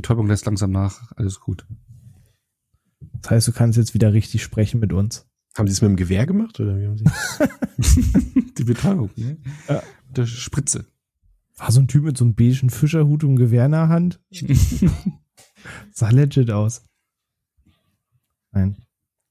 Betäubung lässt langsam nach, alles gut. Das heißt, du kannst jetzt wieder richtig sprechen mit uns. Haben sie es mit dem Gewehr gemacht oder wie haben sie? Die Betäubung, ne? Ja. Der Spritze. War so ein Typ mit so einem beigen Fischerhut und Gewehr in der Hand? Sah legit aus. Nein.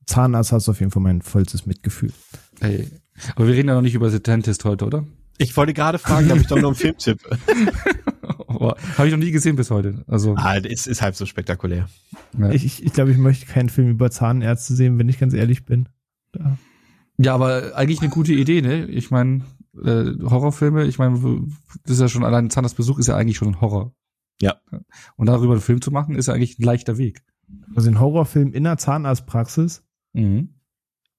Zahnarzt hast du auf jeden Fall mein vollstes Mitgefühl. Ey. Aber wir reden ja noch nicht über The Dentist heute, oder? Ich wollte gerade fragen, habe ich doch noch einen Filmtipp. habe ich noch nie gesehen bis heute. Also ah, es ist halb so spektakulär. Ja. Ich, ich, ich glaube, ich möchte keinen Film über Zahnärzte sehen, wenn ich ganz ehrlich bin. Da. Ja, aber eigentlich eine gute Idee, ne? Ich meine, äh, Horrorfilme, ich meine, das ist ja schon allein Zahnarztbesuch ist ja eigentlich schon ein Horror. Ja. Und darüber einen Film zu machen, ist ja eigentlich ein leichter Weg. Also ein Horrorfilm in der Zahnarztpraxis. Mhm.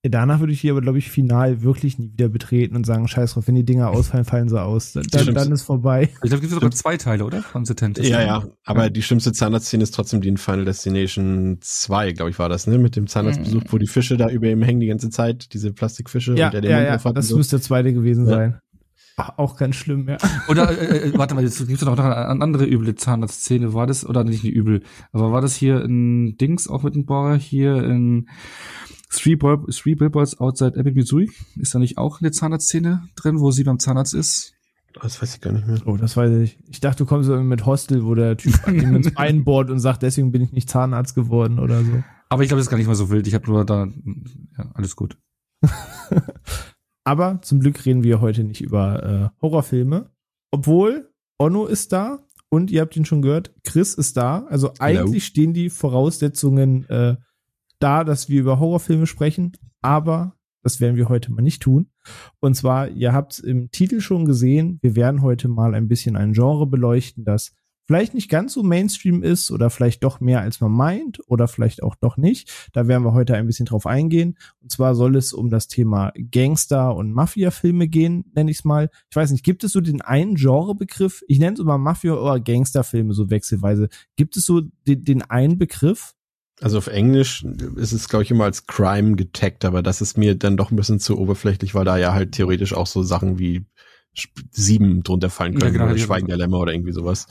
Danach würde ich hier aber, glaube ich, final wirklich nie wieder betreten und sagen, scheiß drauf, wenn die Dinger ausfallen, fallen sie aus. Dann, dann ist vorbei. Ich glaube, es gibt sogar zwei Teile, oder? Von The Tentest. Ja, ja. Aber ja. die schlimmste Zahnarztszene ist trotzdem die in Final Destination 2, glaube ich, war das, ne? Mit dem Zahnarztbesuch, mhm. wo die Fische da über ihm hängen die ganze Zeit, diese Plastikfische. Ja, und der den ja, Mund ja. das so. müsste der zweite gewesen ja. sein. Ach, auch ganz schlimm, ja. Oder, äh, äh warte mal, jetzt gibt es noch eine, eine andere üble Zahnarztszene. War das, oder nicht eine übel, aber war das hier in Dings auch mit dem Bohrer, hier in Three, Bil Three Billboards Outside Epic, Missouri. Ist da nicht auch eine Zahnarztszene drin, wo sie beim Zahnarzt ist? Das weiß ich gar nicht mehr. Oh, das weiß ich. Ich dachte, du kommst irgendwie mit Hostel, wo der Typ ihm ins Bein bohrt und sagt, deswegen bin ich nicht Zahnarzt geworden oder so. Aber ich glaube, das ist gar nicht mal so wild. Ich habe nur da, ja, alles gut. Aber zum Glück reden wir heute nicht über äh, Horrorfilme. Obwohl, Onno ist da und ihr habt ihn schon gehört, Chris ist da. Also eigentlich Hello. stehen die Voraussetzungen äh, da, dass wir über Horrorfilme sprechen, aber das werden wir heute mal nicht tun. Und zwar, ihr habt es im Titel schon gesehen, wir werden heute mal ein bisschen ein Genre beleuchten, das vielleicht nicht ganz so Mainstream ist oder vielleicht doch mehr als man meint oder vielleicht auch doch nicht. Da werden wir heute ein bisschen drauf eingehen. Und zwar soll es um das Thema Gangster- und Mafia-Filme gehen, nenne ich es mal. Ich weiß nicht, gibt es so den einen Genrebegriff? Ich nenne es immer Mafia- oder Gangsterfilme so wechselweise. Gibt es so den, den einen Begriff? Also auf Englisch ist es, glaube ich, immer als Crime getaggt, aber das ist mir dann doch ein bisschen zu oberflächlich, weil da ja halt theoretisch auch so Sachen wie sieben drunter fallen können, ja, genau, oder Schweigen der Lämmer oder irgendwie sowas.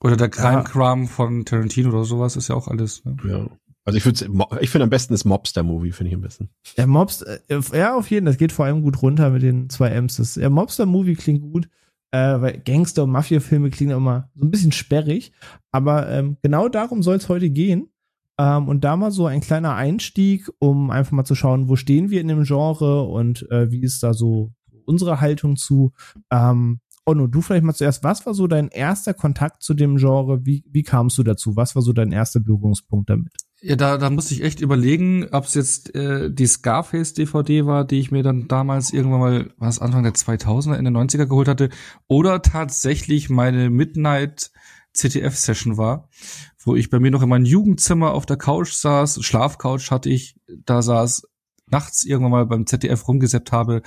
Oder der Crime Crime von Tarantino oder sowas ist ja auch alles. Ne? Ja. Also ich würde, ich finde am besten das Mobster-Movie, finde ich am besten. Der Mobster, äh, ja, auf jeden, das geht vor allem gut runter mit den zwei M's. Das, der Mobster-Movie klingt gut äh, weil Gangster- und Mafia-Filme klingen immer so ein bisschen sperrig. Aber ähm, genau darum soll es heute gehen. Ähm, und da mal so ein kleiner Einstieg, um einfach mal zu schauen, wo stehen wir in dem Genre und äh, wie ist da so unsere Haltung zu. Ähm, Onno, du vielleicht mal zuerst, was war so dein erster Kontakt zu dem Genre? Wie, wie kamst du dazu? Was war so dein erster Berührungspunkt damit? Ja, da, da musste ich echt überlegen, ob es jetzt äh, die Scarface-DVD war, die ich mir dann damals irgendwann mal, was Anfang der 2000er, in den 90er geholt hatte, oder tatsächlich meine Midnight CTF-Session war, wo ich bei mir noch in meinem Jugendzimmer auf der Couch saß, Schlafcouch hatte ich, da saß, nachts irgendwann mal beim ZDF rumgesäppt habe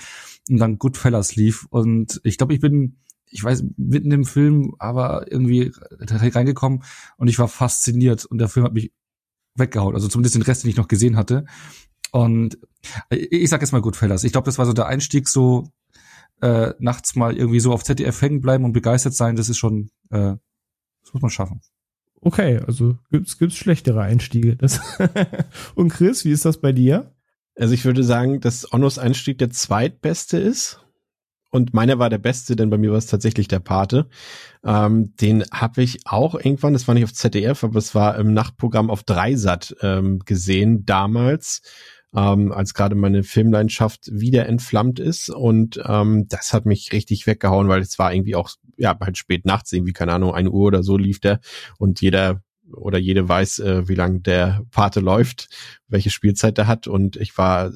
und dann Goodfellas lief. Und ich glaube, ich bin ich weiß, mitten im Film, aber irgendwie reingekommen und ich war fasziniert und der Film hat mich weggehauen. Also zumindest den Rest, den ich noch gesehen hatte. Und ich sag jetzt mal Goodfellas. Ich glaube, das war so der Einstieg, so äh, nachts mal irgendwie so auf ZDF hängen bleiben und begeistert sein. Das ist schon, äh, das muss man schaffen. Okay, also gibt's gibt's schlechtere Einstiege. Das und Chris, wie ist das bei dir? Also ich würde sagen, dass Onnos Einstieg der zweitbeste ist und meiner war der beste, denn bei mir war es tatsächlich der Pate. Ähm, den habe ich auch irgendwann, das war nicht auf ZDF, aber es war im Nachtprogramm auf Dreisat ähm, gesehen damals, ähm, als gerade meine Filmleidenschaft wieder entflammt ist. Und ähm, das hat mich richtig weggehauen, weil es war irgendwie auch ja halt spät nachts irgendwie keine Ahnung eine Uhr oder so lief der. Und jeder oder jede weiß, äh, wie lang der Pate läuft, welche Spielzeit er hat. Und ich war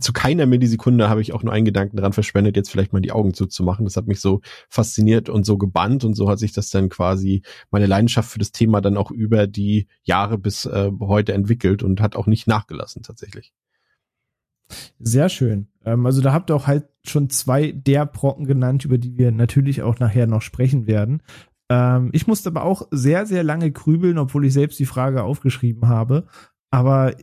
zu keiner Millisekunde habe ich auch nur einen Gedanken daran verschwendet, jetzt vielleicht mal die Augen zuzumachen. Das hat mich so fasziniert und so gebannt und so hat sich das dann quasi meine Leidenschaft für das Thema dann auch über die Jahre bis äh, heute entwickelt und hat auch nicht nachgelassen tatsächlich. Sehr schön. Ähm, also da habt ihr auch halt schon zwei der Brocken genannt, über die wir natürlich auch nachher noch sprechen werden. Ähm, ich musste aber auch sehr, sehr lange grübeln, obwohl ich selbst die Frage aufgeschrieben habe. Aber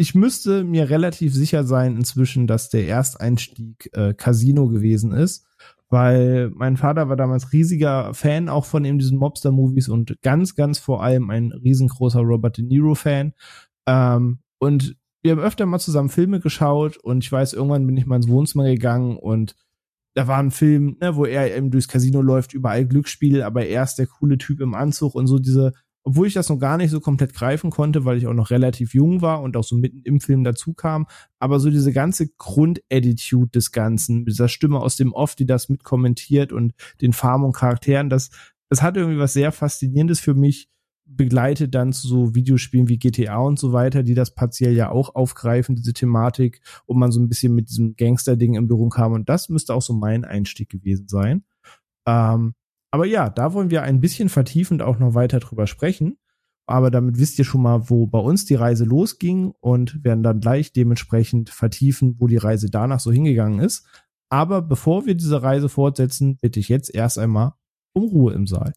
ich müsste mir relativ sicher sein inzwischen, dass der Ersteinstieg äh, Casino gewesen ist. weil mein Vater war damals riesiger Fan auch von eben diesen Mobster-Movies und ganz, ganz vor allem ein riesengroßer Robert De Niro-Fan. Ähm, und wir haben öfter mal zusammen Filme geschaut und ich weiß, irgendwann bin ich mal ins Wohnzimmer gegangen und da war ein Film, ne, wo er eben durchs Casino läuft, überall Glücksspiel, aber er ist der coole Typ im Anzug und so diese obwohl ich das noch gar nicht so komplett greifen konnte, weil ich auch noch relativ jung war und auch so mitten im Film dazu kam, aber so diese ganze Grundattitude des Ganzen, mit dieser Stimme aus dem Off, die das mitkommentiert und den Farben und Charakteren, das, das hat irgendwie was sehr Faszinierendes für mich, begleitet dann zu so Videospielen wie GTA und so weiter, die das partiell ja auch aufgreifen, diese Thematik, und man so ein bisschen mit diesem Gangster-Ding in Berührung kam. Und das müsste auch so mein Einstieg gewesen sein. Ähm, aber ja, da wollen wir ein bisschen vertiefend auch noch weiter drüber sprechen. Aber damit wisst ihr schon mal, wo bei uns die Reise losging und werden dann gleich dementsprechend vertiefen, wo die Reise danach so hingegangen ist. Aber bevor wir diese Reise fortsetzen, bitte ich jetzt erst einmal um Ruhe im Saal.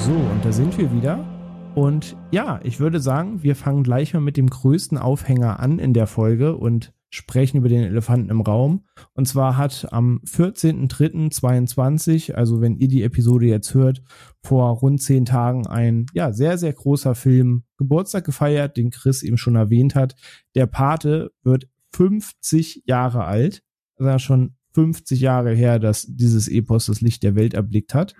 So, und da sind wir wieder. Und ja, ich würde sagen, wir fangen gleich mal mit dem größten Aufhänger an in der Folge und sprechen über den Elefanten im Raum. Und zwar hat am 14.03.22, also wenn ihr die Episode jetzt hört, vor rund zehn Tagen ein ja sehr, sehr großer Film Geburtstag gefeiert, den Chris eben schon erwähnt hat. Der Pate wird 50 Jahre alt. Das ist schon 50 Jahre her, dass dieses Epos das Licht der Welt erblickt hat.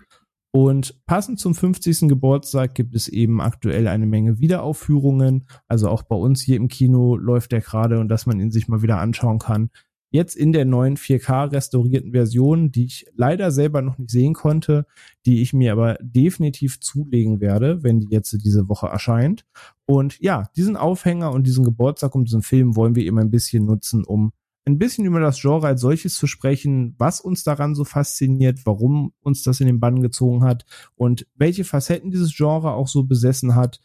Und passend zum 50. Geburtstag gibt es eben aktuell eine Menge Wiederaufführungen. Also auch bei uns hier im Kino läuft der gerade und dass man ihn sich mal wieder anschauen kann. Jetzt in der neuen 4K restaurierten Version, die ich leider selber noch nicht sehen konnte, die ich mir aber definitiv zulegen werde, wenn die jetzt diese Woche erscheint. Und ja, diesen Aufhänger und diesen Geburtstag und diesen Film wollen wir eben ein bisschen nutzen, um ein bisschen über das Genre als solches zu sprechen, was uns daran so fasziniert, warum uns das in den Bann gezogen hat und welche Facetten dieses Genre auch so besessen hat.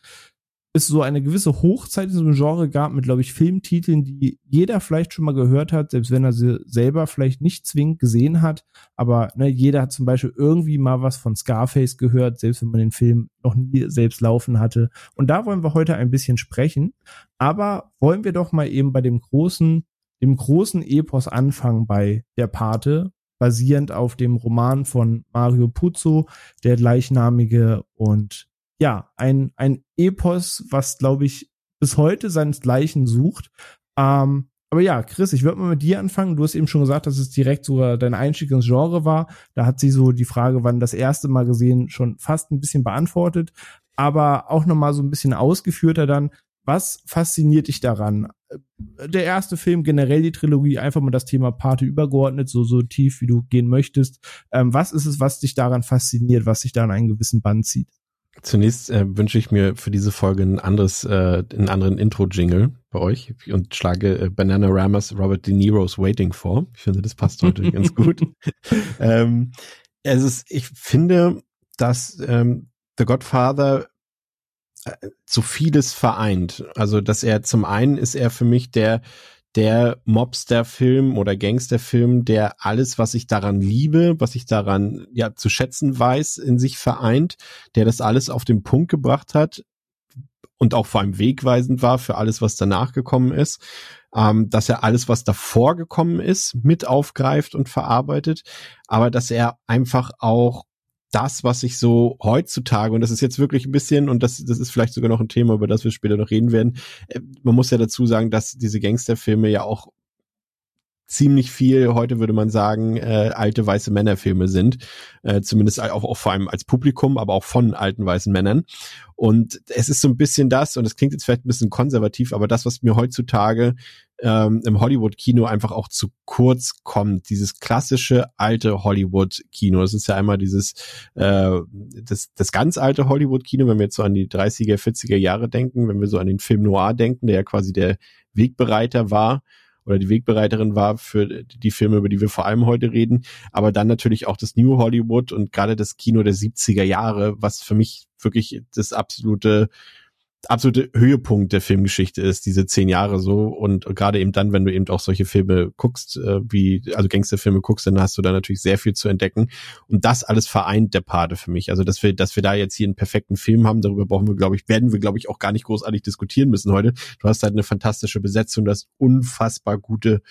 Es so eine gewisse Hochzeit in einem Genre gab mit, glaube ich, Filmtiteln, die jeder vielleicht schon mal gehört hat, selbst wenn er sie selber vielleicht nicht zwingend gesehen hat. Aber ne, jeder hat zum Beispiel irgendwie mal was von Scarface gehört, selbst wenn man den Film noch nie selbst laufen hatte. Und da wollen wir heute ein bisschen sprechen. Aber wollen wir doch mal eben bei dem großen dem großen Epos anfangen bei Der Pate, basierend auf dem Roman von Mario Puzo, der gleichnamige und ja, ein, ein Epos, was glaube ich bis heute seinesgleichen sucht. Ähm, aber ja, Chris, ich würde mal mit dir anfangen. Du hast eben schon gesagt, dass es direkt sogar dein Einstieg ins Genre war. Da hat sie so die Frage, wann das erste Mal gesehen, schon fast ein bisschen beantwortet. Aber auch nochmal so ein bisschen ausgeführter dann, was fasziniert dich daran? Der erste Film, generell die Trilogie, einfach mal das Thema Party übergeordnet, so, so tief wie du gehen möchtest. Ähm, was ist es, was dich daran fasziniert, was dich da an einen gewissen Band zieht? Zunächst äh, wünsche ich mir für diese Folge ein anderes, äh, einen anderen Intro-Jingle bei euch und schlage äh, Banana Ramas Robert De Niro's Waiting vor. Ich finde, das passt heute ganz gut. Ähm, es ist, ich finde, dass ähm, The Godfather so vieles vereint. Also, dass er zum einen ist er für mich der der Mobster-Film oder Gangster-Film, der alles, was ich daran liebe, was ich daran ja zu schätzen weiß, in sich vereint, der das alles auf den Punkt gebracht hat und auch vor allem wegweisend war für alles, was danach gekommen ist, ähm, dass er alles, was davor gekommen ist, mit aufgreift und verarbeitet, aber dass er einfach auch das, was ich so heutzutage, und das ist jetzt wirklich ein bisschen, und das, das ist vielleicht sogar noch ein Thema, über das wir später noch reden werden, äh, man muss ja dazu sagen, dass diese Gangsterfilme ja auch ziemlich viel, heute würde man sagen, äh, alte weiße Männerfilme sind, äh, zumindest auch, auch vor allem als Publikum, aber auch von alten weißen Männern. Und es ist so ein bisschen das, und es klingt jetzt vielleicht ein bisschen konservativ, aber das, was mir heutzutage ähm, im Hollywood-Kino einfach auch zu kurz kommt. Dieses klassische alte Hollywood-Kino. Das ist ja einmal dieses, äh, das, das ganz alte Hollywood-Kino, wenn wir jetzt so an die 30er, 40er Jahre denken, wenn wir so an den Film Noir denken, der ja quasi der Wegbereiter war oder die Wegbereiterin war für die Filme, über die wir vor allem heute reden, aber dann natürlich auch das New Hollywood und gerade das Kino der 70er Jahre, was für mich wirklich das absolute absolute Höhepunkt der Filmgeschichte ist, diese zehn Jahre so. Und gerade eben dann, wenn du eben auch solche Filme guckst, äh, wie, also Gangsterfilme guckst, dann hast du da natürlich sehr viel zu entdecken. Und das alles vereint der Pate für mich. Also, dass wir, dass wir da jetzt hier einen perfekten Film haben, darüber brauchen wir, glaube ich, werden wir, glaube ich, auch gar nicht großartig diskutieren müssen heute. Du hast halt eine fantastische Besetzung, du hast unfassbar gute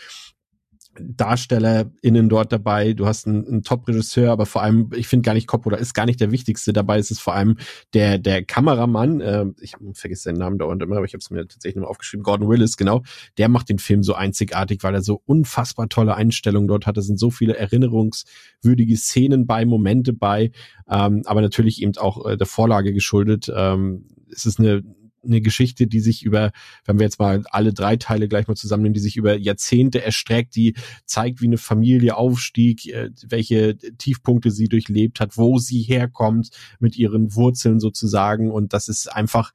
DarstellerInnen dort dabei, du hast einen, einen Top-Regisseur, aber vor allem, ich finde gar nicht Coppola ist gar nicht der wichtigste dabei, es ist vor allem der, der Kameramann, äh, ich vergesse den Namen dauernd immer, aber ich habe es mir tatsächlich nur aufgeschrieben, Gordon Willis, genau, der macht den Film so einzigartig, weil er so unfassbar tolle Einstellungen dort hat, es sind so viele erinnerungswürdige Szenen bei, Momente bei, ähm, aber natürlich eben auch äh, der Vorlage geschuldet, ähm, es ist eine eine Geschichte, die sich über, wenn wir jetzt mal alle drei Teile gleich mal zusammennehmen, die sich über Jahrzehnte erstreckt, die zeigt, wie eine Familie aufstieg, äh, welche Tiefpunkte sie durchlebt hat, wo sie herkommt mit ihren Wurzeln sozusagen. Und das ist einfach,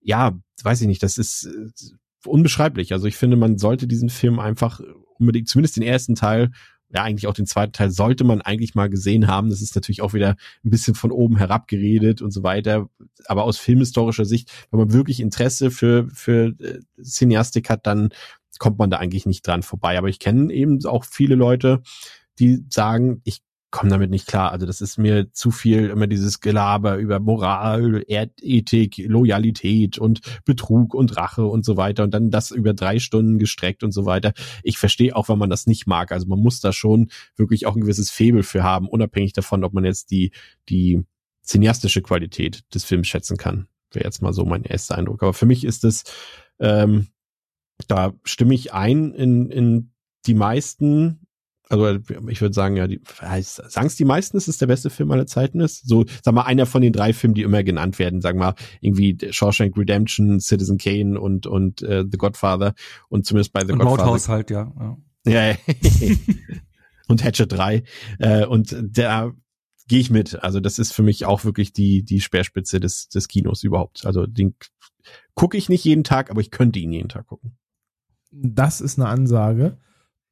ja, weiß ich nicht, das ist äh, unbeschreiblich. Also ich finde, man sollte diesen Film einfach unbedingt, zumindest den ersten Teil, ja, eigentlich auch den zweiten Teil sollte man eigentlich mal gesehen haben. Das ist natürlich auch wieder ein bisschen von oben herab geredet und so weiter. Aber aus filmhistorischer Sicht, wenn man wirklich Interesse für, für äh, Cineastik hat, dann kommt man da eigentlich nicht dran vorbei. Aber ich kenne eben auch viele Leute, die sagen, ich komme damit nicht klar. Also das ist mir zu viel immer dieses Gelaber über Moral, Erdethik, Loyalität und Betrug und Rache und so weiter und dann das über drei Stunden gestreckt und so weiter. Ich verstehe auch, wenn man das nicht mag. Also man muss da schon wirklich auch ein gewisses Febel für haben, unabhängig davon, ob man jetzt die, die cineastische Qualität des Films schätzen kann. Wäre jetzt mal so mein erster Eindruck. Aber für mich ist es, ähm, da stimme ich ein in, in die meisten also ich würde sagen, ja, die, sagen es die meisten, dass es der beste Film aller Zeiten ist. So, sag mal, einer von den drei Filmen, die immer genannt werden, sagen wir mal, irgendwie Shawshank Redemption, Citizen Kane und und äh, The Godfather und zumindest bei The und Godfather. Roadhouse halt, ja. Ja. ja. und Hatchet 3. Äh, und da gehe ich mit. Also das ist für mich auch wirklich die die Speerspitze des des Kinos überhaupt. Also den gucke ich nicht jeden Tag, aber ich könnte ihn jeden Tag gucken. Das ist eine Ansage.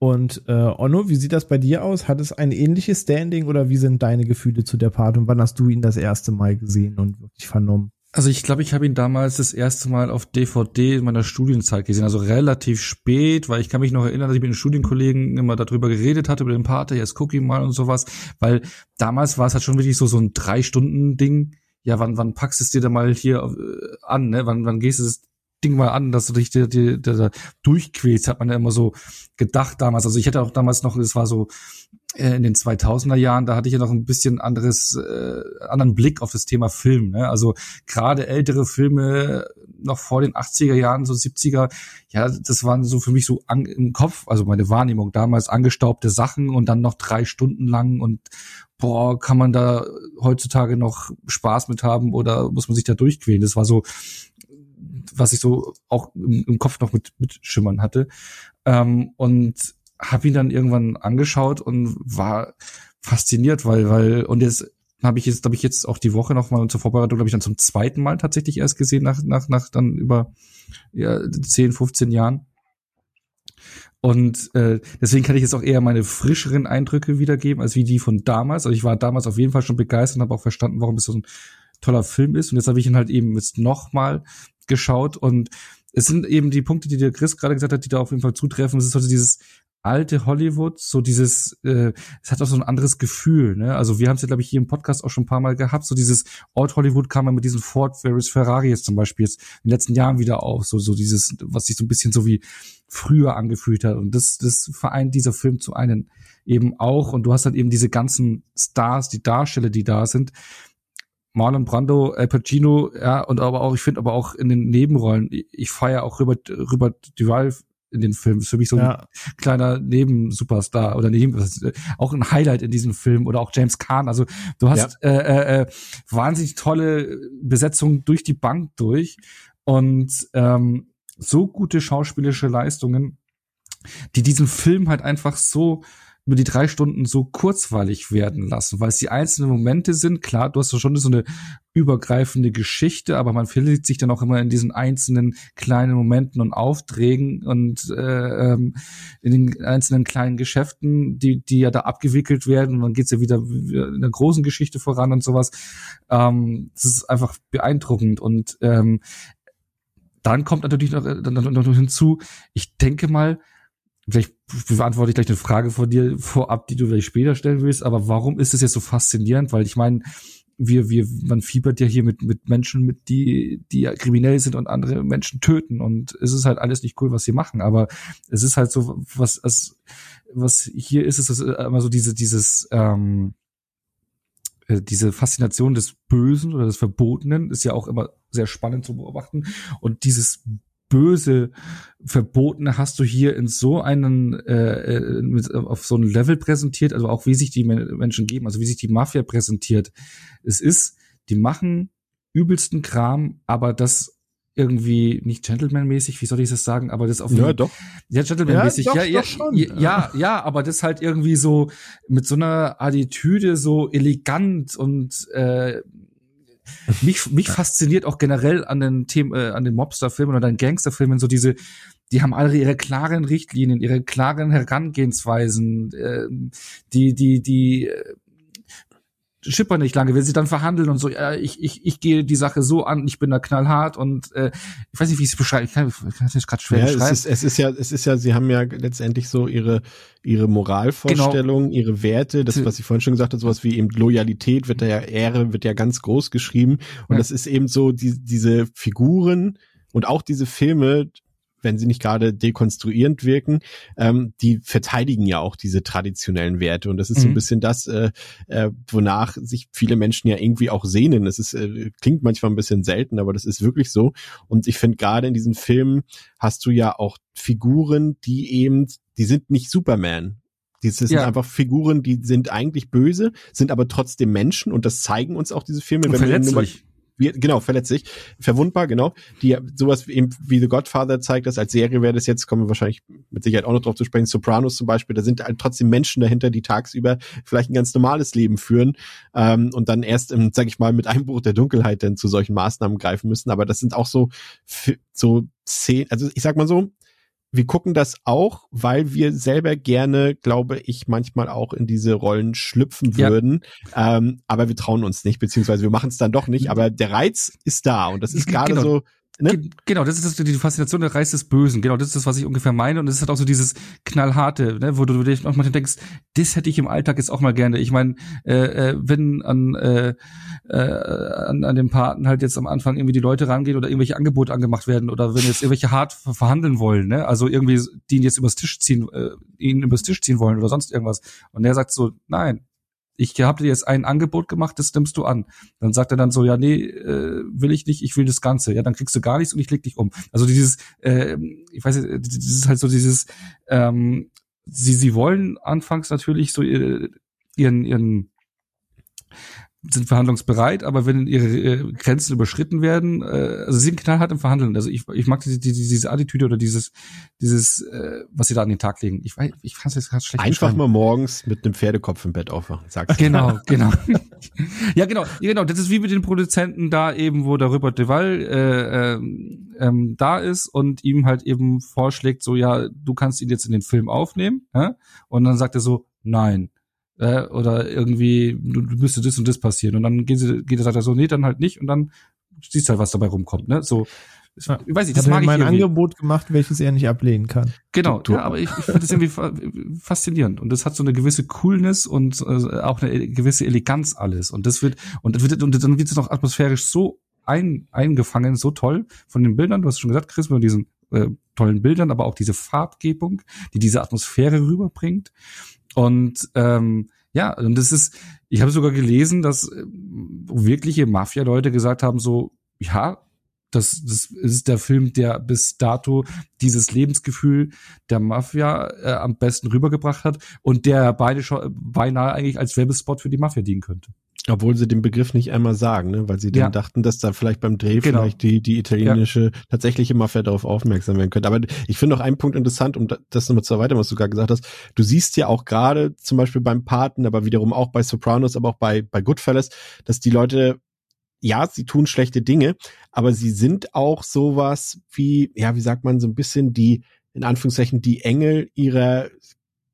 Und äh, Onno, wie sieht das bei dir aus? Hat es ein ähnliches Standing oder wie sind deine Gefühle zu der Part und wann hast du ihn das erste Mal gesehen und wirklich vernommen? Also ich glaube, ich habe ihn damals das erste Mal auf DVD in meiner Studienzeit gesehen, also relativ spät, weil ich kann mich noch erinnern, dass ich mit den Studienkollegen immer darüber geredet hatte, über den Pater, jetzt guck ihn mal und sowas, weil damals war es halt schon wirklich so so ein drei Stunden Ding. Ja, wann wann packst du es dir da mal hier äh, an, ne? Wann wann gehst du es Ding mal an, dass du dich da, da, da durchquälst, hat man ja immer so gedacht damals. Also ich hätte auch damals noch, es war so äh, in den 2000er Jahren, da hatte ich ja noch ein bisschen anderes, äh, anderen Blick auf das Thema Film. Ne? Also gerade ältere Filme noch vor den 80er Jahren, so 70er, ja, das waren so für mich so an, im Kopf, also meine Wahrnehmung damals angestaubte Sachen und dann noch drei Stunden lang und boah, kann man da heutzutage noch Spaß mit haben oder muss man sich da durchquälen? Das war so, was ich so auch im, im Kopf noch mit, mit schimmern hatte. Ähm, und habe ihn dann irgendwann angeschaut und war fasziniert, weil, weil, und jetzt habe ich jetzt, glaube ich, jetzt auch die Woche nochmal zur Vorbereitung, glaube ich, dann zum zweiten Mal tatsächlich erst gesehen, nach, nach, nach dann über ja, 10, 15 Jahren. Und äh, deswegen kann ich jetzt auch eher meine frischeren Eindrücke wiedergeben, als wie die von damals. Also ich war damals auf jeden Fall schon begeistert und habe auch verstanden, warum es so ein toller Film ist. Und jetzt habe ich ihn halt eben jetzt nochmal geschaut und es sind eben die Punkte, die der Chris gerade gesagt hat, die da auf jeden Fall zutreffen. Es ist also dieses alte Hollywood, so dieses, äh, es hat auch so ein anderes Gefühl, ne? Also wir haben es ja, glaube ich, hier im Podcast auch schon ein paar Mal gehabt, so dieses Old Hollywood kam ja mit diesen Ford versus Ferrari jetzt zum Beispiel jetzt in den letzten Jahren wieder auf, so, so dieses, was sich so ein bisschen so wie früher angefühlt hat. Und das, das vereint dieser Film zu einen eben auch. Und du hast halt eben diese ganzen Stars, die Darsteller, die da sind, Marlon Brando, Al Pacino, ja, und aber auch, ich finde aber auch in den Nebenrollen, ich, ich feiere auch Robert, Robert Duval in den Filmen. Ist für mich so ja. ein kleiner Nebensuperstar oder neben, auch ein Highlight in diesem Film oder auch James Caan. Also du hast ja. äh, äh, wahnsinnig tolle Besetzung durch die Bank durch und ähm, so gute schauspielische Leistungen, die diesen Film halt einfach so über die drei Stunden so kurzweilig werden lassen, weil es die einzelnen Momente sind. Klar, du hast ja schon so eine übergreifende Geschichte, aber man verliert sich dann auch immer in diesen einzelnen kleinen Momenten und Aufträgen und äh, ähm, in den einzelnen kleinen Geschäften, die, die ja da abgewickelt werden. Und dann geht's ja wieder in der großen Geschichte voran und sowas. Ähm, das ist einfach beeindruckend und ähm, dann kommt natürlich noch, noch, noch hinzu, ich denke mal, vielleicht beantworte ich gleich eine Frage von dir vorab, die du vielleicht später stellen willst, aber warum ist es jetzt so faszinierend? Weil ich meine, wir, wir, man fiebert ja hier mit, mit Menschen mit, die, die kriminell sind und andere Menschen töten und es ist halt alles nicht cool, was sie machen, aber es ist halt so, was, was, was hier ist, ist es immer so diese, dieses, ähm, äh, diese Faszination des Bösen oder des Verbotenen ist ja auch immer sehr spannend zu beobachten und dieses böse Verbotene hast du hier in so einen äh, äh mit, auf so ein Level präsentiert, also auch wie sich die Menschen geben, also wie sich die Mafia präsentiert. Es ist, die machen übelsten Kram, aber das irgendwie nicht Gentleman-mäßig, wie soll ich das sagen, aber das auf ja doch. Ja Gentleman-mäßig. Ja, ja, ja, ja, ja, ja, aber das halt irgendwie so mit so einer Attitüde so elegant und äh, mich, mich fasziniert auch generell an den Themen, äh, an den Mobster-Filmen oder den Gangster-Filmen so diese, die haben alle ihre klaren Richtlinien, ihre klaren Herangehensweisen, äh, die, die, die äh, schippern nicht lange, wenn sie dann verhandeln und so, ja, ich, ich, ich gehe die Sache so an, ich bin da knallhart und äh, ich weiß nicht, wie ich es beschreibe, ich kann, ich kann das gerade schwer ja, beschreiben. Es ist, es ist ja, es ist ja, sie haben ja letztendlich so ihre ihre Moralvorstellungen, genau. ihre Werte, das, was ich vorhin schon gesagt habe, sowas wie eben Loyalität wird da ja, Ehre wird ja ganz groß geschrieben und ja. das ist eben so, die, diese Figuren und auch diese Filme, wenn sie nicht gerade dekonstruierend wirken, ähm, die verteidigen ja auch diese traditionellen Werte. Und das ist mhm. so ein mhm. bisschen das, äh, äh, wonach sich viele Menschen ja irgendwie auch sehnen. Es ist, äh, klingt manchmal ein bisschen selten, aber das ist wirklich so. Und ich finde, gerade in diesen Filmen hast du ja auch Figuren, die eben, die sind nicht Superman. Das sind ja. einfach Figuren, die sind eigentlich böse, sind aber trotzdem Menschen und das zeigen uns auch diese Filme. Und wenn verletzlich genau, verletzlich, verwundbar, genau, die sowas wie, eben wie The Godfather zeigt das als Serie wäre das jetzt, kommen wir wahrscheinlich mit Sicherheit auch noch drauf zu sprechen, Sopranos zum Beispiel, da sind halt trotzdem Menschen dahinter, die tagsüber vielleicht ein ganz normales Leben führen ähm, und dann erst, im, sag ich mal, mit Einbruch der Dunkelheit dann zu solchen Maßnahmen greifen müssen, aber das sind auch so, so Szenen, also ich sag mal so, wir gucken das auch, weil wir selber gerne, glaube ich, manchmal auch in diese Rollen schlüpfen würden. Ja. Ähm, aber wir trauen uns nicht, beziehungsweise wir machen es dann doch nicht. Aber der Reiz ist da und das ist gerade genau. so Ne? Genau, das ist das, die Faszination der Reiz des Bösen. Genau, das ist das, was ich ungefähr meine. Und es ist halt auch so dieses knallharte, ne, wo du, du dich manchmal denkst, das hätte ich im Alltag jetzt auch mal gerne. Ich meine, äh, äh, wenn an, äh, äh, an, an den Paten halt jetzt am Anfang irgendwie die Leute rangehen oder irgendwelche Angebote angemacht werden oder wenn jetzt irgendwelche hart verhandeln wollen, ne, also irgendwie die ihn jetzt übers Tisch ziehen, äh, ihn übers Tisch ziehen wollen oder sonst irgendwas. Und der sagt so, nein, ich habe dir jetzt ein Angebot gemacht, das nimmst du an. Dann sagt er dann so, ja, nee, äh, will ich nicht, ich will das Ganze. Ja, dann kriegst du gar nichts und ich leg dich um. Also dieses, äh, ich weiß, nicht, das ist halt so dieses, ähm, sie, sie wollen anfangs natürlich so ihren, ihren sind verhandlungsbereit, aber wenn ihre äh, Grenzen überschritten werden, äh, also sie sind knallhart im Verhandeln. Also ich, ich mag diese, diese, diese Attitüde oder dieses, dieses, äh, was sie da an den Tag legen. Ich weiß, ich kann es jetzt gerade schlecht Einfach mal morgens mit einem Pferdekopf im Bett aufwachen, sagst du. Genau, genau. ja, genau, genau. Das ist wie mit den Produzenten da eben, wo der Rupert Deval äh, ähm, ähm, da ist und ihm halt eben vorschlägt, so ja, du kannst ihn jetzt in den Film aufnehmen, hä? und dann sagt er so, nein äh, oder irgendwie du, müsste das und das passieren. Und dann geht, sie, geht er sagt er so nee dann halt nicht. Und dann siehst du halt was dabei rumkommt ne? So. Ich weiß nicht, das Hat mag mein ich mein Angebot gemacht, welches er nicht ablehnen kann. Genau, ja, aber ich, ich finde das irgendwie faszinierend. Und das hat so eine gewisse Coolness und äh, auch eine gewisse Eleganz alles. Und das wird und das wird und dann wird es noch atmosphärisch so ein, eingefangen, so toll von den Bildern. Du hast schon gesagt, Chris, mit diesen äh, tollen Bildern, aber auch diese Farbgebung, die diese Atmosphäre rüberbringt. Und ähm, ja, und das ist, ich habe sogar gelesen, dass äh, wirkliche Mafia-Leute gesagt haben, so, ja, das, das ist der Film, der bis dato dieses Lebensgefühl der Mafia äh, am besten rübergebracht hat und der beide schon beinahe eigentlich als Werbespot für die Mafia dienen könnte. Obwohl sie den Begriff nicht einmal sagen, ne? weil sie dann ja. dachten, dass da vielleicht beim Dreh genau. vielleicht die, die italienische ja. tatsächliche Mafia darauf aufmerksam werden könnte. Aber ich finde noch einen Punkt interessant, um das nochmal zu erweitern, was du gerade gesagt hast. Du siehst ja auch gerade zum Beispiel beim Paten, aber wiederum auch bei Sopranos, aber auch bei, bei Goodfellas, dass die Leute ja, sie tun schlechte Dinge, aber sie sind auch sowas wie, ja, wie sagt man, so ein bisschen die, in Anführungszeichen, die Engel ihrer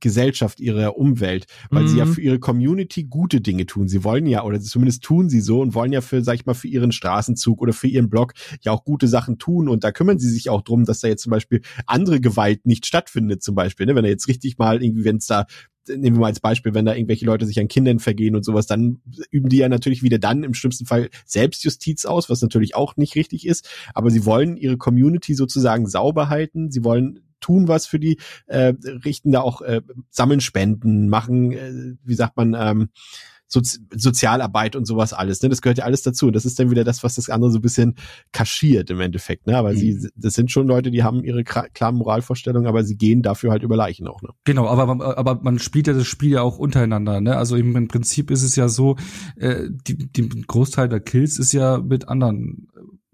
Gesellschaft, ihrer Umwelt, weil mhm. sie ja mhm. für ihre Community gute Dinge tun. Sie wollen ja, oder zumindest tun sie so und wollen ja für, sag ich mal, für ihren Straßenzug oder für ihren Blog ja auch gute Sachen tun und da kümmern sie sich auch drum, dass da jetzt zum Beispiel andere Gewalt nicht stattfindet, zum Beispiel, ne? wenn er jetzt richtig mal irgendwie, wenn es da nehmen wir mal als Beispiel, wenn da irgendwelche Leute sich an Kindern vergehen und sowas, dann üben die ja natürlich wieder dann im schlimmsten Fall Selbstjustiz aus, was natürlich auch nicht richtig ist. Aber sie wollen ihre Community sozusagen sauber halten. Sie wollen tun was für die, äh, richten da auch, äh, sammeln Spenden, machen, äh, wie sagt man, ähm, Sozi Sozialarbeit und sowas alles. Ne? Das gehört ja alles dazu. Und das ist dann wieder das, was das andere so ein bisschen kaschiert im Endeffekt. Ne? Aber mhm. sie, das sind schon Leute, die haben ihre klaren Moralvorstellungen, aber sie gehen dafür halt über Leichen auch. Ne? Genau, aber, aber man spielt ja das Spiel ja auch untereinander. Ne? Also im, im Prinzip ist es ja so, äh, die, die Großteil der Kills ist ja mit anderen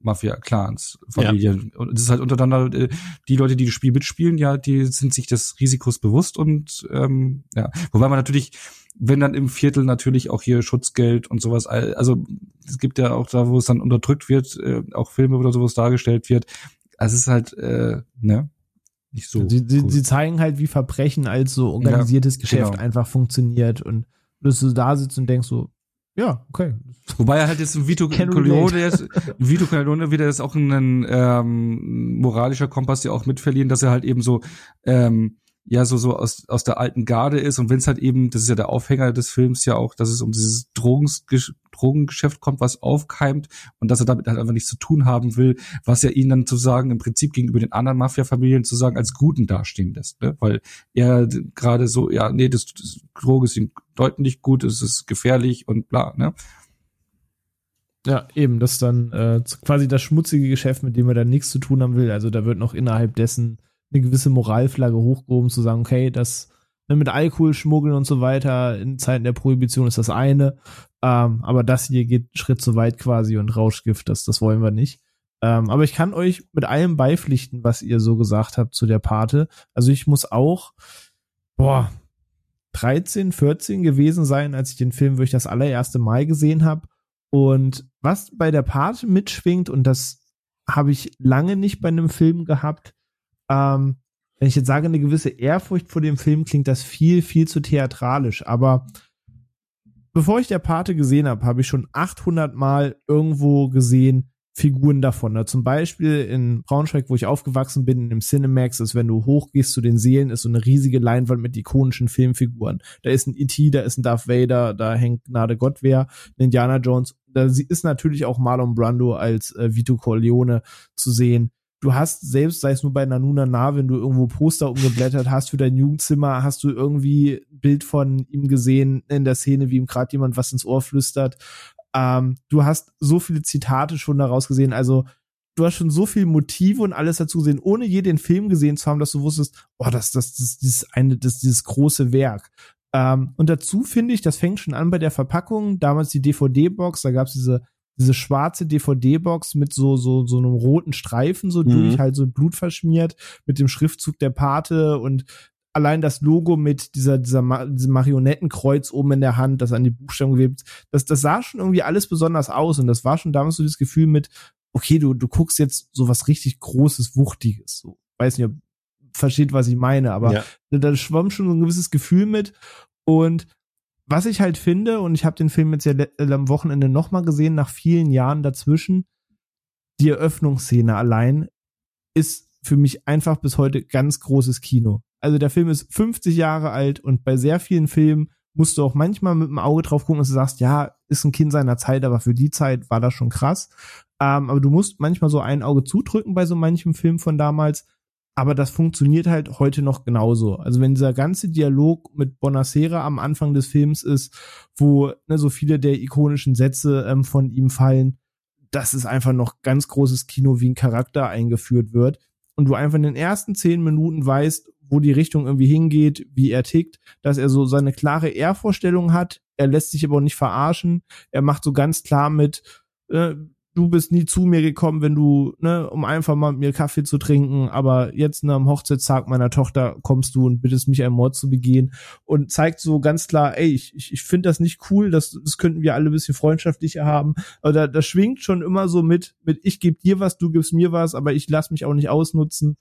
Mafia-Clans, Familien. Ja. Und es ist halt untereinander, äh, die Leute, die das Spiel mitspielen, ja, die sind sich des Risikos bewusst und ähm, ja, wobei man natürlich, wenn dann im Viertel natürlich auch hier Schutzgeld und sowas, also es gibt ja auch da, wo es dann unterdrückt wird, äh, auch Filme oder sowas dargestellt wird. Also es ist halt, äh, ne, nicht so. Sie, cool. sie zeigen halt, wie Verbrechen als so organisiertes ja, Geschäft genau. einfach funktioniert und dass du da sitzt und denkst so, ja, okay. Wobei er halt jetzt ein Vito Corleone ist, Vito Corleone wieder ist auch ein ähm, moralischer Kompass, der auch mitverlieren, dass er halt eben so ähm, ja so so aus aus der alten Garde ist und wenn es halt eben, das ist ja der Aufhänger des Films ja auch, dass es um dieses Drogens Drogengeschäft kommt, was aufkeimt und dass er damit halt einfach nichts zu tun haben will, was ja ihn dann zu sagen im Prinzip gegenüber den anderen Mafia-Familien zu sagen als Guten dastehen lässt, ne? weil er gerade so ja nee das, das Droge ist ihm deutlich gut, es ist gefährlich und bla ne. Ja, eben, das ist dann äh, quasi das schmutzige Geschäft, mit dem er dann nichts zu tun haben will. Also da wird noch innerhalb dessen eine gewisse Moralflagge hochgehoben, zu sagen, okay, das ne, mit Alkohol schmuggeln und so weiter in Zeiten der Prohibition ist das eine, ähm, aber das hier geht einen Schritt zu weit quasi und Rauschgift, das, das wollen wir nicht. Ähm, aber ich kann euch mit allem beipflichten, was ihr so gesagt habt zu der Pate. Also ich muss auch, boah, 13, 14 gewesen sein, als ich den Film wirklich das allererste Mal gesehen habe. Und was bei der Pate mitschwingt, und das habe ich lange nicht bei einem Film gehabt, ähm, wenn ich jetzt sage, eine gewisse Ehrfurcht vor dem Film, klingt das viel, viel zu theatralisch. Aber bevor ich der Pate gesehen habe, habe ich schon 800 Mal irgendwo gesehen, Figuren davon. Ne? Zum Beispiel in Braunschweig, wo ich aufgewachsen bin, im Cinemax, ist, wenn du hochgehst zu den Seelen, ist so eine riesige Leinwand mit ikonischen Filmfiguren. Da ist ein E.T., da ist ein Darth Vader, da hängt Gnade Gott wer, ein Indiana Jones. Da ist natürlich auch Marlon Brando als äh, Vito Corleone zu sehen du hast selbst, sei es nur bei Nanuna Na, wenn du irgendwo Poster umgeblättert hast für dein Jugendzimmer, hast du irgendwie Bild von ihm gesehen in der Szene, wie ihm gerade jemand was ins Ohr flüstert. Ähm, du hast so viele Zitate schon daraus gesehen, also du hast schon so viel Motive und alles dazu gesehen, ohne je den Film gesehen zu haben, dass du wusstest, oh, das, das, das, dieses eine, das, dieses große Werk. Ähm, und dazu finde ich, das fängt schon an bei der Verpackung. Damals die DVD-Box, da gab es diese diese schwarze DVD-Box mit so, so, so einem roten Streifen so mhm. durch, halt so blutverschmiert, mit dem Schriftzug der Pate und allein das Logo mit dieser, dieser Ma diesem Marionettenkreuz oben in der Hand, das an die Buchstaben gewebt, das, das sah schon irgendwie alles besonders aus und das war schon damals so das Gefühl mit, okay, du, du guckst jetzt so was richtig Großes, Wuchtiges, so. Weiß nicht, ob versteht, was ich meine, aber ja. da, da schwamm schon so ein gewisses Gefühl mit und was ich halt finde, und ich habe den Film jetzt ja äh, am Wochenende nochmal gesehen, nach vielen Jahren dazwischen, die Eröffnungsszene allein ist für mich einfach bis heute ganz großes Kino. Also der Film ist 50 Jahre alt und bei sehr vielen Filmen musst du auch manchmal mit dem Auge drauf gucken, dass du sagst, ja, ist ein Kind seiner Zeit, aber für die Zeit war das schon krass. Ähm, aber du musst manchmal so ein Auge zudrücken bei so manchem Film von damals, aber das funktioniert halt heute noch genauso. Also wenn dieser ganze Dialog mit Bonacera am Anfang des Films ist, wo ne, so viele der ikonischen Sätze ähm, von ihm fallen, das ist einfach noch ganz großes Kino, wie ein Charakter eingeführt wird. Und du einfach in den ersten zehn Minuten weißt, wo die Richtung irgendwie hingeht, wie er tickt, dass er so seine klare Ehrvorstellung hat. Er lässt sich aber auch nicht verarschen. Er macht so ganz klar mit, äh, du bist nie zu mir gekommen, wenn du, ne, um einfach mal mit mir Kaffee zu trinken, aber jetzt ne, am Hochzeitstag meiner Tochter kommst du und bittest mich einen Mord zu begehen und zeigt so ganz klar, ey, ich, ich, ich finde das nicht cool, das, das könnten wir alle ein bisschen freundschaftlicher haben. Aber da, das schwingt schon immer so mit, mit ich gebe dir was, du gibst mir was, aber ich lass mich auch nicht ausnutzen.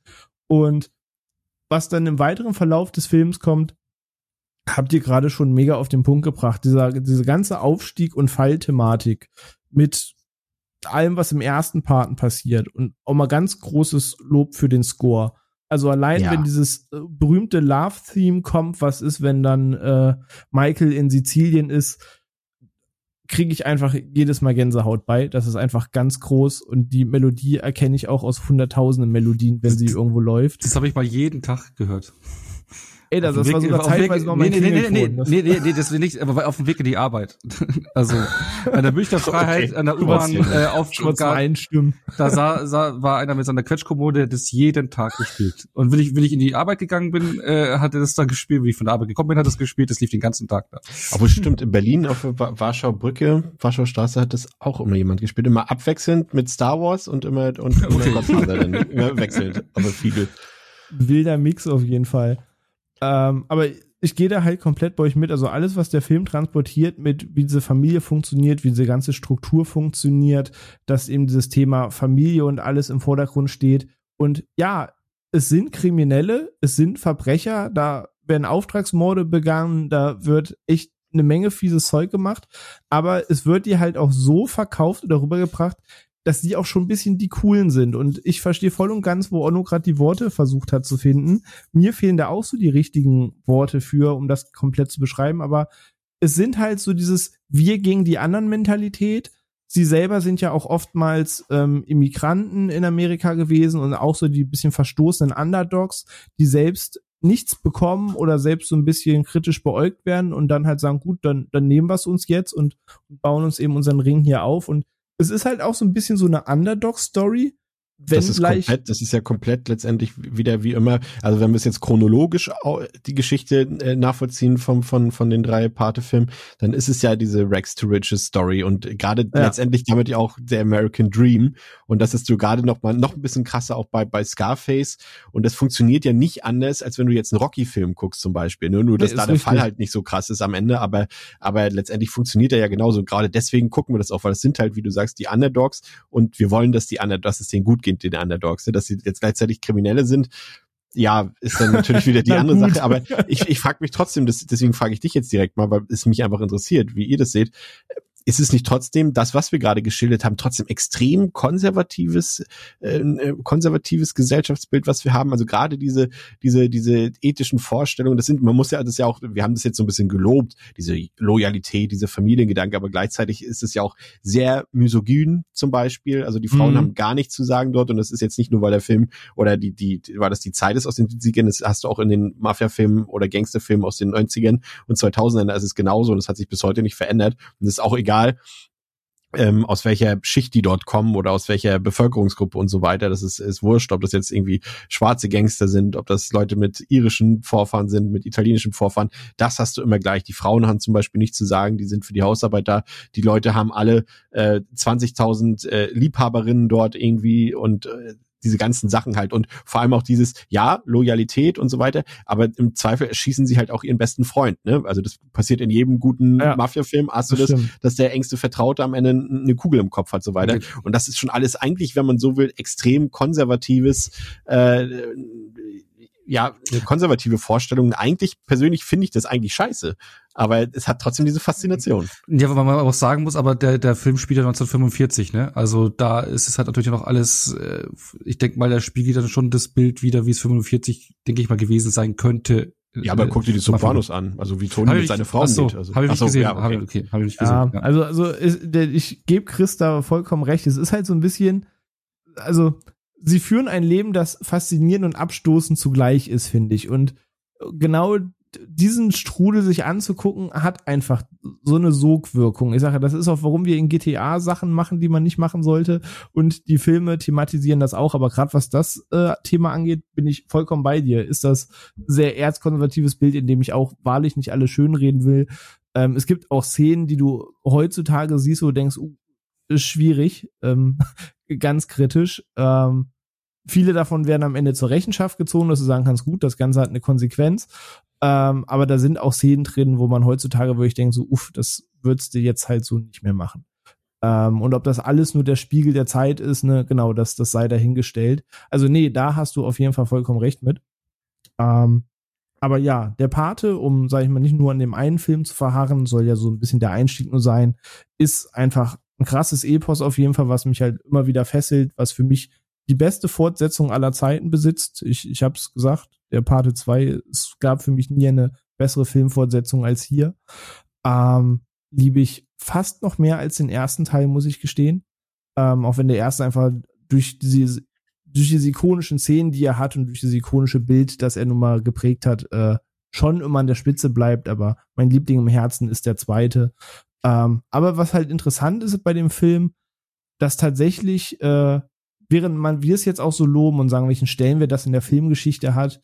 Und was dann im weiteren Verlauf des Films kommt, habt ihr gerade schon mega auf den Punkt gebracht. Dieser, diese ganze Aufstieg- und Fallthematik mit allem, was im ersten Parten passiert und auch mal ganz großes Lob für den Score. Also allein, ja. wenn dieses äh, berühmte Love-Theme kommt, was ist, wenn dann äh, Michael in Sizilien ist, kriege ich einfach jedes Mal Gänsehaut bei. Das ist einfach ganz groß und die Melodie erkenne ich auch aus hunderttausenden Melodien, wenn sie irgendwo läuft. Das habe ich mal jeden Tag gehört. Ey, das, das war sogar zeitweise noch mein nee, nee, nee, nee, nee, nee, nee, das will nicht, aber auf dem Weg in die Arbeit. also an der Münchner Freiheit, okay. an der U-Bahn äh, auf einstimmen. Da sah, sah, war einer mit seiner Quetschkommode, der das jeden Tag gespielt. Und wenn ich, wenn ich in die Arbeit gegangen bin, äh, hat er das da gespielt. Wie ich von der Arbeit gekommen bin, hat das gespielt. Das lief den ganzen Tag da. Aber stimmt, in Berlin auf der Warschau Brücke, Warschau Straße hat das auch immer jemand gespielt. Immer abwechselnd mit Star Wars und immer, und immer okay. Immer wechselnd, aber viele. Wilder Mix auf jeden Fall. Ähm, aber ich gehe da halt komplett bei euch mit. Also alles, was der Film transportiert, mit wie diese Familie funktioniert, wie diese ganze Struktur funktioniert, dass eben dieses Thema Familie und alles im Vordergrund steht. Und ja, es sind Kriminelle, es sind Verbrecher, da werden Auftragsmorde begangen, da wird echt eine Menge fieses Zeug gemacht, aber es wird dir halt auch so verkauft oder rübergebracht, dass die auch schon ein bisschen die coolen sind. Und ich verstehe voll und ganz, wo Onno gerade die Worte versucht hat zu finden. Mir fehlen da auch so die richtigen Worte für, um das komplett zu beschreiben. Aber es sind halt so dieses Wir gegen die anderen Mentalität. Sie selber sind ja auch oftmals ähm, Immigranten in Amerika gewesen und auch so die bisschen verstoßenen Underdogs, die selbst nichts bekommen oder selbst so ein bisschen kritisch beäugt werden und dann halt sagen, gut, dann, dann nehmen wir es uns jetzt und bauen uns eben unseren Ring hier auf. Und es ist halt auch so ein bisschen so eine Underdog-Story, wenn das ist komplett, das ist ja komplett letztendlich wieder wie immer. Also wenn wir es jetzt chronologisch die Geschichte äh, nachvollziehen vom von von den drei Pate-Filmen, dann ist es ja diese Rex to Riches Story und gerade ja. letztendlich damit ja auch der American Dream und das ist so gerade noch mal noch ein bisschen krasser auch bei bei Scarface und das funktioniert ja nicht anders, als wenn du jetzt einen Rocky-Film guckst zum Beispiel. Nur, nur dass nee, da der. Fall halt nicht so krass ist am Ende, aber aber letztendlich funktioniert er ja genauso. Gerade deswegen gucken wir das auch, weil es sind halt, wie du sagst, die Underdogs und wir wollen, dass die Underdogs, dass es denen gut geht den Underdogs, ne? dass sie jetzt gleichzeitig Kriminelle sind. Ja, ist dann natürlich wieder die andere Sache, aber ich, ich frage mich trotzdem, das, deswegen frage ich dich jetzt direkt mal, weil es mich einfach interessiert, wie ihr das seht ist es nicht trotzdem das, was wir gerade geschildert haben, trotzdem extrem konservatives, äh, äh, konservatives Gesellschaftsbild, was wir haben? Also gerade diese, diese, diese ethischen Vorstellungen, das sind, man muss ja das ja auch, wir haben das jetzt so ein bisschen gelobt, diese Loyalität, diese Familiengedanke, aber gleichzeitig ist es ja auch sehr misogyn zum Beispiel. Also die Frauen mhm. haben gar nichts zu sagen dort und das ist jetzt nicht nur, weil der Film oder die, die, weil das die Zeit ist aus den 70ern, das hast du auch in den Mafia-Filmen oder Gangsterfilmen aus den 90ern und 2000ern, da ist es genauso und das hat sich bis heute nicht verändert und das ist auch egal, egal, ähm, aus welcher Schicht die dort kommen oder aus welcher Bevölkerungsgruppe und so weiter. Das ist, ist wurscht, ob das jetzt irgendwie schwarze Gangster sind, ob das Leute mit irischen Vorfahren sind, mit italienischen Vorfahren. Das hast du immer gleich. Die Frauen haben zum Beispiel nichts zu sagen, die sind für die Hausarbeit da. Die Leute haben alle äh, 20.000 äh, Liebhaberinnen dort irgendwie und äh, diese ganzen Sachen halt und vor allem auch dieses, ja, Loyalität und so weiter, aber im Zweifel erschießen sie halt auch ihren besten Freund, ne? Also das passiert in jedem guten ja, Mafia-Film, hast du das, das dass der engste Vertraute am Ende eine Kugel im Kopf hat, so weiter. Okay. Und das ist schon alles eigentlich, wenn man so will, extrem konservatives äh, ja, eine konservative Vorstellung. Eigentlich persönlich finde ich das eigentlich scheiße. Aber es hat trotzdem diese Faszination. Ja, weil man auch sagen muss, aber der, der Film spielt ja 1945, ne? Also da ist es halt natürlich noch alles, äh, ich denke mal, der spiegelt dann schon das Bild wieder, wie es 45, denke ich mal, gewesen sein könnte. Ja, aber guck dir die Sopranos an, also wie Tony mit seine Frau so, Also, hab ich nicht so, gesehen. Ja, okay. Hab, ich, okay, hab ich nicht gesehen. Ja, ja. Also, also ist, der, ich gebe Chris da vollkommen recht. Es ist halt so ein bisschen, also sie führen ein Leben, das faszinierend und abstoßend zugleich ist, finde ich. Und genau diesen Strudel sich anzugucken, hat einfach so eine Sogwirkung. Ich sage, das ist auch, warum wir in GTA Sachen machen, die man nicht machen sollte. Und die Filme thematisieren das auch. Aber gerade was das äh, Thema angeht, bin ich vollkommen bei dir. Ist das sehr erzkonservatives Bild, in dem ich auch wahrlich nicht alles schönreden will. Ähm, es gibt auch Szenen, die du heutzutage siehst, wo du denkst, uh, ist schwierig. Ähm, ganz kritisch. Ähm, viele davon werden am Ende zur Rechenschaft gezogen, dass du sagen kannst, gut, das Ganze hat eine Konsequenz. Ähm, aber da sind auch Szenen drin, wo man heutzutage wirklich denkt, so, uff, das würdest du jetzt halt so nicht mehr machen. Ähm, und ob das alles nur der Spiegel der Zeit ist, ne, genau, das, das sei dahingestellt. Also nee, da hast du auf jeden Fall vollkommen recht mit. Ähm, aber ja, der Pate, um, sag ich mal, nicht nur an dem einen Film zu verharren, soll ja so ein bisschen der Einstieg nur sein, ist einfach ein krasses Epos auf jeden Fall, was mich halt immer wieder fesselt, was für mich die beste Fortsetzung aller Zeiten besitzt. Ich, ich habe es gesagt, der Pate 2, es gab für mich nie eine bessere Filmfortsetzung als hier. Ähm, liebe ich fast noch mehr als den ersten Teil, muss ich gestehen. Ähm, auch wenn der erste einfach durch diese, durch diese ikonischen Szenen, die er hat und durch dieses ikonische Bild, das er nun mal geprägt hat, äh, schon immer an der Spitze bleibt, aber mein Liebling im Herzen ist der zweite. Ähm, aber was halt interessant ist bei dem Film, dass tatsächlich, äh, während man wir es jetzt auch so loben und sagen, welchen Stellenwert das in der Filmgeschichte hat,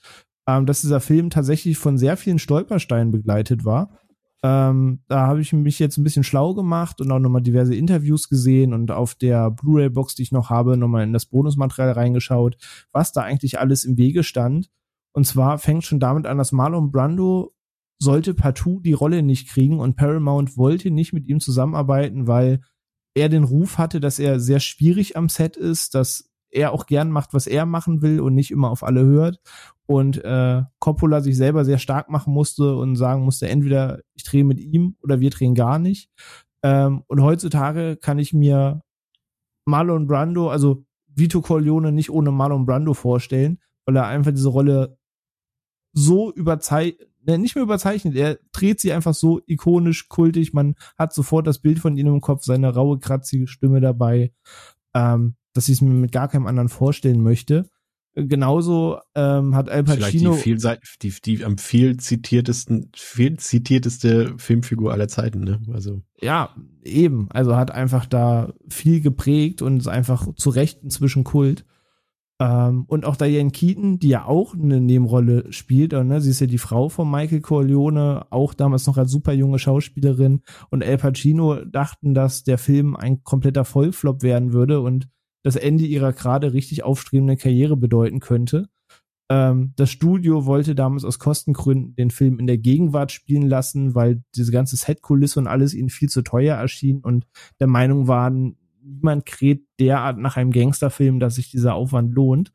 ähm, dass dieser Film tatsächlich von sehr vielen Stolpersteinen begleitet war. Ähm, da habe ich mich jetzt ein bisschen schlau gemacht und auch nochmal diverse Interviews gesehen und auf der Blu-ray-Box, die ich noch habe, nochmal in das Bonusmaterial reingeschaut, was da eigentlich alles im Wege stand. Und zwar fängt schon damit an, dass Marlon Brando sollte partout die Rolle nicht kriegen und Paramount wollte nicht mit ihm zusammenarbeiten, weil er den Ruf hatte, dass er sehr schwierig am Set ist, dass er auch gern macht, was er machen will und nicht immer auf alle hört. Und äh, Coppola sich selber sehr stark machen musste und sagen musste, entweder ich drehe mit ihm oder wir drehen gar nicht. Ähm, und heutzutage kann ich mir Marlon Brando, also Vito Corleone nicht ohne Marlon Brando vorstellen, weil er einfach diese Rolle so überzeichnet, ne, nicht mehr überzeichnet, er dreht sie einfach so ikonisch, kultig, man hat sofort das Bild von ihm im Kopf, seine raue, kratzige Stimme dabei, ähm, dass ich es mir mit gar keinem anderen vorstellen möchte. Genauso ähm, hat Al Pacino Vielleicht die, die, die am viel zitiertesten, viel zitierteste Filmfigur aller Zeiten, ne? Also ja, eben. Also hat einfach da viel geprägt und ist einfach zu Recht inzwischen Kult. Ähm, und auch Diane Keaton, die ja auch eine Nebenrolle spielt, ne? sie ist ja die Frau von Michael Corleone, auch damals noch als super junge Schauspielerin. Und El Pacino dachten, dass der Film ein kompletter Vollflop werden würde und das Ende ihrer gerade richtig aufstrebenden Karriere bedeuten könnte. Ähm, das Studio wollte damals aus Kostengründen den Film in der Gegenwart spielen lassen, weil diese ganze Setkulisse und alles ihnen viel zu teuer erschien und der Meinung waren, niemand kräht derart nach einem Gangsterfilm, dass sich dieser Aufwand lohnt.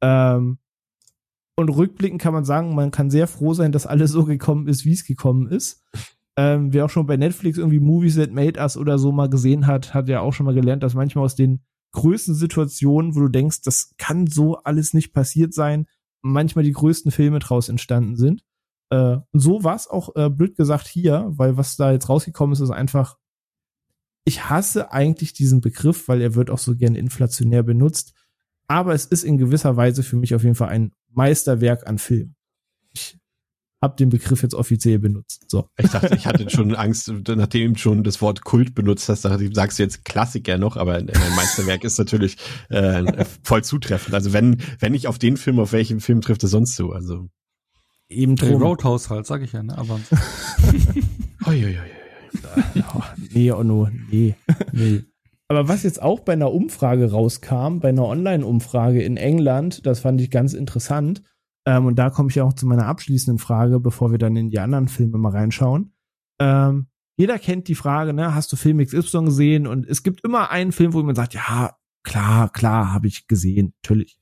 Ähm, und rückblickend kann man sagen, man kann sehr froh sein, dass alles so gekommen ist, wie es gekommen ist. Ähm, wer auch schon bei Netflix irgendwie Movies That Made Us oder so mal gesehen hat, hat ja auch schon mal gelernt, dass manchmal aus den größten Situationen, wo du denkst, das kann so alles nicht passiert sein, manchmal die größten Filme draus entstanden sind. Äh, und so war es auch äh, blöd gesagt hier, weil was da jetzt rausgekommen ist, ist einfach ich hasse eigentlich diesen Begriff, weil er wird auch so gerne inflationär benutzt. Aber es ist in gewisser Weise für mich auf jeden Fall ein Meisterwerk an Film. Ich habe den Begriff jetzt offiziell benutzt. So. Ich dachte, ich hatte schon Angst, nachdem du schon das Wort Kult benutzt hast, dachte ich, sagst du jetzt Klassiker noch, aber ein Meisterwerk ist natürlich äh, voll zutreffend. Also wenn, wenn ich auf den Film, auf welchen Film trifft es sonst zu? Also eben drum. Roadhouse halt, sag ich ja, ne? Aber. oi, oi, oi nee, Onno, nee. nee. Aber was jetzt auch bei einer Umfrage rauskam, bei einer Online-Umfrage in England, das fand ich ganz interessant. Ähm, und da komme ich ja auch zu meiner abschließenden Frage, bevor wir dann in die anderen Filme mal reinschauen. Ähm, jeder kennt die Frage, ne, hast du Film XY gesehen? Und es gibt immer einen Film, wo man sagt, ja, klar, klar, habe ich gesehen, natürlich.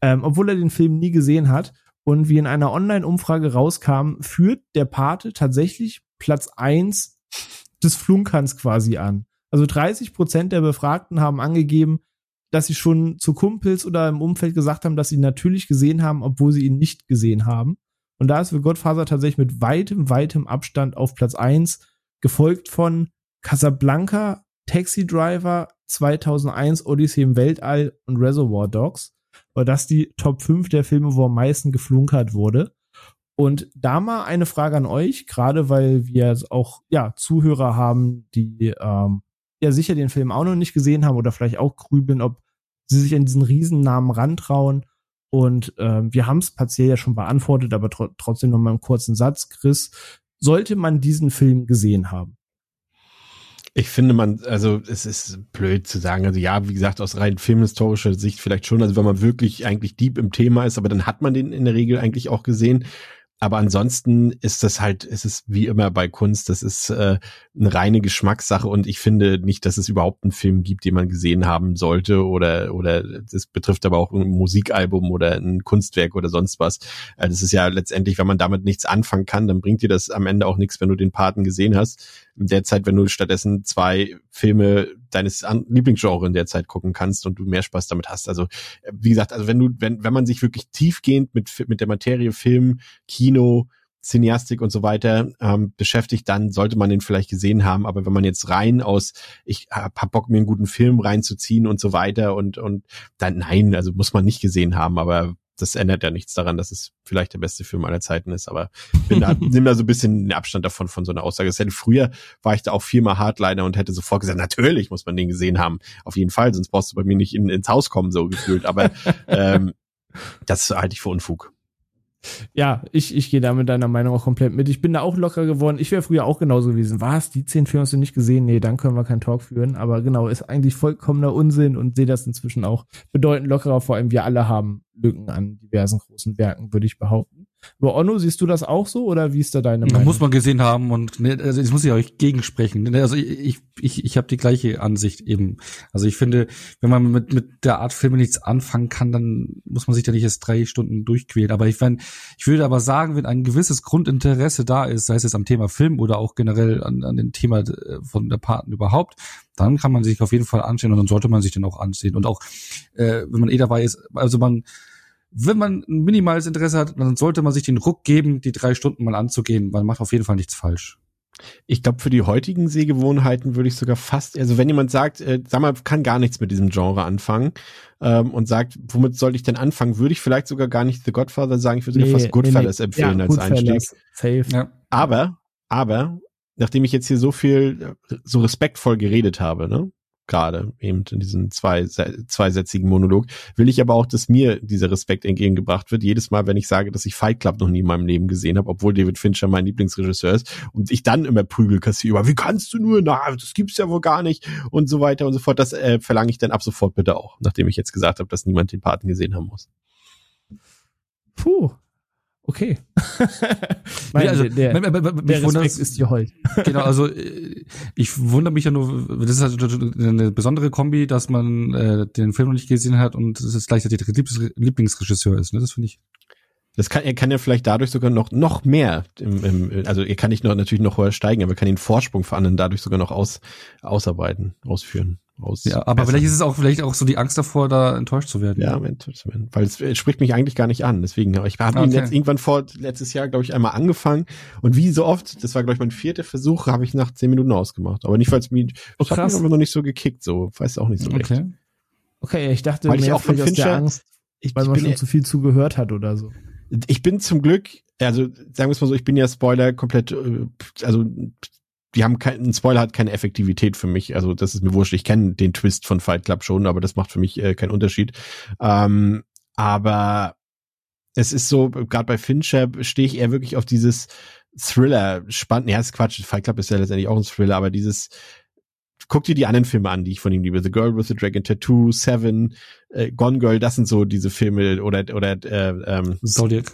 Ähm, obwohl er den Film nie gesehen hat. Und wie in einer Online-Umfrage rauskam, führt der Pate tatsächlich Platz eins des Flunkerns quasi an. Also 30 Prozent der Befragten haben angegeben, dass sie schon zu Kumpels oder im Umfeld gesagt haben, dass sie ihn natürlich gesehen haben, obwohl sie ihn nicht gesehen haben. Und da ist für Godfather tatsächlich mit weitem, weitem Abstand auf Platz eins gefolgt von Casablanca, Taxi Driver, 2001 Odyssey im Weltall und Reservoir Dogs. Weil das die Top 5 der Filme, wo am meisten geflunkert wurde. Und da mal eine Frage an euch, gerade weil wir auch ja Zuhörer haben, die ähm, ja sicher den Film auch noch nicht gesehen haben oder vielleicht auch grübeln, ob sie sich an diesen Riesennamen rantrauen. Und ähm, wir haben es partiell ja schon beantwortet, aber tr trotzdem noch mal einen kurzen Satz. Chris, sollte man diesen Film gesehen haben? Ich finde man, also es ist blöd zu sagen. Also ja, wie gesagt, aus rein filmhistorischer Sicht vielleicht schon. Also wenn man wirklich eigentlich deep im Thema ist, aber dann hat man den in der Regel eigentlich auch gesehen. Aber ansonsten ist das halt, es ist wie immer bei Kunst, das ist äh, eine reine Geschmackssache und ich finde nicht, dass es überhaupt einen Film gibt, den man gesehen haben sollte oder oder das betrifft aber auch ein Musikalbum oder ein Kunstwerk oder sonst was. Also das ist ja letztendlich, wenn man damit nichts anfangen kann, dann bringt dir das am Ende auch nichts, wenn du den Paten gesehen hast. In der Zeit, wenn du stattdessen zwei Filme deines Lieblingsgenres in der Zeit gucken kannst und du mehr Spaß damit hast. Also wie gesagt, also wenn du wenn wenn man sich wirklich tiefgehend mit mit der Materie Film, Kino, Cineastik und so weiter ähm, beschäftigt, dann sollte man den vielleicht gesehen haben. Aber wenn man jetzt rein aus, ich hab Bock, mir einen guten Film reinzuziehen und so weiter und, und dann nein, also muss man nicht gesehen haben, aber das ändert ja nichts daran, dass es vielleicht der beste Film aller Zeiten ist, aber bin da, nimm da so ein bisschen Abstand davon, von so einer Aussage. Das hätte, früher war ich da auch viermal Hardliner und hätte sofort gesagt, natürlich muss man den gesehen haben. Auf jeden Fall, sonst brauchst du bei mir nicht in, ins Haus kommen, so gefühlt. Aber ähm, das halte ich für Unfug. Ja, ich, ich gehe da mit deiner Meinung auch komplett mit. Ich bin da auch locker geworden. Ich wäre früher auch genauso gewesen. Was? Die zehn Filme hast du nicht gesehen? Nee, dann können wir keinen Talk führen. Aber genau, ist eigentlich vollkommener Unsinn und sehe das inzwischen auch bedeutend lockerer. Vor allem wir alle haben Lücken an diversen großen Werken, würde ich behaupten. Aber Onno, siehst du das auch so oder wie ist da deine Meinung? Muss man gesehen haben und ne, also ich muss ja euch gegensprechen. Ne, also ich ich ich habe die gleiche Ansicht eben. Also ich finde, wenn man mit mit der Art Filme nichts anfangen kann, dann muss man sich da nicht erst drei Stunden durchquälen. Aber ich wenn ich würde aber sagen, wenn ein gewisses Grundinteresse da ist, sei es jetzt am Thema Film oder auch generell an, an dem Thema äh, von der Paten überhaupt, dann kann man sich auf jeden Fall ansehen und dann sollte man sich den auch ansehen. Und auch äh, wenn man eh dabei ist, also man wenn man ein minimales Interesse hat, dann sollte man sich den Ruck geben, die drei Stunden mal anzugehen. Man macht auf jeden Fall nichts falsch. Ich glaube, für die heutigen Sehgewohnheiten würde ich sogar fast, also wenn jemand sagt, äh, sag mal, kann gar nichts mit diesem Genre anfangen ähm, und sagt, womit soll ich denn anfangen, würde ich vielleicht sogar gar nicht The Godfather sagen, ich würde nee, fast Goodfellas nee, nee. empfehlen ja, als Einstieg. Safe. Ja. Aber, aber, nachdem ich jetzt hier so viel, so respektvoll geredet habe, ne, gerade eben in diesem zwei, zweisätzigen Monolog, will ich aber auch, dass mir dieser Respekt entgegengebracht wird. Jedes Mal, wenn ich sage, dass ich Fight Club noch nie in meinem Leben gesehen habe, obwohl David Fincher mein Lieblingsregisseur ist und ich dann immer Prügel kassiere, wie kannst du nur, na, das gibt's ja wohl gar nicht und so weiter und so fort. Das äh, verlange ich dann ab sofort bitte auch, nachdem ich jetzt gesagt habe, dass niemand den Paten gesehen haben muss. Puh, Okay. mein, also, der, der, der, Respekt ist dir hold. genau, also äh, ich wundere mich ja nur, das ist halt eine besondere Kombi, dass man äh, den Film noch nicht gesehen hat und es ist gleichzeitig der Lieblingsregisseur ist. Ne? Das finde ich. Das kann, er kann ja vielleicht dadurch sogar noch noch mehr, im, im, also er kann nicht nur natürlich noch höher steigen, aber er kann den Vorsprung für anderen dadurch sogar noch aus, ausarbeiten, ausführen aus. Ja, aber vielleicht ist es auch vielleicht auch so die Angst davor, da enttäuscht zu werden. Ja, enttäuscht zu werden. Weil es, es spricht mich eigentlich gar nicht an. Deswegen, ich habe okay. ihn jetzt irgendwann vor letztes Jahr, glaube ich, einmal angefangen und wie so oft, das war glaube ich mein vierter Versuch, habe ich nach zehn Minuten ausgemacht. Aber nicht, weil es mir, oh, das hat mich aber noch nicht so gekickt, so, weiß auch nicht so okay. recht. Okay, ich dachte, weil ich auch von Fincher, Angst, ich, weil man schon zu viel zugehört hat oder so. Ich bin zum Glück, also sagen wir es mal so, ich bin ja Spoiler komplett, äh, also die haben keinen Spoiler hat keine Effektivität für mich. Also das ist mir wurscht. Ich kenne den Twist von Fight Club schon, aber das macht für mich äh, keinen Unterschied. Ähm, aber es ist so, gerade bei Fincher stehe ich eher wirklich auf dieses Thriller, spannend. Ja, ist Quatsch. Fight Club ist ja letztendlich auch ein Thriller, aber dieses guck dir die anderen Filme an, die ich von ihm liebe. The Girl with the Dragon Tattoo, Seven, äh, Gone Girl, das sind so diese Filme oder oder äh, ähm, Zodiac.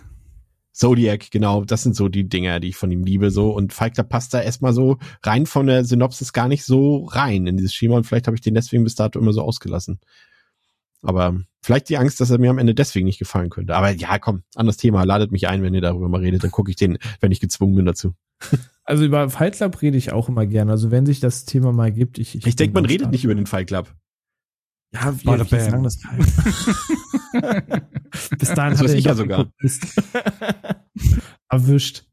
Zodiac, genau, das sind so die Dinger, die ich von ihm liebe, so. Und Fight Club passt da erstmal so rein von der Synopsis gar nicht so rein in dieses Schema und vielleicht habe ich den deswegen bis dato immer so ausgelassen. Aber vielleicht die Angst, dass er mir am Ende deswegen nicht gefallen könnte. Aber ja, komm, anderes Thema, ladet mich ein, wenn ihr darüber mal redet, dann gucke ich den, wenn ich gezwungen bin dazu. Also über Fight Club rede ich auch immer gerne. Also wenn sich das Thema mal gibt, ich. Ich, ich denke, man redet nicht über den Fight Club. Ja, wir, wir sagen das. Bis dahin das hat er ich ja sogar. Erwischt.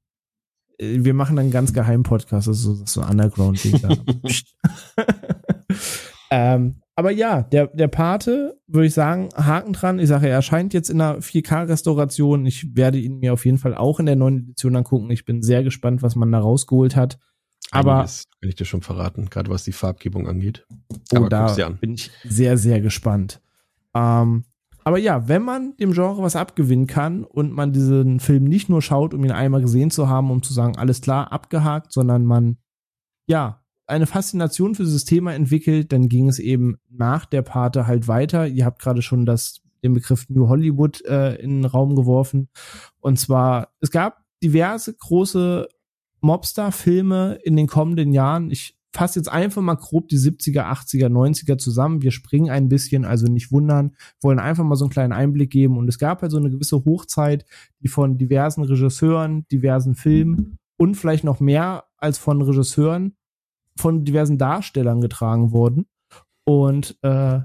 Äh, wir machen einen ganz geheimen Podcast, also so Underground-Ding. ähm, aber ja, der, der Pate, würde ich sagen, Haken dran. Ich sage, er erscheint jetzt in einer 4K-Restauration. Ich werde ihn mir auf jeden Fall auch in der neuen Edition angucken. Ich bin sehr gespannt, was man da rausgeholt hat. Aber Einiges kann ich dir schon verraten, gerade was die Farbgebung angeht. Oh, aber da bin ich sehr, sehr gespannt. Ähm, aber ja, wenn man dem Genre was abgewinnen kann und man diesen Film nicht nur schaut, um ihn einmal gesehen zu haben, um zu sagen, alles klar, abgehakt, sondern man, ja, eine Faszination für dieses Thema entwickelt, dann ging es eben nach der Pate halt weiter. Ihr habt gerade schon das, den Begriff New Hollywood äh, in den Raum geworfen. Und zwar, es gab diverse große Mobster-Filme in den kommenden Jahren. Ich fasse jetzt einfach mal grob die 70er, 80er, 90er zusammen. Wir springen ein bisschen, also nicht wundern, wollen einfach mal so einen kleinen Einblick geben. Und es gab halt so eine gewisse Hochzeit, die von diversen Regisseuren, diversen Filmen und vielleicht noch mehr als von Regisseuren von diversen Darstellern getragen wurden. Und äh,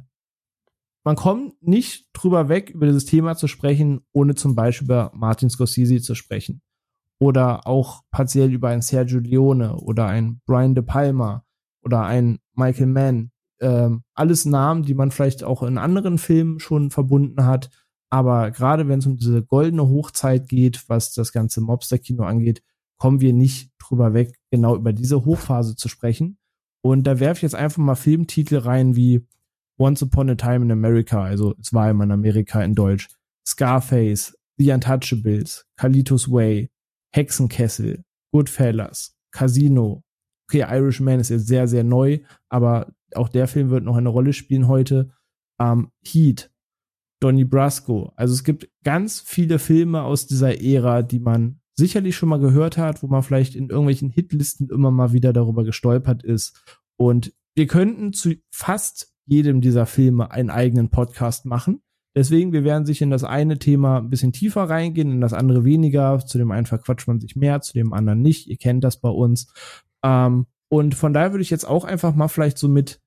man kommt nicht drüber weg, über dieses Thema zu sprechen, ohne zum Beispiel über Martin Scorsese zu sprechen oder auch partiell über ein Sergio Leone oder ein Brian De Palma oder ein Michael Mann. Ähm, alles Namen, die man vielleicht auch in anderen Filmen schon verbunden hat. Aber gerade wenn es um diese goldene Hochzeit geht, was das ganze Mobster-Kino angeht, kommen wir nicht drüber weg, genau über diese Hochphase zu sprechen. Und da werfe ich jetzt einfach mal Filmtitel rein wie Once Upon a Time in America, also es war immer in Amerika in Deutsch, Scarface, The Untouchables, Kalitos Way, Hexenkessel, Goodfellas, Casino. Okay, Irishman ist jetzt sehr, sehr neu, aber auch der Film wird noch eine Rolle spielen heute. Ähm, Heat, Donnie Brasco. Also es gibt ganz viele Filme aus dieser Ära, die man sicherlich schon mal gehört hat, wo man vielleicht in irgendwelchen Hitlisten immer mal wieder darüber gestolpert ist. Und wir könnten zu fast jedem dieser Filme einen eigenen Podcast machen. Deswegen, wir werden sich in das eine Thema ein bisschen tiefer reingehen, in das andere weniger. Zu dem einen verquatscht man sich mehr, zu dem anderen nicht. Ihr kennt das bei uns. Ähm, und von daher würde ich jetzt auch einfach mal vielleicht so mit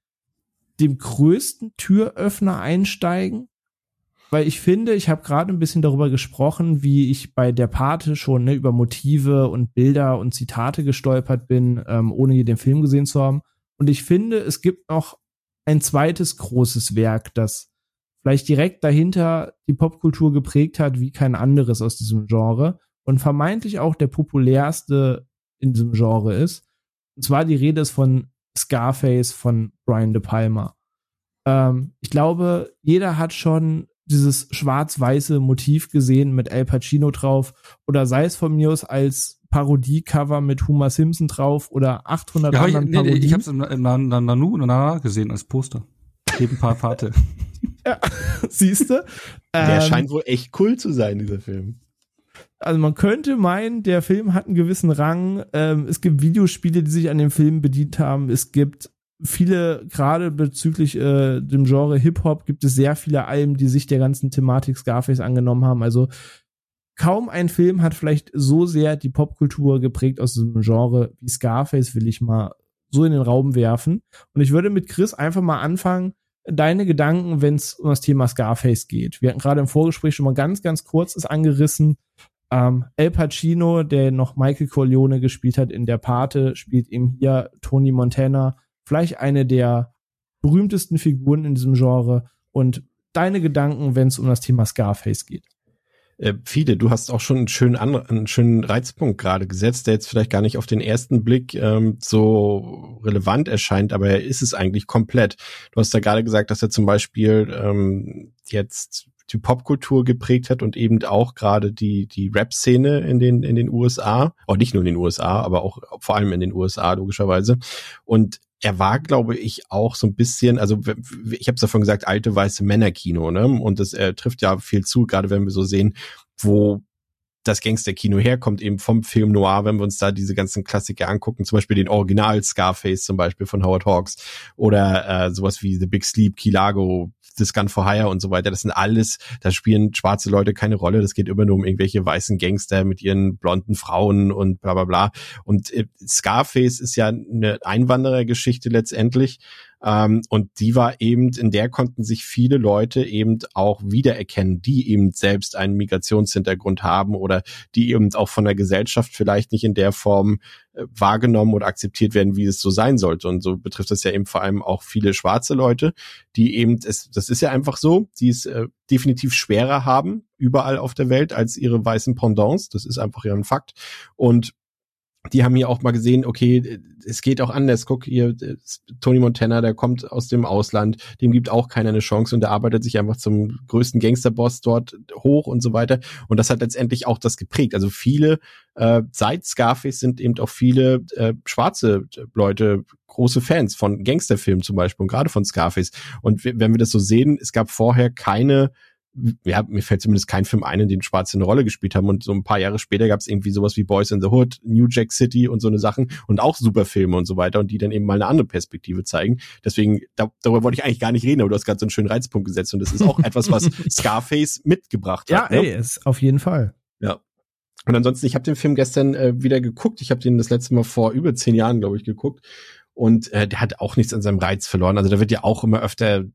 dem größten Türöffner einsteigen. Weil ich finde, ich habe gerade ein bisschen darüber gesprochen, wie ich bei der Pate schon ne, über Motive und Bilder und Zitate gestolpert bin, ähm, ohne den Film gesehen zu haben. Und ich finde, es gibt noch ein zweites großes Werk, das vielleicht direkt dahinter die Popkultur geprägt hat wie kein anderes aus diesem Genre und vermeintlich auch der populärste in diesem Genre ist. Und zwar die Rede ist von Scarface von Brian De Palma. Ähm, ich glaube, jeder hat schon dieses schwarz-weiße Motiv gesehen mit Al Pacino drauf oder sei es von mir aus als Parodie-Cover mit Homer Simpson drauf oder 800 ja, anderen ich, nee, Parodien. Ich habe es im, im Nanu und Nana gesehen als Poster. Neben paar Pate. ja, siehst du? Der ähm, scheint wohl echt cool zu sein, dieser Film. Also man könnte meinen, der Film hat einen gewissen Rang. Ähm, es gibt Videospiele, die sich an dem Film bedient haben. Es gibt viele, gerade bezüglich äh, dem Genre Hip-Hop, gibt es sehr viele Alben, die sich der ganzen Thematik Scarface angenommen haben. Also kaum ein Film hat vielleicht so sehr die Popkultur geprägt aus diesem Genre wie Scarface, will ich mal so in den Raum werfen. Und ich würde mit Chris einfach mal anfangen, deine Gedanken, wenn es um das Thema Scarface geht. Wir hatten gerade im Vorgespräch schon mal ganz, ganz kurz es angerissen. Ähm, El Pacino, der noch Michael Corleone gespielt hat in der Pate, spielt eben hier Tony Montana, vielleicht eine der berühmtesten Figuren in diesem Genre. Und deine Gedanken, wenn es um das Thema Scarface geht. Äh, viele, du hast auch schon einen schönen, einen schönen Reizpunkt gerade gesetzt, der jetzt vielleicht gar nicht auf den ersten Blick ähm, so relevant erscheint, aber er ist es eigentlich komplett. Du hast ja gerade gesagt, dass er zum Beispiel ähm, jetzt die Popkultur geprägt hat und eben auch gerade die die Rap-Szene in den in den USA, auch nicht nur in den USA, aber auch vor allem in den USA logischerweise. Und er war, glaube ich, auch so ein bisschen, also ich habe es davon gesagt, alte weiße Männerkino, ne? Und das äh, trifft ja viel zu, gerade wenn wir so sehen, wo das Gangster-Kino herkommt, eben vom Film Noir, wenn wir uns da diese ganzen Klassiker angucken, zum Beispiel den Original Scarface zum Beispiel von Howard Hawks oder äh, sowas wie The Big Sleep, Kilago, das Gun for Hire und so weiter. Das sind alles, da spielen schwarze Leute keine Rolle. Das geht immer nur um irgendwelche weißen Gangster mit ihren blonden Frauen und bla bla bla. Und äh, Scarface ist ja eine Einwanderergeschichte letztendlich. Ähm, und die war eben, in der konnten sich viele Leute eben auch wiedererkennen, die eben selbst einen Migrationshintergrund haben oder die eben auch von der Gesellschaft vielleicht nicht in der Form äh, wahrgenommen oder akzeptiert werden, wie es so sein sollte. Und so betrifft das ja eben vor allem auch viele schwarze Leute, die eben, es, das ist ja einfach so, die es äh, definitiv schwerer haben, überall auf der Welt, als ihre weißen Pendants. Das ist einfach ja ein Fakt. Und die haben hier auch mal gesehen, okay, es geht auch anders. Guck hier, Tony Montana, der kommt aus dem Ausland, dem gibt auch keiner eine Chance und der arbeitet sich einfach zum größten Gangsterboss dort hoch und so weiter. Und das hat letztendlich auch das geprägt. Also viele, äh, seit Scarface sind eben auch viele äh, schwarze Leute große Fans von Gangsterfilmen zum Beispiel und gerade von Scarface. Und wenn wir das so sehen, es gab vorher keine ja, mir fällt zumindest kein Film ein, in dem Schwarze eine Rolle gespielt haben. Und so ein paar Jahre später gab es irgendwie sowas wie Boys in the Hood, New Jack City und so eine Sachen und auch super Filme und so weiter und die dann eben mal eine andere Perspektive zeigen. Deswegen, da, darüber wollte ich eigentlich gar nicht reden, aber du hast gerade so einen schönen Reizpunkt gesetzt und das ist auch etwas, was Scarface mitgebracht hat. Ja, ne? ey, ist auf jeden Fall. Ja. Und ansonsten, ich habe den Film gestern äh, wieder geguckt. Ich habe den das letzte Mal vor über zehn Jahren, glaube ich, geguckt. Und äh, der hat auch nichts an seinem Reiz verloren. Also da wird ja auch immer öfter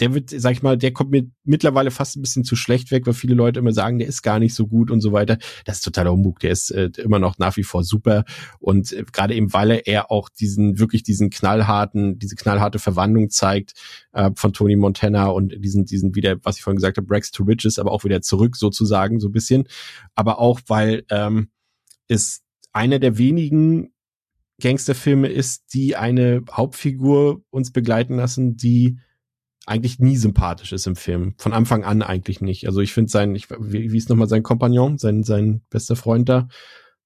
der wird, sag ich mal, der kommt mir mittlerweile fast ein bisschen zu schlecht weg, weil viele Leute immer sagen, der ist gar nicht so gut und so weiter. Das ist totaler Humbug. Der ist äh, immer noch nach wie vor super und äh, gerade eben, weil er auch diesen wirklich diesen knallharten, diese knallharte Verwandlung zeigt äh, von Tony Montana und diesen diesen wieder, was ich vorhin gesagt habe, Breaks to Riches, aber auch wieder zurück sozusagen so ein bisschen. Aber auch weil ähm, es einer der wenigen Gangsterfilme ist, die eine Hauptfigur uns begleiten lassen, die eigentlich nie sympathisch ist im Film. Von Anfang an eigentlich nicht. Also ich finde sein, ich, wie, wie ist nochmal sein Kompagnon, sein, sein bester Freund da?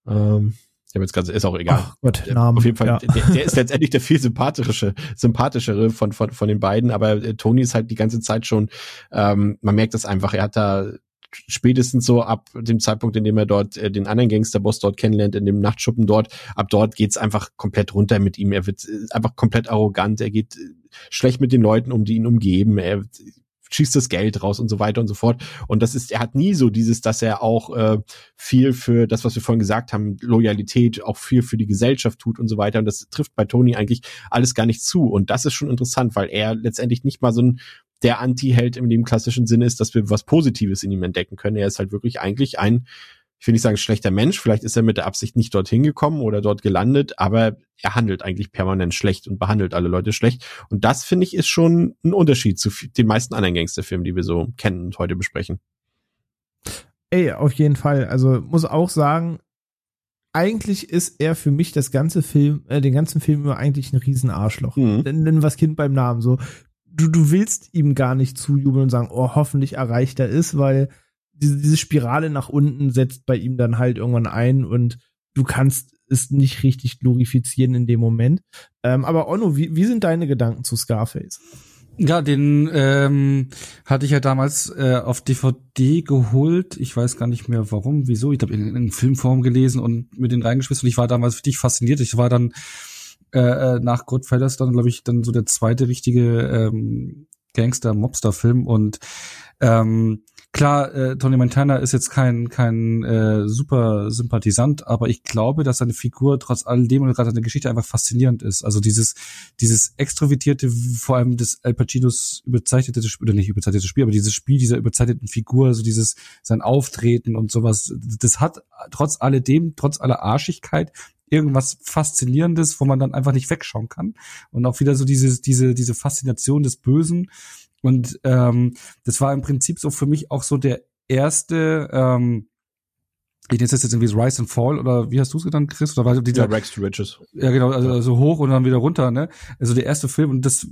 Ähm, ich habe jetzt gerade, ist auch egal. Ach Gott, Namen. Auf jeden Fall, ja. der, der, ist letztendlich der viel sympathische, sympathischere von, von, von den beiden, aber äh, Tony ist halt die ganze Zeit schon, ähm, man merkt das einfach, er hat da spätestens so ab dem Zeitpunkt, in dem er dort äh, den anderen Gangsterboss dort kennenlernt, in dem Nachtschuppen dort, ab dort geht's einfach komplett runter mit ihm. Er wird äh, einfach komplett arrogant, er geht äh, schlecht mit den Leuten um, die ihn umgeben, er schießt das Geld raus und so weiter und so fort. Und das ist, er hat nie so dieses, dass er auch äh, viel für das, was wir vorhin gesagt haben, Loyalität, auch viel für die Gesellschaft tut und so weiter. Und das trifft bei Tony eigentlich alles gar nicht zu. Und das ist schon interessant, weil er letztendlich nicht mal so ein der Anti-Held in dem klassischen Sinne ist, dass wir was Positives in ihm entdecken können. Er ist halt wirklich eigentlich ein, ich will nicht sagen schlechter Mensch, vielleicht ist er mit der Absicht nicht dorthin gekommen oder dort gelandet, aber er handelt eigentlich permanent schlecht und behandelt alle Leute schlecht. Und das, finde ich, ist schon ein Unterschied zu den meisten anderen Gangsterfilmen, die wir so kennen und heute besprechen. Ey, auf jeden Fall. Also muss auch sagen, eigentlich ist er für mich das ganze Film, äh, den ganzen Film über eigentlich ein Riesenarschloch. Mhm. Denn was Kind beim Namen so du, du willst ihm gar nicht zujubeln und sagen, oh, hoffentlich erreicht er es, weil diese, diese Spirale nach unten setzt bei ihm dann halt irgendwann ein und du kannst es nicht richtig glorifizieren in dem Moment. Ähm, aber Onno, wie, wie sind deine Gedanken zu Scarface? Ja, den ähm, hatte ich ja damals äh, auf DVD geholt. Ich weiß gar nicht mehr warum, wieso. Ich habe in, in Filmform gelesen und mit den reingeschmissen. Und ich war damals richtig fasziniert. Ich war dann äh, äh, nach Goodfellas dann, glaube ich, dann so der zweite richtige ähm, Gangster-Mobster-Film und ähm, klar, äh, Tony Montana ist jetzt kein kein äh, super Sympathisant, aber ich glaube, dass seine Figur trotz alledem und gerade seine Geschichte einfach faszinierend ist. Also dieses dieses extrovertierte, vor allem des Al Pacinos überzeichnete oder nicht überzeichnete Spiel, aber dieses Spiel dieser überzeichneten Figur, so dieses sein Auftreten und sowas, das hat trotz alledem, trotz aller Arschigkeit irgendwas Faszinierendes, wo man dann einfach nicht wegschauen kann. Und auch wieder so diese, diese, diese Faszination des Bösen. Und ähm, das war im Prinzip so für mich auch so der erste ähm, ich nenne das jetzt irgendwie Rise and Fall oder wie hast du es genannt, Chris? Oder war dieser, ja, Rex to Riches. Ja, genau, also, also hoch und dann wieder runter, ne? Also der erste Film und das,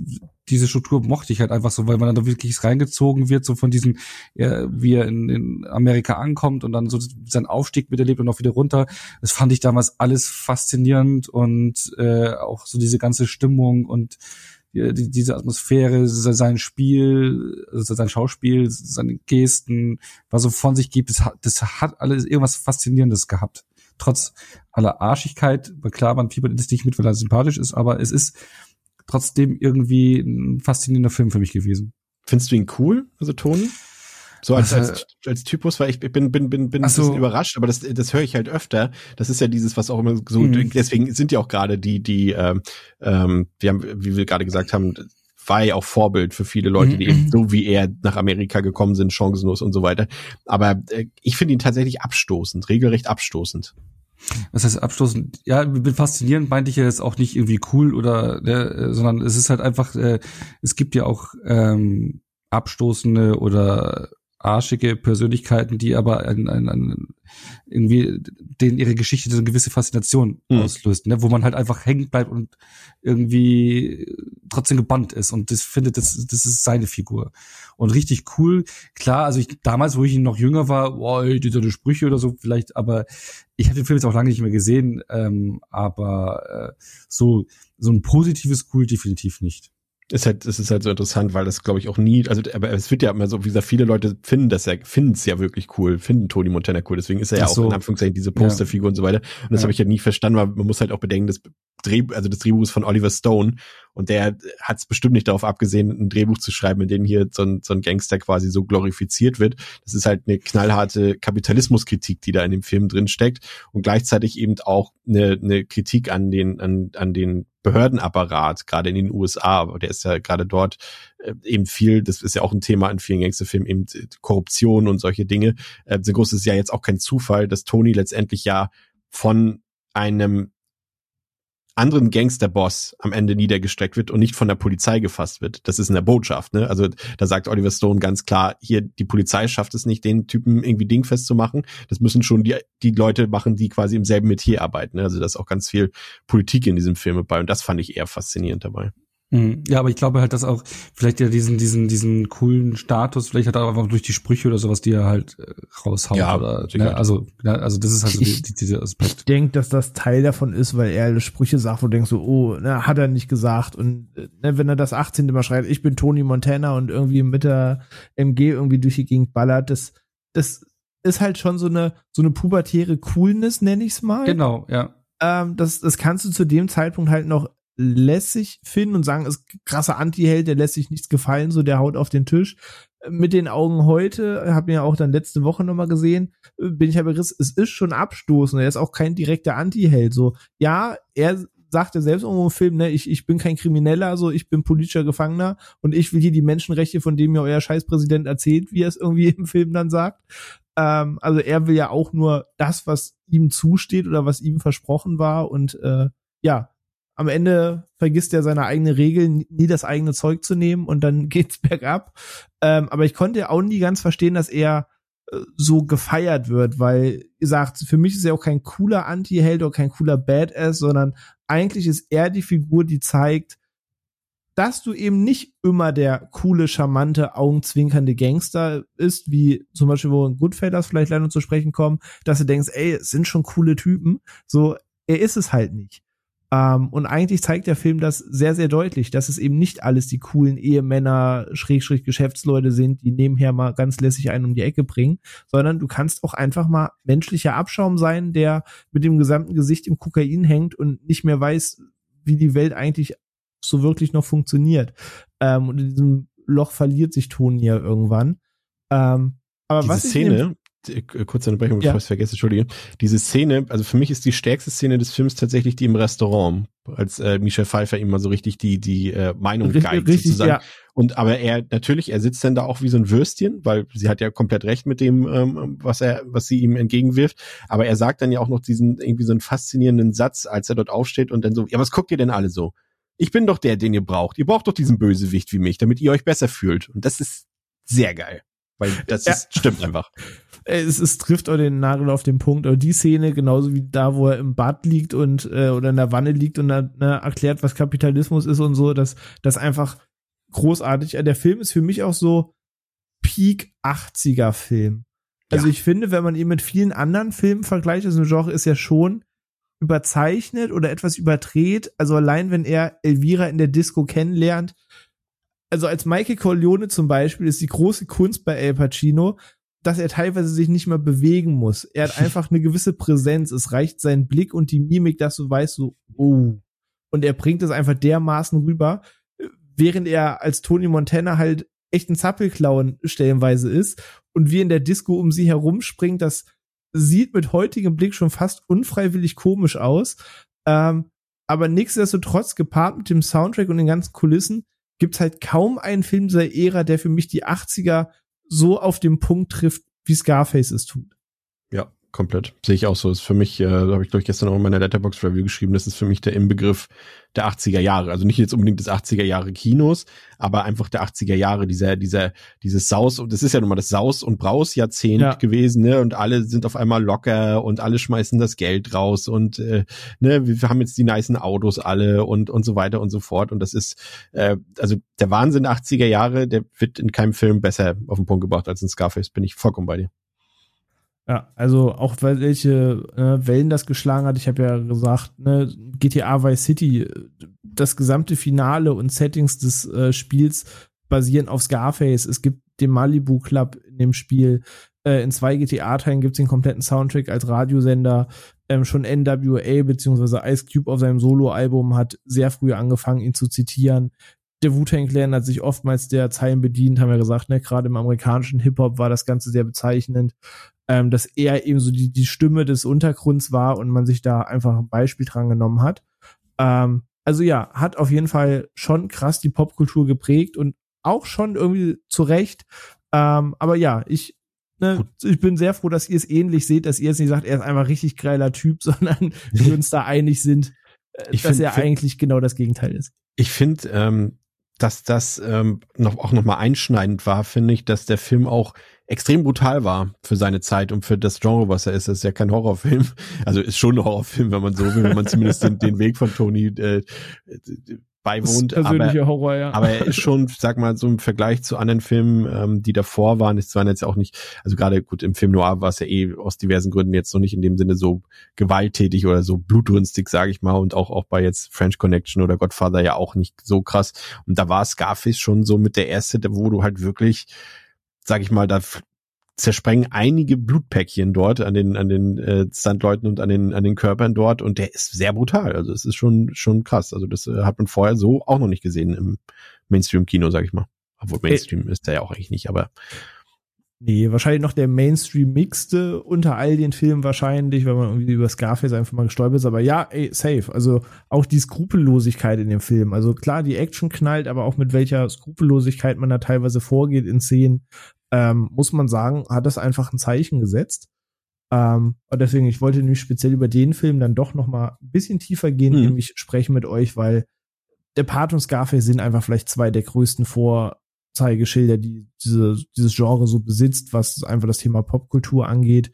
diese Struktur mochte ich halt einfach so, weil man dann da wirklich reingezogen wird, so von diesem, ja, wie er in, in Amerika ankommt und dann so seinen Aufstieg miterlebt und auch wieder runter. Das fand ich damals alles faszinierend und äh, auch so diese ganze Stimmung und die, diese Atmosphäre, sein Spiel, also sein Schauspiel, seine Gesten, was er von sich gibt, das hat, das hat alles irgendwas Faszinierendes gehabt. Trotz aller Arschigkeit, klar, man fiebert es nicht mit, weil er sympathisch ist, aber es ist trotzdem irgendwie ein faszinierender Film für mich gewesen. Findest du ihn cool, also Toni? So als, als, als Typus, weil ich bin, bin, bin, bin so. ein bisschen überrascht, aber das, das höre ich halt öfter. Das ist ja dieses, was auch immer so, mhm. deswegen sind ja auch gerade die, die, ähm, ähm, wir haben, wie wir gerade gesagt haben, war ja auch Vorbild für viele Leute, die eben mhm. so wie er nach Amerika gekommen sind, chancenlos und so weiter. Aber äh, ich finde ihn tatsächlich abstoßend, regelrecht abstoßend. Was heißt abstoßend? Ja, mit faszinierend meinte ich ja jetzt auch nicht irgendwie cool oder, ne, sondern es ist halt einfach, äh, es gibt ja auch ähm, abstoßende oder arschige Persönlichkeiten, die aber ein, ein, ein, irgendwie denen ihre Geschichte so eine gewisse Faszination mhm. auslöst, ne? wo man halt einfach hängen bleibt und irgendwie trotzdem gebannt ist und das findet, das, das ist seine Figur. Und richtig cool, klar, also ich damals, wo ich noch jünger war, boah, die so Sprüche oder so vielleicht, aber ich habe den Film jetzt auch lange nicht mehr gesehen, ähm, aber äh, so, so ein positives Cool definitiv nicht. Ist halt, es ist halt so interessant, weil das glaube ich auch nie, also aber es wird ja immer so, wie gesagt, viele Leute finden das ja, finden es ja wirklich cool, finden Tony Montana cool, deswegen ist er ja so. auch in Anführungszeichen diese Posterfigur ja. und so weiter. Und das ja. habe ich ja nie verstanden, weil man muss halt auch bedenken, das Dreh, also das Drehbuch ist von Oliver Stone und der hat es bestimmt nicht darauf abgesehen, ein Drehbuch zu schreiben, in dem hier so ein, so ein Gangster quasi so glorifiziert wird. Das ist halt eine knallharte Kapitalismuskritik, die da in dem Film drin steckt und gleichzeitig eben auch eine, eine Kritik an den, an, an den Behördenapparat, gerade in den USA, aber der ist ja gerade dort äh, eben viel, das ist ja auch ein Thema in vielen Gangsterfilmen, eben Korruption und solche Dinge. Äh, so groß ist ja jetzt auch kein Zufall, dass Tony letztendlich ja von einem anderen Gangsterboss am Ende niedergestreckt wird und nicht von der Polizei gefasst wird. Das ist in der Botschaft, ne? Also da sagt Oliver Stone ganz klar, hier die Polizei schafft es nicht, den Typen irgendwie dingfest zu machen. Das müssen schon die die Leute machen, die quasi im selben Metier arbeiten. Ne? Also da ist auch ganz viel Politik in diesem Film dabei und das fand ich eher faszinierend dabei. Mhm. Ja, aber ich glaube halt, dass auch vielleicht ja diesen, diesen, diesen coolen Status, vielleicht hat er einfach durch die Sprüche oder sowas, die er halt äh, raushaut. Ja, oder, ne? also, ja, also das ist halt so die, die, dieser Aspekt. Ich denke, dass das Teil davon ist, weil er Sprüche sagt, wo du denkst so, oh, ne, hat er nicht gesagt. Und ne, wenn er das 18. Mal schreibt, ich bin Tony Montana und irgendwie mit der MG irgendwie durch die Gegend ballert, das, das ist halt schon so eine, so eine pubertäre Coolness, nenne ich's mal. Genau, ja. Ähm, das, das kannst du zu dem Zeitpunkt halt noch lässig finden und sagen, ist krasser Anti-Held, der lässt sich nichts gefallen, so der haut auf den Tisch. Mit den Augen heute, habe mir ja auch dann letzte Woche nochmal gesehen, bin ich aber gerissen, es ist schon abstoßend, er ist auch kein direkter Anti-Held, so. Ja, er sagt ja selbst irgendwo im Film, ne, ich, ich bin kein Krimineller, so, ich bin politischer Gefangener und ich will hier die Menschenrechte, von denen mir euer Scheißpräsident erzählt, wie er es irgendwie im Film dann sagt. Ähm, also er will ja auch nur das, was ihm zusteht oder was ihm versprochen war und äh, ja, am Ende vergisst er seine eigene Regel, nie das eigene Zeug zu nehmen und dann geht's bergab. Ähm, aber ich konnte auch nie ganz verstehen, dass er äh, so gefeiert wird, weil, ihr sagt, für mich ist er auch kein cooler Anti-Held oder kein cooler Badass, sondern eigentlich ist er die Figur, die zeigt, dass du eben nicht immer der coole, charmante, augenzwinkernde Gangster ist, wie zum Beispiel, wo Goodfellas vielleicht leider zu sprechen kommen, dass du denkst, ey, es sind schon coole Typen. So, er ist es halt nicht. Ähm, und eigentlich zeigt der Film das sehr, sehr deutlich, dass es eben nicht alles die coolen Ehemänner, Schrägstrich Geschäftsleute sind, die nebenher mal ganz lässig einen um die Ecke bringen, sondern du kannst auch einfach mal menschlicher Abschaum sein, der mit dem gesamten Gesicht im Kokain hängt und nicht mehr weiß, wie die Welt eigentlich so wirklich noch funktioniert. Ähm, und in diesem Loch verliert sich Toni ja irgendwann. Ähm, aber Diese was Szene, kurze Unterbrechung, bevor ja. ich es vergesse, Entschuldige. Diese Szene, also für mich ist die stärkste Szene des Films tatsächlich die im Restaurant, als äh, Michel Pfeiffer ihm mal so richtig die die äh, Meinung richtig, geigt richtig, sozusagen. Ja. Und aber er natürlich, er sitzt dann da auch wie so ein Würstchen, weil sie hat ja komplett recht mit dem, ähm, was er, was sie ihm entgegenwirft. Aber er sagt dann ja auch noch diesen irgendwie so einen faszinierenden Satz, als er dort aufsteht und dann so, ja, was guckt ihr denn alle so? Ich bin doch der, den ihr braucht. Ihr braucht doch diesen Bösewicht wie mich, damit ihr euch besser fühlt. Und das ist sehr geil. Weil das ist, ja. stimmt einfach. Es, es trifft auch den Nagel auf den Punkt. Aber die Szene, genauso wie da, wo er im Bad liegt und äh, oder in der Wanne liegt und dann ne, erklärt, was Kapitalismus ist und so, dass das einfach großartig. Der Film ist für mich auch so Peak 80er Film. Also ja. ich finde, wenn man ihn mit vielen anderen Filmen vergleicht, also ein Genre ist ja schon überzeichnet oder etwas überdreht. Also allein wenn er Elvira in der Disco kennenlernt, also als Michael Corleone zum Beispiel ist die große Kunst bei El Pacino, dass er teilweise sich nicht mehr bewegen muss. Er hat einfach eine gewisse Präsenz. Es reicht sein Blick und die Mimik, dass du weißt, so, oh. Und er bringt es einfach dermaßen rüber, während er als Tony Montana halt echt ein Zappelklauen stellenweise ist und wie in der Disco um sie herumspringt, das sieht mit heutigem Blick schon fast unfreiwillig komisch aus. Ähm, aber nichtsdestotrotz gepaart mit dem Soundtrack und den ganzen Kulissen gibt's halt kaum einen Film dieser Ära, der für mich die 80er so auf den Punkt trifft, wie Scarface es tut. Komplett. Sehe ich auch so. Ist für mich, äh, habe ich glaube ich gestern auch in meiner Letterbox Review geschrieben, das ist für mich der Inbegriff der 80er Jahre. Also nicht jetzt unbedingt des 80er Jahre Kinos, aber einfach der 80er Jahre, dieser, dieser, dieses Saus, und das ist ja nun mal das Saus- und Braus-Jahrzehnt ja. gewesen, ne? Und alle sind auf einmal locker und alle schmeißen das Geld raus und äh, ne, wir haben jetzt die nicen Autos alle und, und so weiter und so fort. Und das ist, äh, also der Wahnsinn der 80er Jahre, der wird in keinem Film besser auf den Punkt gebracht als in Scarface, bin ich vollkommen bei dir. Ja, also auch welche äh, Wellen das geschlagen hat. Ich habe ja gesagt, ne, GTA Vice City, das gesamte Finale und Settings des äh, Spiels basieren auf Scarface. Es gibt den Malibu Club in dem Spiel. Äh, in zwei GTA-Teilen gibt es den kompletten Soundtrack als Radiosender. Ähm, schon NWA bzw. Ice Cube auf seinem Solo-Album hat sehr früh angefangen, ihn zu zitieren. Der Wu-Tang Clan hat sich oftmals der Zeilen bedient, haben wir gesagt, ne? gerade im amerikanischen Hip-Hop war das Ganze sehr bezeichnend, ähm, dass er eben so die, die Stimme des Untergrunds war und man sich da einfach ein Beispiel dran genommen hat. Ähm, also ja, hat auf jeden Fall schon krass die Popkultur geprägt und auch schon irgendwie zu Recht. Ähm, aber ja, ich, ne, ich bin sehr froh, dass ihr es ähnlich seht, dass ihr jetzt nicht sagt, er ist einfach richtig geiler Typ, sondern wir uns da einig sind, äh, ich dass find, er eigentlich genau das Gegenteil ist. Ich finde, ähm, dass das ähm, noch auch noch mal einschneidend war, finde ich, dass der Film auch extrem brutal war für seine Zeit und für das Genre, was er ist. Das ist ja kein Horrorfilm. Also ist schon ein Horrorfilm, wenn man so will, wenn man zumindest den, den Weg von Tony äh, beiwohnt. aber, Horror, ja. aber er ist schon, sag mal, so im Vergleich zu anderen Filmen, ähm, die davor waren, es waren jetzt auch nicht, also gerade gut, im Film Noir war es ja eh aus diversen Gründen jetzt noch nicht in dem Sinne so gewalttätig oder so blutrünstig, sage ich mal, und auch, auch bei jetzt French Connection oder Godfather ja auch nicht so krass. Und da war Scarface schon so mit der erste, wo du halt wirklich sag ich mal, da zersprengen einige Blutpäckchen dort an den an den äh, Standleuten und an den an den Körpern dort und der ist sehr brutal. Also es ist schon schon krass. Also das äh, hat man vorher so auch noch nicht gesehen im Mainstream Kino, sag ich mal. Obwohl Mainstream äh, ist der ja auch eigentlich nicht, aber Nee, wahrscheinlich noch der Mainstream-Mixte unter all den Filmen wahrscheinlich, wenn man irgendwie über Scarface einfach mal gestolpert ist. Aber ja, ey, safe. Also auch die Skrupellosigkeit in dem Film. Also klar, die Action knallt, aber auch mit welcher Skrupellosigkeit man da teilweise vorgeht in Szenen, ähm, muss man sagen, hat das einfach ein Zeichen gesetzt. Ähm, und deswegen, ich wollte nämlich speziell über den Film dann doch noch mal ein bisschen tiefer gehen, mhm. nämlich sprechen mit euch, weil der Part und Scarface sind einfach vielleicht zwei der größten Vor Zeigeschilder, die diese, dieses Genre so besitzt, was einfach das Thema Popkultur angeht.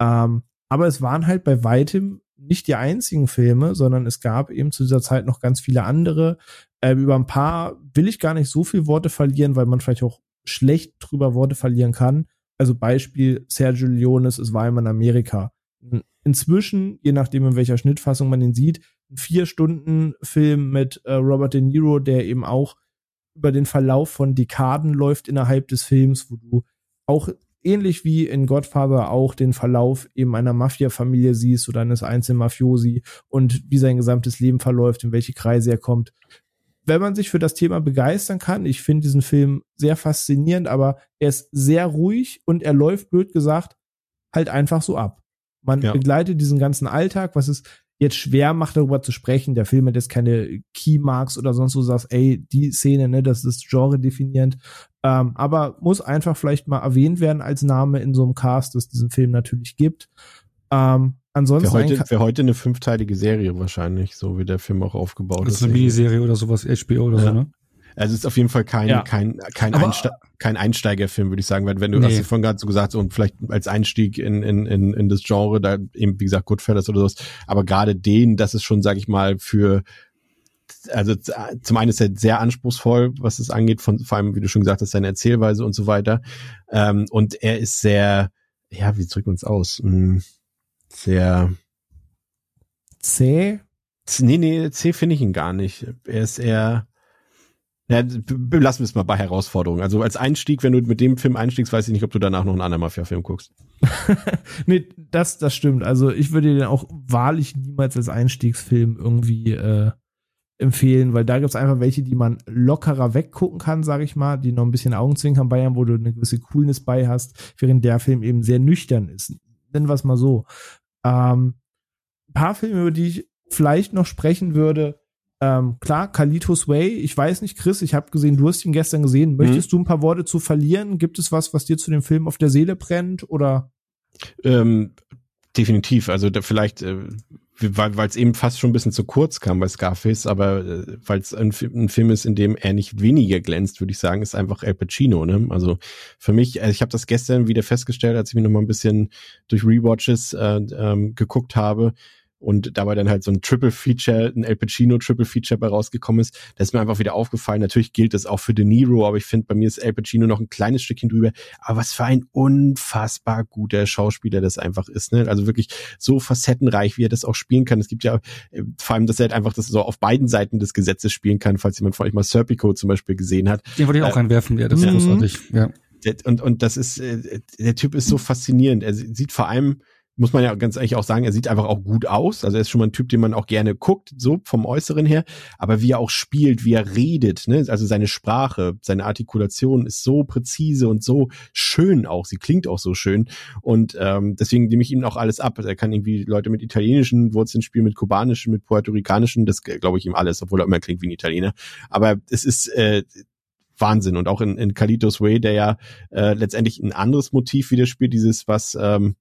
Ähm, aber es waren halt bei weitem nicht die einzigen Filme, sondern es gab eben zu dieser Zeit noch ganz viele andere. Ähm, über ein paar will ich gar nicht so viel Worte verlieren, weil man vielleicht auch schlecht drüber Worte verlieren kann. Also Beispiel Sergio Leones, es war immer in Amerika. Inzwischen, je nachdem in welcher Schnittfassung man ihn sieht, ein vier Stunden Film mit äh, Robert De Niro, der eben auch über den Verlauf von Dekaden läuft innerhalb des Films, wo du auch ähnlich wie in Godfather auch den Verlauf eben einer Mafia-Familie siehst oder eines einzelnen Mafiosi und wie sein gesamtes Leben verläuft, in welche Kreise er kommt. Wenn man sich für das Thema begeistern kann, ich finde diesen Film sehr faszinierend, aber er ist sehr ruhig und er läuft, blöd gesagt, halt einfach so ab. Man ja. begleitet diesen ganzen Alltag, was ist jetzt schwer macht, darüber zu sprechen. Der Film hat jetzt keine Keymarks oder sonst so sagst, ey, die Szene, ne, das ist Genre definierend. Ähm, aber muss einfach vielleicht mal erwähnt werden als Name in so einem Cast, das diesen Film natürlich gibt. Ähm, ansonsten. Für heute, für heute eine fünfteilige Serie wahrscheinlich, so wie der Film auch aufgebaut ist. Das ist eine Miniserie oder sowas, HBO oder ja. so, ne? Also es ist auf jeden Fall kein, ja. kein, kein, Einste kein Einsteigerfilm, würde ich sagen, weil wenn du nee. hast du vorhin gerade so gesagt, und vielleicht als Einstieg in, in, in, in das Genre, da eben, wie gesagt, Goodfellas oder sowas, aber gerade den, das ist schon, sag ich mal, für also zum einen ist er sehr anspruchsvoll, was es angeht, von vor allem, wie du schon gesagt hast, seine Erzählweise und so weiter. Ähm, und er ist sehr, ja, wie drücken wir uns aus? Hm, sehr zäh? Nee, nee, zäh finde ich ihn gar nicht. Er ist eher ja, belassen wir es mal bei Herausforderungen. Also als Einstieg, wenn du mit dem Film einstiegst, weiß ich nicht, ob du danach noch einen anderen Mafia-Film guckst. nee, das, das stimmt. Also ich würde den auch wahrlich niemals als Einstiegsfilm irgendwie äh, empfehlen, weil da gibt's einfach welche, die man lockerer weggucken kann, sag ich mal, die noch ein bisschen Augenzwinkern bei haben, wo du eine gewisse Coolness bei hast, während der Film eben sehr nüchtern ist. Nennen wir es mal so. Ähm, ein paar Filme, über die ich vielleicht noch sprechen würde, ähm, klar, Kalitos Way, ich weiß nicht, Chris, ich habe gesehen, du hast ihn gestern gesehen. Möchtest mhm. du ein paar Worte zu verlieren? Gibt es was, was dir zu dem Film auf der Seele brennt oder? Ähm, definitiv. Also da vielleicht, äh, weil es eben fast schon ein bisschen zu kurz kam bei Scarface, aber äh, weil es ein, ein, Film ist, in dem er nicht weniger glänzt, würde ich sagen, ist einfach El Pacino. Ne? Also für mich, also ich habe das gestern wieder festgestellt, als ich mir noch mal ein bisschen durch Rewatches äh, ähm, geguckt habe und dabei dann halt so ein Triple Feature, ein El Pacino Triple Feature bei rausgekommen ist, da ist mir einfach wieder aufgefallen. Natürlich gilt das auch für De Niro, aber ich finde, bei mir ist El Pacino noch ein kleines Stückchen drüber. Aber was für ein unfassbar guter Schauspieler das einfach ist, ne? Also wirklich so facettenreich, wie er das auch spielen kann. Es gibt ja äh, vor allem, dass er halt einfach das so auf beiden Seiten des Gesetzes spielen kann, falls jemand von euch mal Serpico zum Beispiel gesehen hat. Den wollte ich auch äh, einwerfen, ja, das ist großartig, ja. Und, und das ist, äh, der Typ ist so faszinierend. Er sieht vor allem muss man ja ganz ehrlich auch sagen, er sieht einfach auch gut aus. Also er ist schon mal ein Typ, den man auch gerne guckt, so vom Äußeren her. Aber wie er auch spielt, wie er redet, ne? also seine Sprache, seine Artikulation ist so präzise und so schön auch. Sie klingt auch so schön. Und ähm, deswegen nehme ich ihm auch alles ab. Er kann irgendwie Leute mit italienischen Wurzeln spielen, mit kubanischen, mit puerto-ricanischen. Das glaube ich ihm alles, obwohl er immer klingt wie ein Italiener. Aber es ist äh, Wahnsinn. Und auch in, in Kalitos Way, der ja äh, letztendlich ein anderes Motiv widerspielt, dieses, was ähm,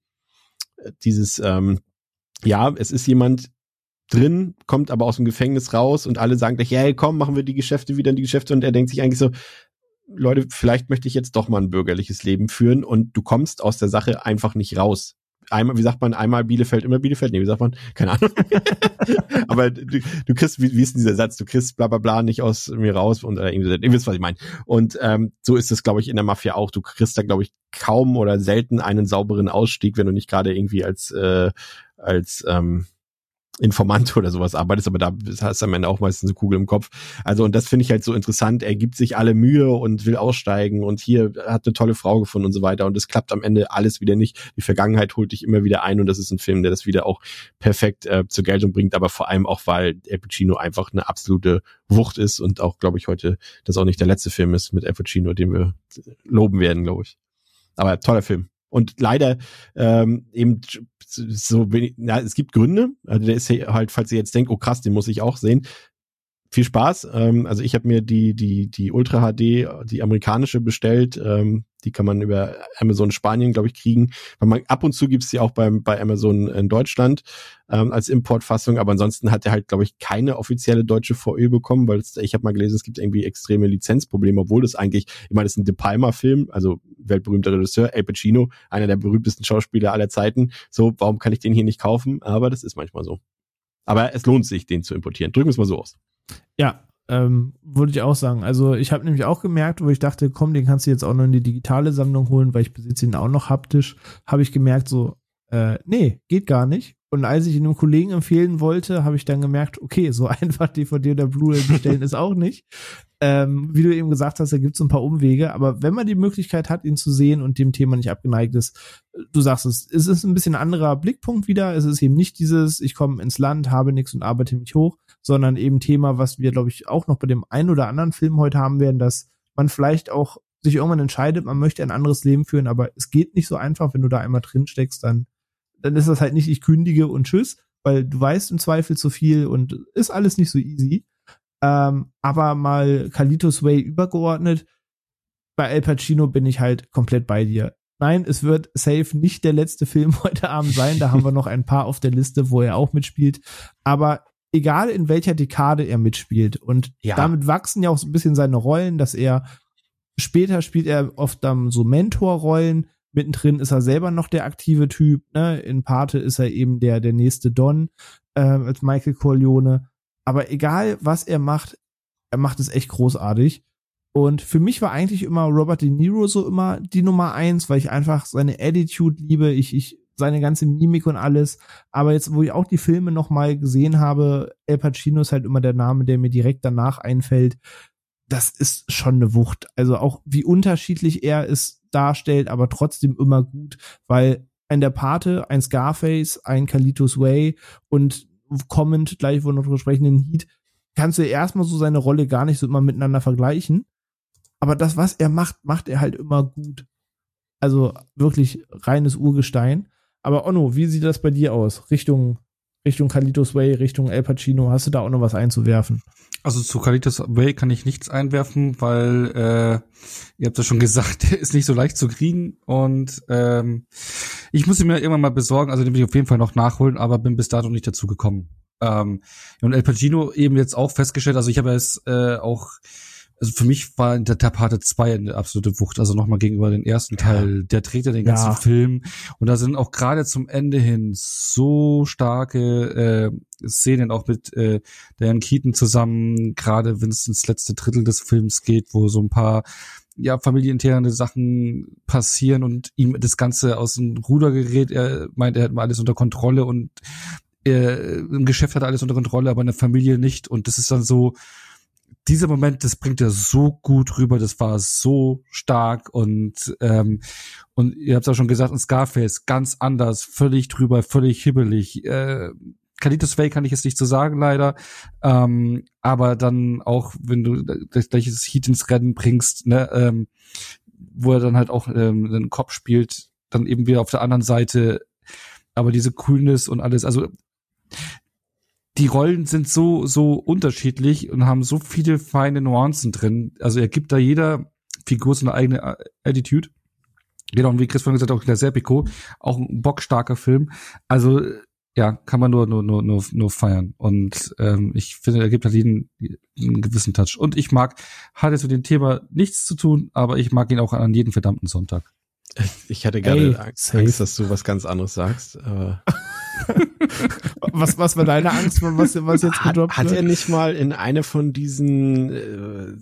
dieses, ähm, ja, es ist jemand drin, kommt aber aus dem Gefängnis raus und alle sagen gleich, hey, komm, machen wir die Geschäfte wieder in die Geschäfte. Und er denkt sich eigentlich so, Leute, vielleicht möchte ich jetzt doch mal ein bürgerliches Leben führen und du kommst aus der Sache einfach nicht raus einmal, wie sagt man, einmal Bielefeld, immer Bielefeld? Nee, wie sagt man? Keine Ahnung. Aber du, du kriegst, wie, wie ist denn dieser Satz? Du kriegst bla bla bla nicht aus mir raus und äh, ihr wisst, was ich meine. Und ähm, so ist es, glaube ich, in der Mafia auch. Du kriegst da, glaube ich, kaum oder selten einen sauberen Ausstieg, wenn du nicht gerade irgendwie als äh, als ähm, Informant oder sowas arbeitest, aber da hast du am Ende auch meistens eine Kugel im Kopf. Also und das finde ich halt so interessant. Er gibt sich alle Mühe und will aussteigen und hier hat eine tolle Frau gefunden und so weiter und es klappt am Ende alles wieder nicht. Die Vergangenheit holt dich immer wieder ein und das ist ein Film, der das wieder auch perfekt äh, zur Geltung bringt, aber vor allem auch, weil El Pacino einfach eine absolute Wucht ist und auch, glaube ich, heute das auch nicht der letzte Film ist mit El Pacino, den wir loben werden, glaube ich. Aber toller Film. Und leider ähm, eben so wenig, ja, es gibt Gründe. Also der ist halt, falls ihr jetzt denkt, oh krass, den muss ich auch sehen. Viel Spaß. Ähm, also ich habe mir die die die Ultra HD, die amerikanische bestellt. Ähm, die kann man über Amazon Spanien, glaube ich, kriegen. Weil man ab und zu gibt's die auch beim bei Amazon in Deutschland ähm, als Importfassung. Aber ansonsten hat er halt, glaube ich, keine offizielle deutsche VÖ bekommen, weil ich habe mal gelesen, es gibt irgendwie extreme Lizenzprobleme, obwohl das eigentlich, ich meine, das ist ein De Palma-Film, also weltberühmter Regisseur, El Pacino, einer der berühmtesten Schauspieler aller Zeiten. So, warum kann ich den hier nicht kaufen? Aber das ist manchmal so. Aber es lohnt sich, den zu importieren. Drücken wir es mal so aus. Ja, ähm, würde ich auch sagen. Also ich habe nämlich auch gemerkt, wo ich dachte, komm, den kannst du jetzt auch noch in die digitale Sammlung holen, weil ich besitze ihn auch noch haptisch, habe ich gemerkt, so, äh, nee, geht gar nicht. Und als ich ihn einem Kollegen empfehlen wollte, habe ich dann gemerkt, okay, so einfach DVD oder Blu-ray bestellen ist auch nicht. Ähm, wie du eben gesagt hast, da gibt es ein paar Umwege. Aber wenn man die Möglichkeit hat, ihn zu sehen und dem Thema nicht abgeneigt ist, du sagst es, es ist ein bisschen anderer Blickpunkt wieder. Es ist eben nicht dieses, ich komme ins Land, habe nichts und arbeite mich hoch, sondern eben Thema, was wir, glaube ich, auch noch bei dem einen oder anderen Film heute haben werden, dass man vielleicht auch sich irgendwann entscheidet, man möchte ein anderes Leben führen, aber es geht nicht so einfach, wenn du da einmal drin steckst, dann dann ist das halt nicht, ich kündige und tschüss, weil du weißt im Zweifel zu viel und ist alles nicht so easy. Ähm, aber mal Kalitos Way übergeordnet, bei El Pacino bin ich halt komplett bei dir. Nein, es wird safe nicht der letzte Film heute Abend sein. Da haben wir noch ein paar auf der Liste, wo er auch mitspielt. Aber egal in welcher Dekade er mitspielt und ja. damit wachsen ja auch so ein bisschen seine Rollen, dass er später spielt er oft dann so Mentorrollen, Mittendrin ist er selber noch der aktive Typ. Ne? In Pate ist er eben der, der nächste Don äh, als Michael Corleone. Aber egal, was er macht, er macht es echt großartig. Und für mich war eigentlich immer Robert De Niro so immer die Nummer eins, weil ich einfach seine Attitude liebe, ich, ich seine ganze Mimik und alles. Aber jetzt, wo ich auch die Filme nochmal gesehen habe, El Pacino ist halt immer der Name, der mir direkt danach einfällt. Das ist schon eine Wucht. Also auch wie unterschiedlich er ist darstellt, aber trotzdem immer gut, weil ein Der Pate, ein Scarface, ein Kalitos Way und kommend, gleich wo wir noch sprechen, den Heat, kannst du erstmal so seine Rolle gar nicht so immer miteinander vergleichen. Aber das, was er macht, macht er halt immer gut. Also wirklich reines Urgestein. Aber Onno, wie sieht das bei dir aus? Richtung Richtung Kalitos Way, Richtung El Pacino. Hast du da auch noch was einzuwerfen? Also zu Kalitos Way kann ich nichts einwerfen, weil äh, ihr habt ja schon gesagt, der ist nicht so leicht zu kriegen und ähm, ich muss ihn mir irgendwann mal besorgen, also den will ich auf jeden Fall noch nachholen, aber bin bis dato nicht dazu gekommen. Ähm, und El Pacino eben jetzt auch festgestellt, also ich habe es äh, auch also für mich war der, der Pate 2 eine absolute Wucht, also nochmal gegenüber den ersten Teil, ja. der trägt ja den ganzen ja. Film und da sind auch gerade zum Ende hin so starke äh, Szenen auch mit äh, Diane Keaton zusammen, gerade wenn es ins letzte Drittel des Films geht, wo so ein paar ja, familieninterne Sachen passieren und ihm das Ganze aus dem Ruder gerät. Er meint, er hat mal alles unter Kontrolle und er, im Geschäft hat er alles unter Kontrolle, aber in der Familie nicht. Und das ist dann so, dieser Moment, das bringt er so gut rüber, das war so stark und ähm, und ihr habt es auch schon gesagt, in Scarface ganz anders, völlig drüber, völlig hibbelig. Äh, Kalitos Way kann ich jetzt nicht so sagen, leider. Ähm, aber dann auch, wenn du das gleiche Heat ins Rennen bringst, ne, ähm, wo er dann halt auch ähm, den Kopf spielt, dann eben wieder auf der anderen Seite, aber diese Coolness und alles, also die Rollen sind so, so unterschiedlich und haben so viele feine Nuancen drin. Also er gibt da jeder Figur so eine eigene Attitude. Genau, wie Chris vorhin gesagt hat, auch der Serpico, auch ein bockstarker Film. Also ja, kann man nur, nur, nur, nur, nur feiern. Und ähm, ich finde, er gibt halt jeden einen gewissen Touch. Und ich mag, hat jetzt mit dem Thema nichts zu tun, aber ich mag ihn auch an jedem verdammten Sonntag. Ich hatte gerade Angst, Angst, dass du was ganz anderes sagst. Aber was, was war deine Angst, was, was jetzt gedroppt hat, hat er nicht mal in eine von diesen äh,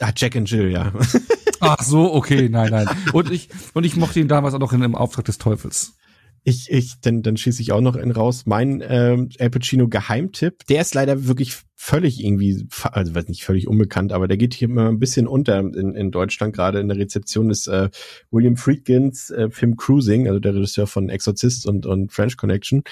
Ah, Jack and Jill, ja. Ach so, okay, nein, nein. Und ich, und ich mochte ihn damals auch noch in dem Auftrag des Teufels. Ich, ich, dann, dann schieße ich auch noch in raus. Mein ähm, Al Pacino Geheimtipp, der ist leider wirklich völlig irgendwie, also weiß nicht völlig unbekannt, aber der geht hier immer ein bisschen unter in, in Deutschland, gerade in der Rezeption des äh, William Friedkins äh, Film Cruising, also der Regisseur von Exorcist und, und French Connection.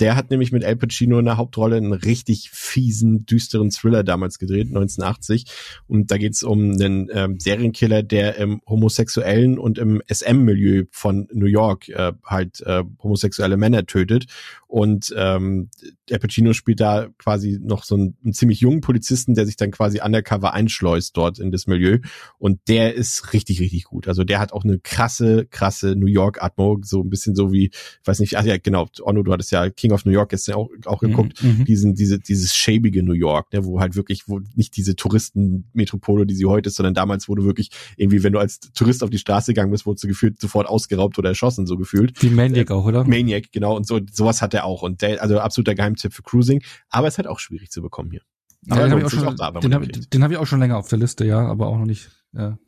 Der hat nämlich mit Al Pacino in der Hauptrolle einen richtig fiesen, düsteren Thriller damals gedreht, 1980. Und da geht's um einen ähm, Serienkiller, der im homosexuellen und im SM-Milieu von New York äh, halt äh, homosexuelle Männer tötet. Und ähm, Al Pacino spielt da quasi noch so einen, einen ziemlich jungen Polizisten, der sich dann quasi undercover einschleust dort in das Milieu. Und der ist richtig, richtig gut. Also der hat auch eine krasse, krasse New York-Atmo, so ein bisschen so wie, ich weiß nicht, ach ja, genau, Onno, du hattest ja King of New York gestern auch, auch mhm, geguckt, mhm, diesen, diese, dieses schäbige New York, ne, wo halt wirklich, wo nicht diese Touristenmetropole, die sie heute ist, sondern damals, du wirklich irgendwie, wenn du als Tourist auf die Straße gegangen bist, wurdest du gefühlt sofort ausgeraubt oder erschossen, so gefühlt. Wie Maniac äh, auch, oder? Maniac, genau, und so, sowas hat er auch. Und der, also absoluter Geheimtipp für Cruising, aber es ist halt auch schwierig zu bekommen hier. Aber ja, den habe ich, auch schon, da, den hab, den hab ich auch schon länger auf der Liste, ja, aber auch noch nicht. Ja.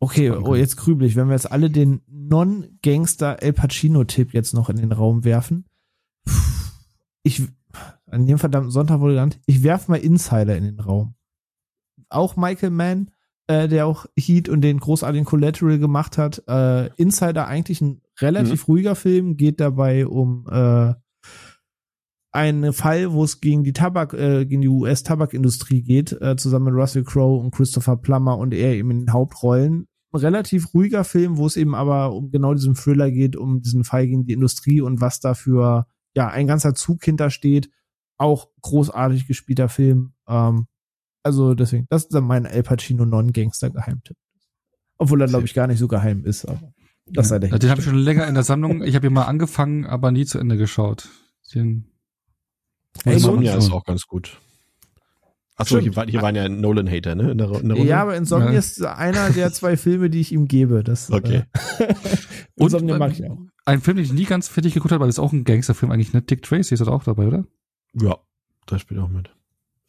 Okay, oh, jetzt grübelig, wenn wir jetzt alle den Non-Gangster El Pacino-Tipp jetzt noch in den Raum werfen. Puh ich, an dem verdammten Sonntag wurde genannt, ich werf mal Insider in den Raum. Auch Michael Mann, äh, der auch Heat und den großartigen Collateral gemacht hat. Äh, Insider eigentlich ein relativ mhm. ruhiger Film, geht dabei um äh, einen Fall, wo es gegen die Tabak, äh, gegen die US-Tabakindustrie geht, äh, zusammen mit Russell Crowe und Christopher Plummer und er eben in den Hauptrollen. Ein relativ ruhiger Film, wo es eben aber um genau diesen Thriller geht, um diesen Fall gegen die Industrie und was dafür ja, ein ganzer Zug hintersteht. Auch großartig gespielter Film. Ähm, also deswegen, das ist dann mein El Pacino Non-Gangster-Geheimtipp. Obwohl er, glaube ich, gar nicht so geheim ist, aber das ja. sei der Den habe ich schon länger in der Sammlung. Ich habe ihn mal angefangen, aber nie zu Ende geschaut. Den Insomnia ist auch ganz gut. Achso, hier, hier waren ja Nolan-Hater, ne? In der, in der Ja, aber Insomnia ja. ist einer der zwei Filme, die ich ihm gebe. Das, okay. Äh, Insomnia mag ich auch. Ein Film, den ich nie ganz fertig geguckt habe, weil das ist auch ein Gangsterfilm eigentlich, ne? Dick Tracy ist auch dabei, oder? Ja, da spielt auch mit.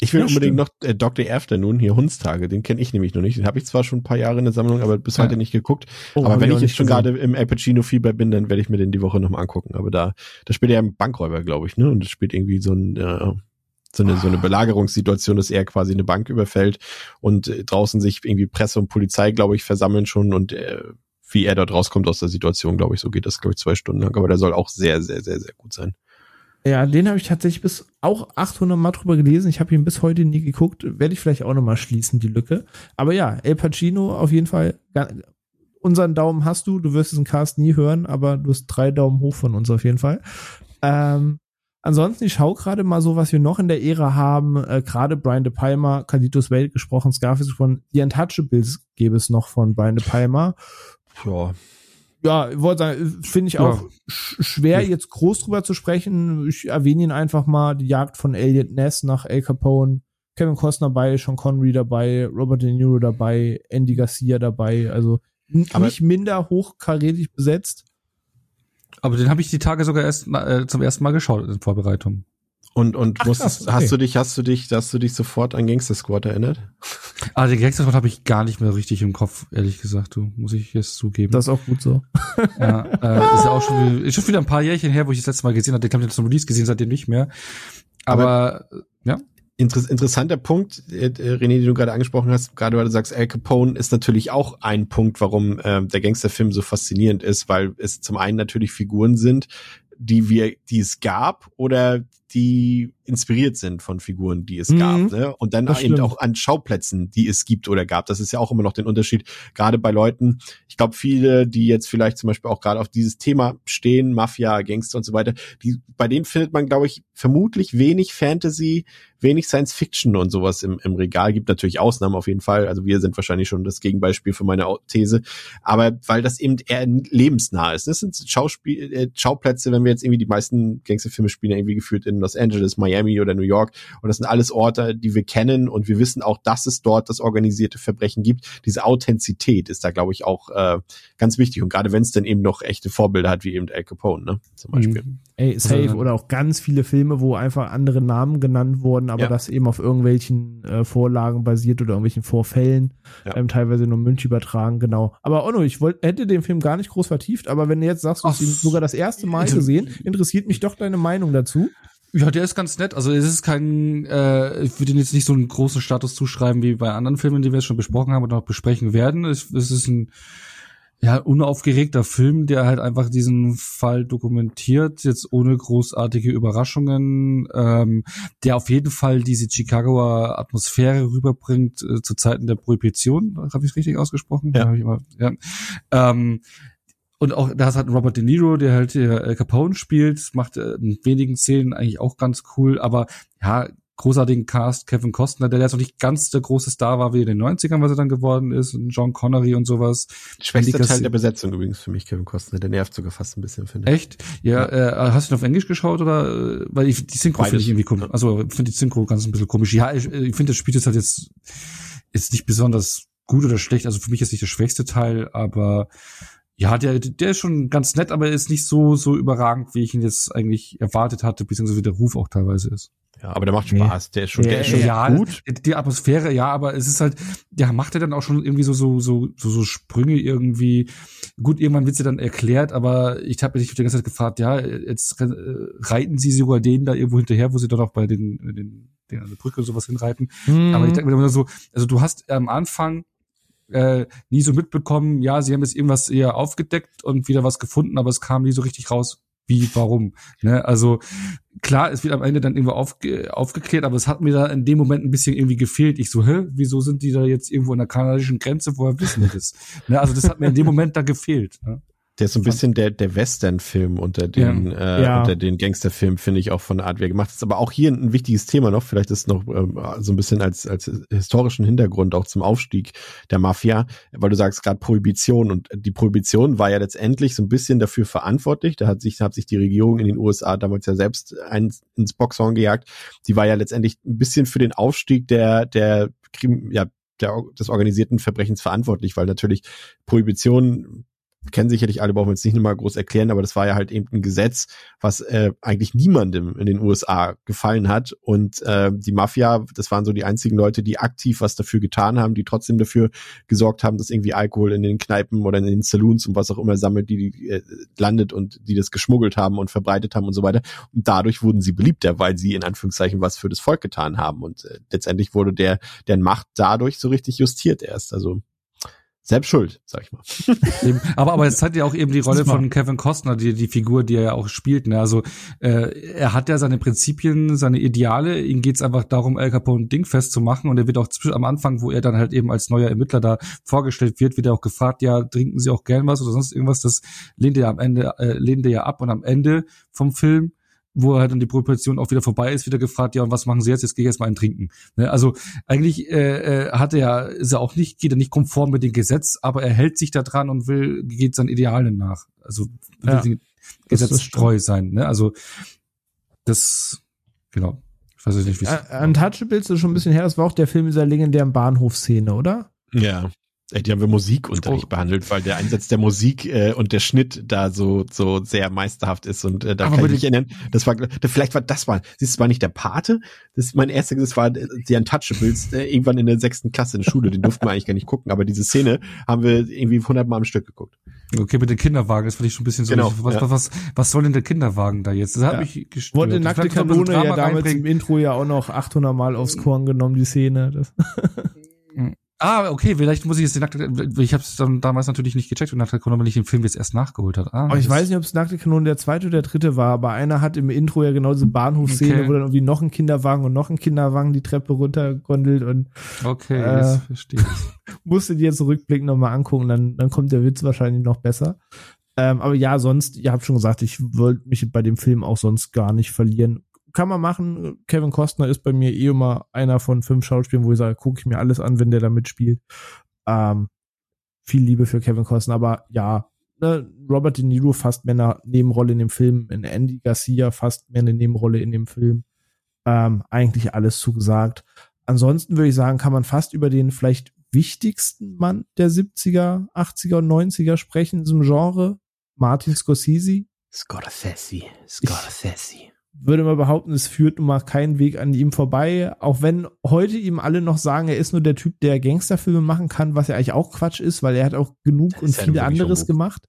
Ich will ja, unbedingt stimmt. noch äh, Dr. Afternoon, hier Hundstage, den kenne ich nämlich noch nicht. Den habe ich zwar schon ein paar Jahre in der Sammlung, aber bis ja. heute nicht geguckt. Oh, aber wenn ich jetzt schon gerade im Al Pacino-Fieber bin, dann werde ich mir den die Woche nochmal angucken. Aber da, da spielt er einen Bankräuber, glaube ich, ne? Und es spielt irgendwie so ein, äh, so eine, so eine Belagerungssituation, dass er quasi eine Bank überfällt und äh, draußen sich irgendwie Presse und Polizei, glaube ich, versammeln schon und äh, wie er dort rauskommt aus der Situation, glaube ich, so geht das, glaube ich, zwei Stunden lang. Aber der soll auch sehr, sehr, sehr, sehr gut sein. Ja, den habe ich tatsächlich bis auch 800 Mal drüber gelesen. Ich habe ihn bis heute nie geguckt. Werde ich vielleicht auch noch mal schließen, die Lücke. Aber ja, El Pacino auf jeden Fall. Unseren Daumen hast du. Du wirst diesen Cast nie hören, aber du hast drei Daumen hoch von uns auf jeden Fall. Ähm, Ansonsten, ich schaue gerade mal so, was wir noch in der Ära haben. Äh, gerade Brian De Palma, Carlitos Wade gesprochen, Scarface von The Untouchables gäbe es noch von Brian De Palma. Ja. Ja, ich wollte sagen, finde ich auch ja. schwer, jetzt groß drüber zu sprechen. Ich erwähne ihn einfach mal, die Jagd von Elliot Ness nach El Capone. Kevin Costner dabei, Sean Connery dabei, Robert De Niro dabei, Andy Garcia dabei, also aber nicht minder hochkarätig besetzt. Aber den habe ich die Tage sogar erst äh, zum ersten Mal geschaut in Vorbereitung. Und, und Ach, musstest, okay. hast du dich, hast du dich, hast du dich sofort an Gangster Squad erinnert? Ah, den Gangster Squad habe ich gar nicht mehr richtig im Kopf, ehrlich gesagt, du, muss ich jetzt zugeben. Das ist auch gut so. ja, äh, ist ja auch schon, ist schon wieder ein paar Jährchen her, wo ich das letzte Mal gesehen habe. Den habe ich zum Release gesehen, seitdem nicht mehr. Aber, Aber ja. Inter interessanter Punkt, äh, äh, René, den du gerade angesprochen hast, gerade weil du sagst, Al Capone ist natürlich auch ein Punkt, warum äh, der Gangsterfilm so faszinierend ist, weil es zum einen natürlich Figuren sind, die wir, die es gab oder die inspiriert sind von Figuren, die es mhm. gab, ne? Und dann das eben stimmt. auch an Schauplätzen, die es gibt oder gab. Das ist ja auch immer noch den Unterschied. Gerade bei Leuten, ich glaube, viele, die jetzt vielleicht zum Beispiel auch gerade auf dieses Thema stehen, Mafia, Gangster und so weiter, die, bei denen findet man, glaube ich, vermutlich wenig Fantasy, wenig Science Fiction und sowas im, im Regal. Gibt natürlich Ausnahmen auf jeden Fall. Also wir sind wahrscheinlich schon das Gegenbeispiel für meine These. Aber weil das eben eher lebensnah ist. Das sind Schauspiel, äh, Schauplätze, wenn wir jetzt irgendwie die meisten Gangsterfilme spielen, irgendwie geführt in Los Angeles, Miami oder New York. Und das sind alles Orte, die wir kennen und wir wissen auch, dass es dort das organisierte Verbrechen gibt. Diese Authentizität ist da, glaube ich, auch äh, ganz wichtig. Und gerade wenn es dann eben noch echte Vorbilder hat, wie eben Al Capone, ne? Zum Beispiel. Mhm. Ey, safe. Also, oder auch ganz viele Filme, wo einfach andere Namen genannt wurden, aber ja. das eben auf irgendwelchen äh, Vorlagen basiert oder irgendwelchen Vorfällen, ja. ähm, teilweise nur Münch übertragen, genau. Aber Onno, ich wollte, hätte den Film gar nicht groß vertieft, aber wenn du jetzt sagst, du hast ihn sogar das erste Mal gesehen, interessiert mich doch deine Meinung dazu. Ja, der ist ganz nett. Also es ist kein, äh, ich würde jetzt nicht so einen großen Status zuschreiben wie bei anderen Filmen, die wir jetzt schon besprochen haben und noch besprechen werden. Es, es ist ein ja, unaufgeregter Film, der halt einfach diesen Fall dokumentiert, jetzt ohne großartige Überraschungen, ähm, der auf jeden Fall diese Chicagoer Atmosphäre rüberbringt äh, zu Zeiten der Prohibition. Habe ich es richtig ausgesprochen? Ja. Ich immer, ja. Ähm, und auch da halt Robert De Niro, der halt hier Al Capone spielt, macht äh, in wenigen Szenen eigentlich auch ganz cool, aber ja, großartigen Cast, Kevin Costner, der jetzt noch nicht ganz der große Star war wie in den 90ern, was er dann geworden ist, und John Connery und sowas. Schwächster Teil der Besetzung übrigens für mich, Kevin Costner, der nervt sogar fast ein bisschen, finde ich. Echt? Ja, ja. Äh, hast du ihn auf Englisch geschaut oder, weil ich, die Synchro finde ich irgendwie komisch, also ich finde die Synchro ganz ein bisschen komisch. Ja, ich, ich finde, das Spiel ist halt jetzt, ist nicht besonders gut oder schlecht, also für mich ist nicht der schwächste Teil, aber ja, der, der ist schon ganz nett, aber er ist nicht so, so überragend, wie ich ihn jetzt eigentlich erwartet hatte, beziehungsweise wie der Ruf auch teilweise ist. Ja, aber der macht Spaß. Der ist schon, ja, der ist schon ja, gut. Die Atmosphäre, ja, aber es ist halt, der macht er dann auch schon irgendwie so, so, so, so, so Sprünge irgendwie. Gut, irgendwann wird's ja dann erklärt, aber ich habe mich die ganze Zeit gefragt, ja, jetzt äh, reiten sie sogar denen da irgendwo hinterher, wo sie dann auch bei den, den, den an der Brücke sowas hinreiten. Mhm. Aber ich denke mir immer so, also du hast am Anfang äh, nie so mitbekommen, ja, sie haben jetzt irgendwas eher aufgedeckt und wieder was gefunden, aber es kam nie so richtig raus, wie, warum. Ne? Also klar, es wird am Ende dann irgendwo aufge aufgeklärt, aber es hat mir da in dem Moment ein bisschen irgendwie gefehlt. Ich so, hä, wieso sind die da jetzt irgendwo an der kanadischen Grenze? Woher wissen die das? ne? Also das hat mir in dem Moment da gefehlt. Ne? Der ist so ein bisschen der, der Western-Film unter den, ja. Äh, ja. unter den Gangster-Filmen, finde ich auch von der Art, wie er gemacht ist. Aber auch hier ein, wichtiges Thema noch, vielleicht ist noch ähm, so ein bisschen als, als historischen Hintergrund auch zum Aufstieg der Mafia, weil du sagst gerade Prohibition und die Prohibition war ja letztendlich so ein bisschen dafür verantwortlich. Da hat sich, hat sich die Regierung in den USA damals ja selbst ein, ins Boxhorn gejagt. Die war ja letztendlich ein bisschen für den Aufstieg der, der, ja, der, des organisierten Verbrechens verantwortlich, weil natürlich Prohibition kennen sicherlich alle, brauchen wir jetzt nicht nochmal groß erklären, aber das war ja halt eben ein Gesetz, was äh, eigentlich niemandem in den USA gefallen hat. Und äh, die Mafia, das waren so die einzigen Leute, die aktiv was dafür getan haben, die trotzdem dafür gesorgt haben, dass irgendwie Alkohol in den Kneipen oder in den Saloons und was auch immer sammelt, die, die äh, landet und die das geschmuggelt haben und verbreitet haben und so weiter. Und dadurch wurden sie beliebter, weil sie in Anführungszeichen was für das Volk getan haben. Und äh, letztendlich wurde der, deren Macht dadurch so richtig justiert erst. Also selbst schuld, sag ich mal. aber aber es hat ja auch eben die Rolle von Kevin Costner, die die Figur, die er ja auch spielt. Ne? Also äh, er hat ja seine Prinzipien, seine Ideale. Ihm geht's einfach darum, Al Capone Ding festzumachen. Und er wird auch am Anfang, wo er dann halt eben als neuer Ermittler da vorgestellt wird, wird er auch gefragt, ja, trinken Sie auch gern was oder sonst irgendwas. Das lehnt er am Ende äh, lehnt er ja ab. Und am Ende vom Film wo halt dann die Prohibition auch wieder vorbei ist, wieder gefragt, ja, und was machen Sie jetzt? Jetzt gehe ich jetzt mal ein Trinken. Ne? Also eigentlich äh, äh, hat er, ist er auch nicht, geht er nicht konform mit dem Gesetz, aber er hält sich da dran und will, geht seinen Idealen nach. Also ja, gesetztreu sein. Ne? Also das, genau. Ich weiß nicht, wie es. Uh, Untouchables ist schon ein bisschen her, das war auch der Film dieser legendären Bahnhofszene, oder? Ja. Ey, die haben wir Musikunterricht oh. behandelt, weil der Einsatz der Musik äh, und der Schnitt da so so sehr meisterhaft ist und äh, da Aber kann ich mich erinnern. Das war vielleicht war das mal, siehst du, war nicht der Pate. Das ist mein erster, das war äh, die Untouchables äh, irgendwann in der sechsten Klasse in der Schule. Den durften wir eigentlich gar nicht gucken, aber diese Szene haben wir irgendwie hundertmal am Stück geguckt. Okay, mit dem Kinderwagen, das fand ich schon ein bisschen so. Genau, was, ja. was, was soll denn der Kinderwagen da jetzt? Das hat ja. mich gestört. Wurde nackte Kanone ja damals im Intro ja auch noch 800 Mal aufs Korn genommen, die Szene. Das Ah, okay, vielleicht muss ich jetzt die nackte, ich habe es dann damals natürlich nicht gecheckt und nackte Kanone, weil ich den Film jetzt erst nachgeholt habe. Ah, aber ich weiß nicht, ob es nackte Kanone der zweite oder der dritte war, aber einer hat im Intro ja genau diese Bahnhofszene, okay. wo dann irgendwie noch ein Kinderwagen und noch ein Kinderwagen die Treppe runtergondelt und Okay, äh, jetzt verstehe ich. musste die jetzt rückblickend nochmal angucken, dann, dann kommt der Witz wahrscheinlich noch besser. Ähm, aber ja, sonst, ihr habt schon gesagt, ich wollte mich bei dem Film auch sonst gar nicht verlieren kann man machen. Kevin Costner ist bei mir eh immer einer von fünf Schauspielern, wo ich sage, gucke ich mir alles an, wenn der da mitspielt. Ähm, viel Liebe für Kevin Costner, aber ja, ne, Robert De Niro fast mehr eine Nebenrolle in dem Film, in Andy Garcia fast mehr eine Nebenrolle in dem Film. Ähm, eigentlich alles zugesagt. Ansonsten würde ich sagen, kann man fast über den vielleicht wichtigsten Mann der 70er, 80er und 90er sprechen in diesem Genre, Martin Scorsese. Scorsese, Scorsese würde mal behaupten, es führt nun mal keinen Weg an ihm vorbei. Auch wenn heute ihm alle noch sagen, er ist nur der Typ, der Gangsterfilme machen kann, was ja eigentlich auch Quatsch ist, weil er hat auch genug und viel anderes gemacht.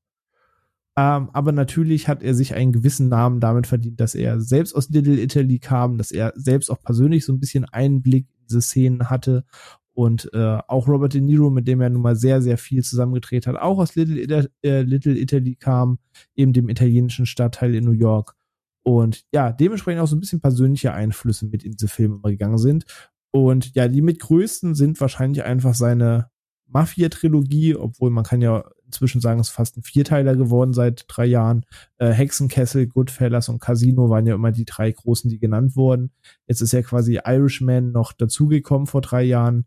Ähm, aber natürlich hat er sich einen gewissen Namen damit verdient, dass er selbst aus Little Italy kam, dass er selbst auch persönlich so ein bisschen Einblick in diese Szenen hatte und äh, auch Robert De Niro, mit dem er nun mal sehr, sehr viel zusammengedreht hat, auch aus Little, Ita äh, Little Italy kam, eben dem italienischen Stadtteil in New York. Und ja, dementsprechend auch so ein bisschen persönliche Einflüsse mit in diese Filme gegangen sind. Und ja, die mit größten sind wahrscheinlich einfach seine Mafia-Trilogie, obwohl man kann ja inzwischen sagen, es ist fast ein Vierteiler geworden seit drei Jahren. Äh, Hexenkessel, Goodfellas und Casino waren ja immer die drei großen, die genannt wurden. Jetzt ist ja quasi Irishman noch dazugekommen vor drei Jahren.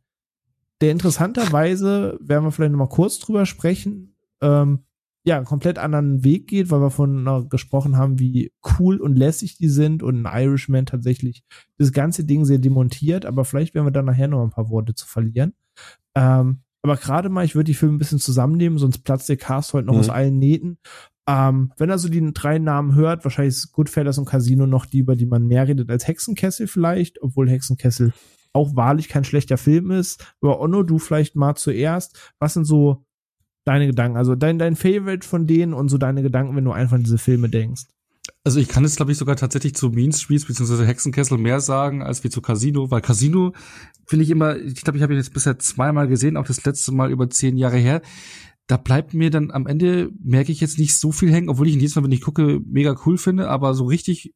Der interessanterweise, werden wir vielleicht noch mal kurz drüber sprechen, ähm, ja, einen komplett anderen Weg geht, weil wir von äh, gesprochen haben, wie cool und lässig die sind und ein Irishman tatsächlich das ganze Ding sehr demontiert, aber vielleicht werden wir dann nachher noch ein paar Worte zu verlieren. Ähm, aber gerade mal, ich würde die Filme ein bisschen zusammennehmen, sonst platzt der Cast heute noch mhm. aus allen Nähten. Ähm, wenn er so die drei Namen hört, wahrscheinlich ist Goodfellas und Casino noch die, über die man mehr redet als Hexenkessel vielleicht, obwohl Hexenkessel auch wahrlich kein schlechter Film ist. Aber Onno, du vielleicht mal zuerst. Was sind so deine Gedanken? Also dein, dein Favorite von denen und so deine Gedanken, wenn du einfach an diese Filme denkst. Also ich kann jetzt, glaube ich, sogar tatsächlich zu Mean Streets bzw. Hexenkessel mehr sagen, als wie zu Casino, weil Casino finde ich immer, ich glaube, ich habe ihn jetzt bisher zweimal gesehen, auch das letzte Mal über zehn Jahre her. Da bleibt mir dann am Ende, merke ich jetzt nicht so viel hängen, obwohl ich ihn jedes Mal, wenn ich gucke, mega cool finde, aber so richtig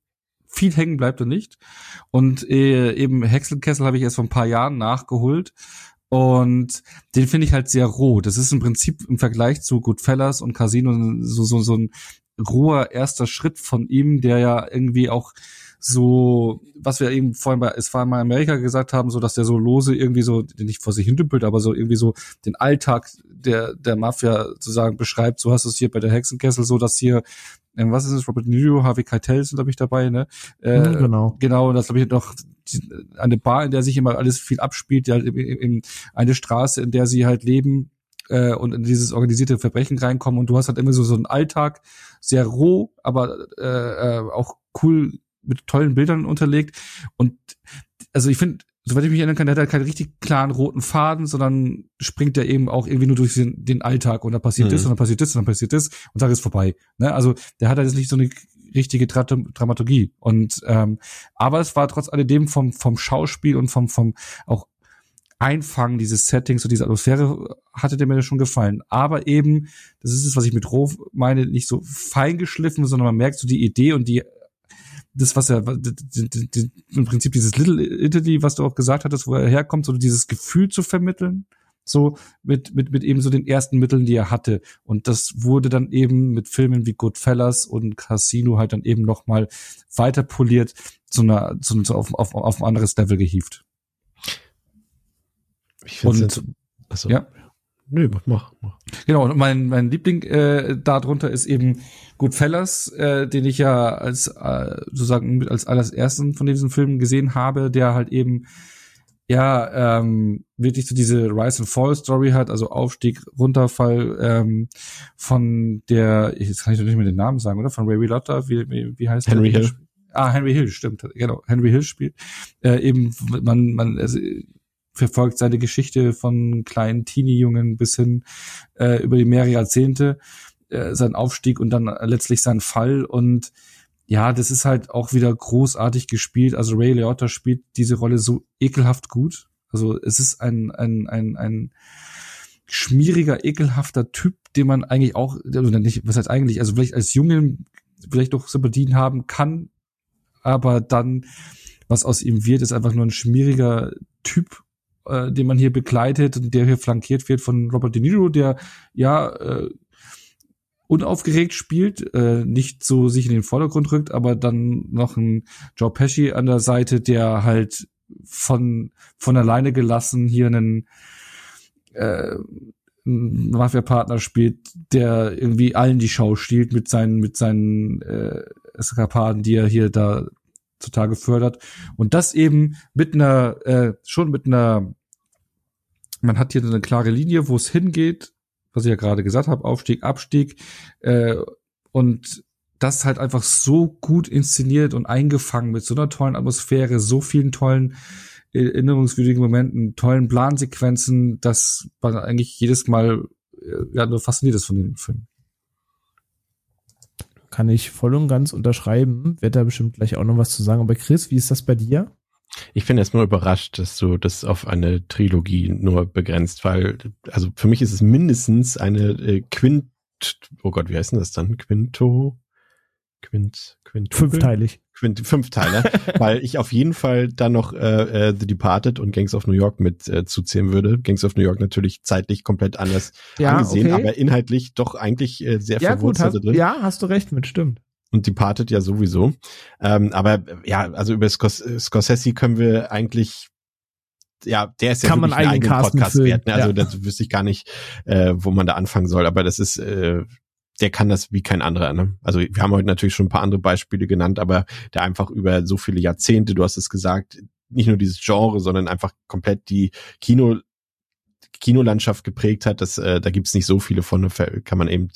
viel hängen bleibt er nicht. Und äh, eben Hexenkessel habe ich erst vor ein paar Jahren nachgeholt und den finde ich halt sehr roh. Das ist im Prinzip im Vergleich zu Goodfellas und Casino so, so, so ein roher erster Schritt von ihm, der ja irgendwie auch so, was wir eben vorhin bei Es war mal Amerika gesagt haben, so dass der so lose irgendwie so, nicht vor sich hindüppelt, aber so irgendwie so den Alltag der, der Mafia sozusagen beschreibt. So hast du es hier bei der Hexenkessel, so dass hier ähm, was ist es, Robert Niro, Harvey Keitel sind, glaube ich, dabei, ne? Äh, genau. Genau, und das glaube ich noch eine Bar, in der sich immer alles viel abspielt, ja, halt in, in eine Straße, in der sie halt leben äh, und in dieses organisierte Verbrechen reinkommen und du hast halt immer so so einen Alltag, sehr roh, aber äh, äh, auch cool mit tollen Bildern unterlegt und also ich finde soweit ich mich erinnern kann, der hat halt keinen richtig klaren roten Faden, sondern springt er eben auch irgendwie nur durch den, den Alltag und da passiert mhm. das und dann passiert das und dann passiert das und dann ist vorbei. Ne? Also der hat halt jetzt nicht so eine richtige Dra Dramaturgie. Und ähm, aber es war trotz alledem vom vom Schauspiel und vom vom auch Einfangen dieses Settings und diese Atmosphäre hatte der mir schon gefallen. Aber eben, das ist es, was ich mit Roh meine, nicht so fein geschliffen, sondern man merkt so die Idee und die das, was er, im Prinzip dieses Little Italy, was du auch gesagt hattest, wo er herkommt, so dieses Gefühl zu vermitteln, so mit, mit, mit eben so den ersten Mitteln, die er hatte. Und das wurde dann eben mit Filmen wie Goodfellas und Casino halt dann eben nochmal weiter poliert, zu einer, zu, zu auf, auf, auf ein anderes Level gehievt. Ich finde es, also, ja. Nö, mach, mach. Genau, und mein, mein Liebling äh, darunter ist eben Goodfellas, äh, den ich ja als äh, sozusagen als allerersten von diesen Filmen gesehen habe, der halt eben ja ähm, wirklich so diese Rise and Fall Story hat, also Aufstieg, Runterfall ähm, von der, jetzt kann ich doch nicht mehr den Namen sagen, oder? Von Ray Liotta, wie, wie, wie heißt Henry der? Hill. Ah, Henry Hill, stimmt, genau. Henry Hill spielt. Äh, eben, man, man also, verfolgt seine Geschichte von kleinen Teenie-Jungen bis hin äh, über die mehrere Jahrzehnte, äh, sein Aufstieg und dann letztlich sein Fall und ja, das ist halt auch wieder großartig gespielt. Also Ray Liotta spielt diese Rolle so ekelhaft gut. Also es ist ein, ein, ein, ein schmieriger, ekelhafter Typ, den man eigentlich auch, oder nicht, was heißt eigentlich, also vielleicht als Jungen vielleicht doch Sympathien haben kann, aber dann, was aus ihm wird, ist einfach nur ein schmieriger Typ, äh, den man hier begleitet und der hier flankiert wird von Robert De Niro, der ja äh, unaufgeregt spielt, äh, nicht so sich in den Vordergrund rückt, aber dann noch ein Joe Pesci an der Seite, der halt von von alleine gelassen hier einen äh, Mafia-Partner spielt, der irgendwie allen die Schau stiehlt mit seinen mit seinen äh, Eskapaden, die er hier da zutage fördert. Und das eben mit einer äh, schon mit einer man hat hier eine klare Linie, wo es hingeht, was ich ja gerade gesagt habe, Aufstieg, Abstieg äh, und das halt einfach so gut inszeniert und eingefangen mit so einer tollen Atmosphäre, so vielen tollen erinnerungswürdigen Momenten, tollen Plansequenzen, dass man eigentlich jedes Mal äh, ja, nur fasziniert ist von den Filmen. Kann ich voll und ganz unterschreiben. Werde da bestimmt gleich auch noch was zu sagen. Aber Chris, wie ist das bei dir? Ich bin erstmal überrascht, dass du das auf eine Trilogie nur begrenzt, weil, also für mich ist es mindestens eine äh, Quint, oh Gott, wie heißt denn das dann? Quinto? Quint, Quint Fünfteilig. Quint, Fünfteiler, weil ich auf jeden Fall dann noch äh, äh, The Departed und Gangs of New York mit äh, zuzählen würde. Gangs of New York natürlich zeitlich komplett anders ja, angesehen, okay. aber inhaltlich doch eigentlich äh, sehr ja, verwurzelt gut, hast, drin. Ja, hast du recht mit, stimmt und Departed ja sowieso. Ähm, aber ja, also über Scors Scorsese können wir eigentlich ja, der ist ja Kann man einen eigenen Podcast wert. Ne? Also ja. das wüsste ich gar nicht, äh, wo man da anfangen soll. Aber das ist, äh, der kann das wie kein anderer. Ne? Also wir haben heute natürlich schon ein paar andere Beispiele genannt, aber der einfach über so viele Jahrzehnte, du hast es gesagt, nicht nur dieses Genre, sondern einfach komplett die Kino Kinolandschaft geprägt hat, das, äh, da gibt's nicht so viele von, kann man eben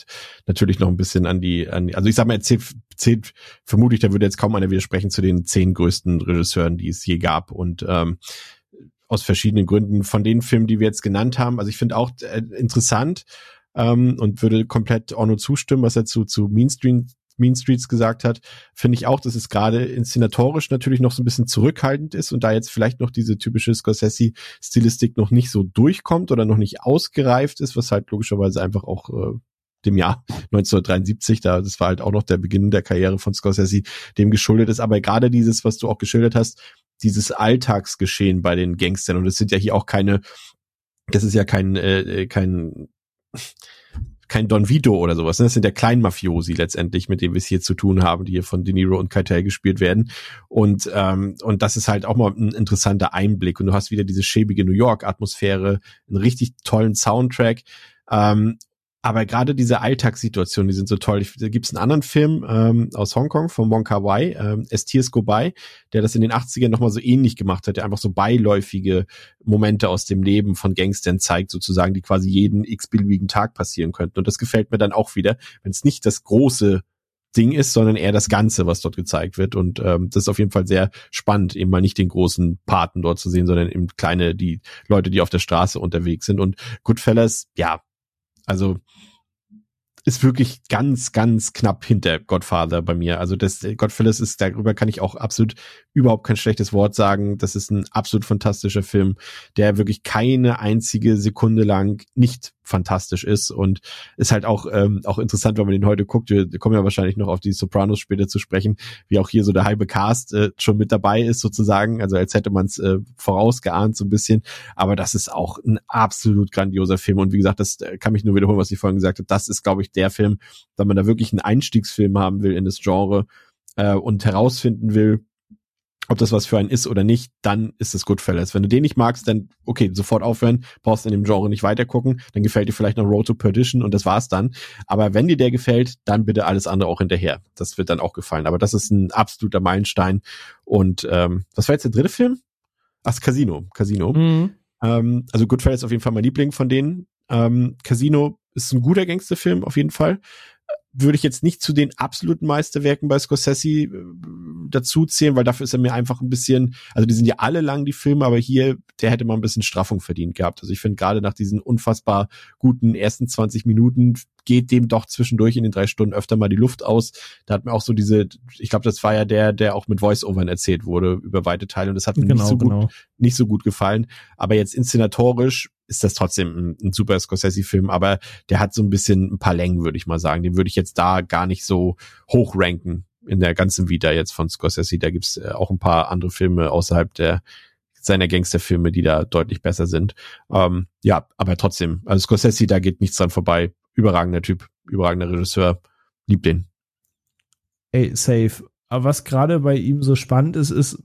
natürlich noch ein bisschen an die, an die also ich sag mal, zählt, zählt vermutlich, da würde jetzt kaum einer widersprechen zu den zehn größten Regisseuren, die es je gab und ähm, aus verschiedenen Gründen von den Filmen, die wir jetzt genannt haben. Also ich finde auch äh, interessant ähm, und würde komplett nur zustimmen, was er zu, zu Mainstream Mean Streets gesagt hat, finde ich auch, dass es gerade inszenatorisch natürlich noch so ein bisschen zurückhaltend ist und da jetzt vielleicht noch diese typische Scorsese-Stilistik noch nicht so durchkommt oder noch nicht ausgereift ist, was halt logischerweise einfach auch äh, dem Jahr 1973, da das war halt auch noch der Beginn der Karriere von Scorsese, dem geschuldet ist. Aber gerade dieses, was du auch geschildert hast, dieses Alltagsgeschehen bei den Gangstern und es sind ja hier auch keine, das ist ja kein äh, kein kein Don Vito oder sowas. Ne? Das sind ja Kleinmafiosi letztendlich, mit denen wir es hier zu tun haben, die hier von De Niro und Keitel gespielt werden. Und, ähm, und das ist halt auch mal ein interessanter Einblick. Und du hast wieder diese schäbige New York-Atmosphäre, einen richtig tollen Soundtrack. Ähm, aber gerade diese Alltagssituationen, die sind so toll. Da gibt es einen anderen Film ähm, aus Hongkong von Wong Kar Wai, ähm, Es Tears Go By, der das in den 80ern nochmal so ähnlich gemacht hat, der einfach so beiläufige Momente aus dem Leben von Gangstern zeigt, sozusagen, die quasi jeden x-beliebigen Tag passieren könnten. Und das gefällt mir dann auch wieder, wenn es nicht das große Ding ist, sondern eher das Ganze, was dort gezeigt wird. Und ähm, das ist auf jeden Fall sehr spannend, eben mal nicht den großen Paten dort zu sehen, sondern eben kleine, die Leute, die auf der Straße unterwegs sind. Und Goodfellas, ja, also ist wirklich ganz, ganz knapp hinter Godfather bei mir. Also das Godfellas ist, darüber kann ich auch absolut überhaupt kein schlechtes Wort sagen. Das ist ein absolut fantastischer Film, der wirklich keine einzige Sekunde lang nicht fantastisch ist und ist halt auch ähm, auch interessant, wenn man den heute guckt. Wir kommen ja wahrscheinlich noch auf die Sopranos später zu sprechen, wie auch hier so der halbe Cast äh, schon mit dabei ist sozusagen, also als hätte man es äh, vorausgeahnt so ein bisschen. Aber das ist auch ein absolut grandioser Film und wie gesagt, das äh, kann mich nur wiederholen, was ich vorhin gesagt habe. Das ist, glaube ich, der Film, wenn man da wirklich einen Einstiegsfilm haben will in das Genre äh, und herausfinden will, ob das was für einen ist oder nicht, dann ist es Goodfellas. Wenn du den nicht magst, dann okay, sofort aufhören, brauchst in dem Genre nicht weitergucken, dann gefällt dir vielleicht noch Road to Perdition und das war's dann. Aber wenn dir der gefällt, dann bitte alles andere auch hinterher. Das wird dann auch gefallen. Aber das ist ein absoluter Meilenstein. Und ähm, was war jetzt der dritte Film? Ach, Casino. Casino. Mhm. Ähm, also Goodfellas ist auf jeden Fall mein Liebling von denen. Ähm, Casino ist ein guter Gangsterfilm auf jeden Fall würde ich jetzt nicht zu den absoluten Meisterwerken bei Scorsese äh, dazu zählen, weil dafür ist er mir einfach ein bisschen, also die sind ja alle lang, die Filme, aber hier, der hätte mal ein bisschen Straffung verdient gehabt. Also ich finde gerade nach diesen unfassbar guten ersten 20 Minuten geht dem doch zwischendurch in den drei Stunden öfter mal die Luft aus. Da hat mir auch so diese, ich glaube, das war ja der, der auch mit Voice-Overn erzählt wurde über weite Teile und das hat mir genau, nicht so genau. gut, nicht so gut gefallen. Aber jetzt inszenatorisch ist das trotzdem ein, ein super Scorsese-Film, aber der hat so ein bisschen ein paar Längen, würde ich mal sagen. Den würde ich jetzt da gar nicht so hoch ranken in der ganzen Vita jetzt von Scorsese. Da gibt's äh, auch ein paar andere Filme außerhalb der seiner Gangsterfilme, die da deutlich besser sind. Ähm, ja, aber trotzdem, also Scorsese, da geht nichts dran vorbei. Überragender Typ, überragender Regisseur, lieb den. Ey, safe. Aber was gerade bei ihm so spannend ist, ist,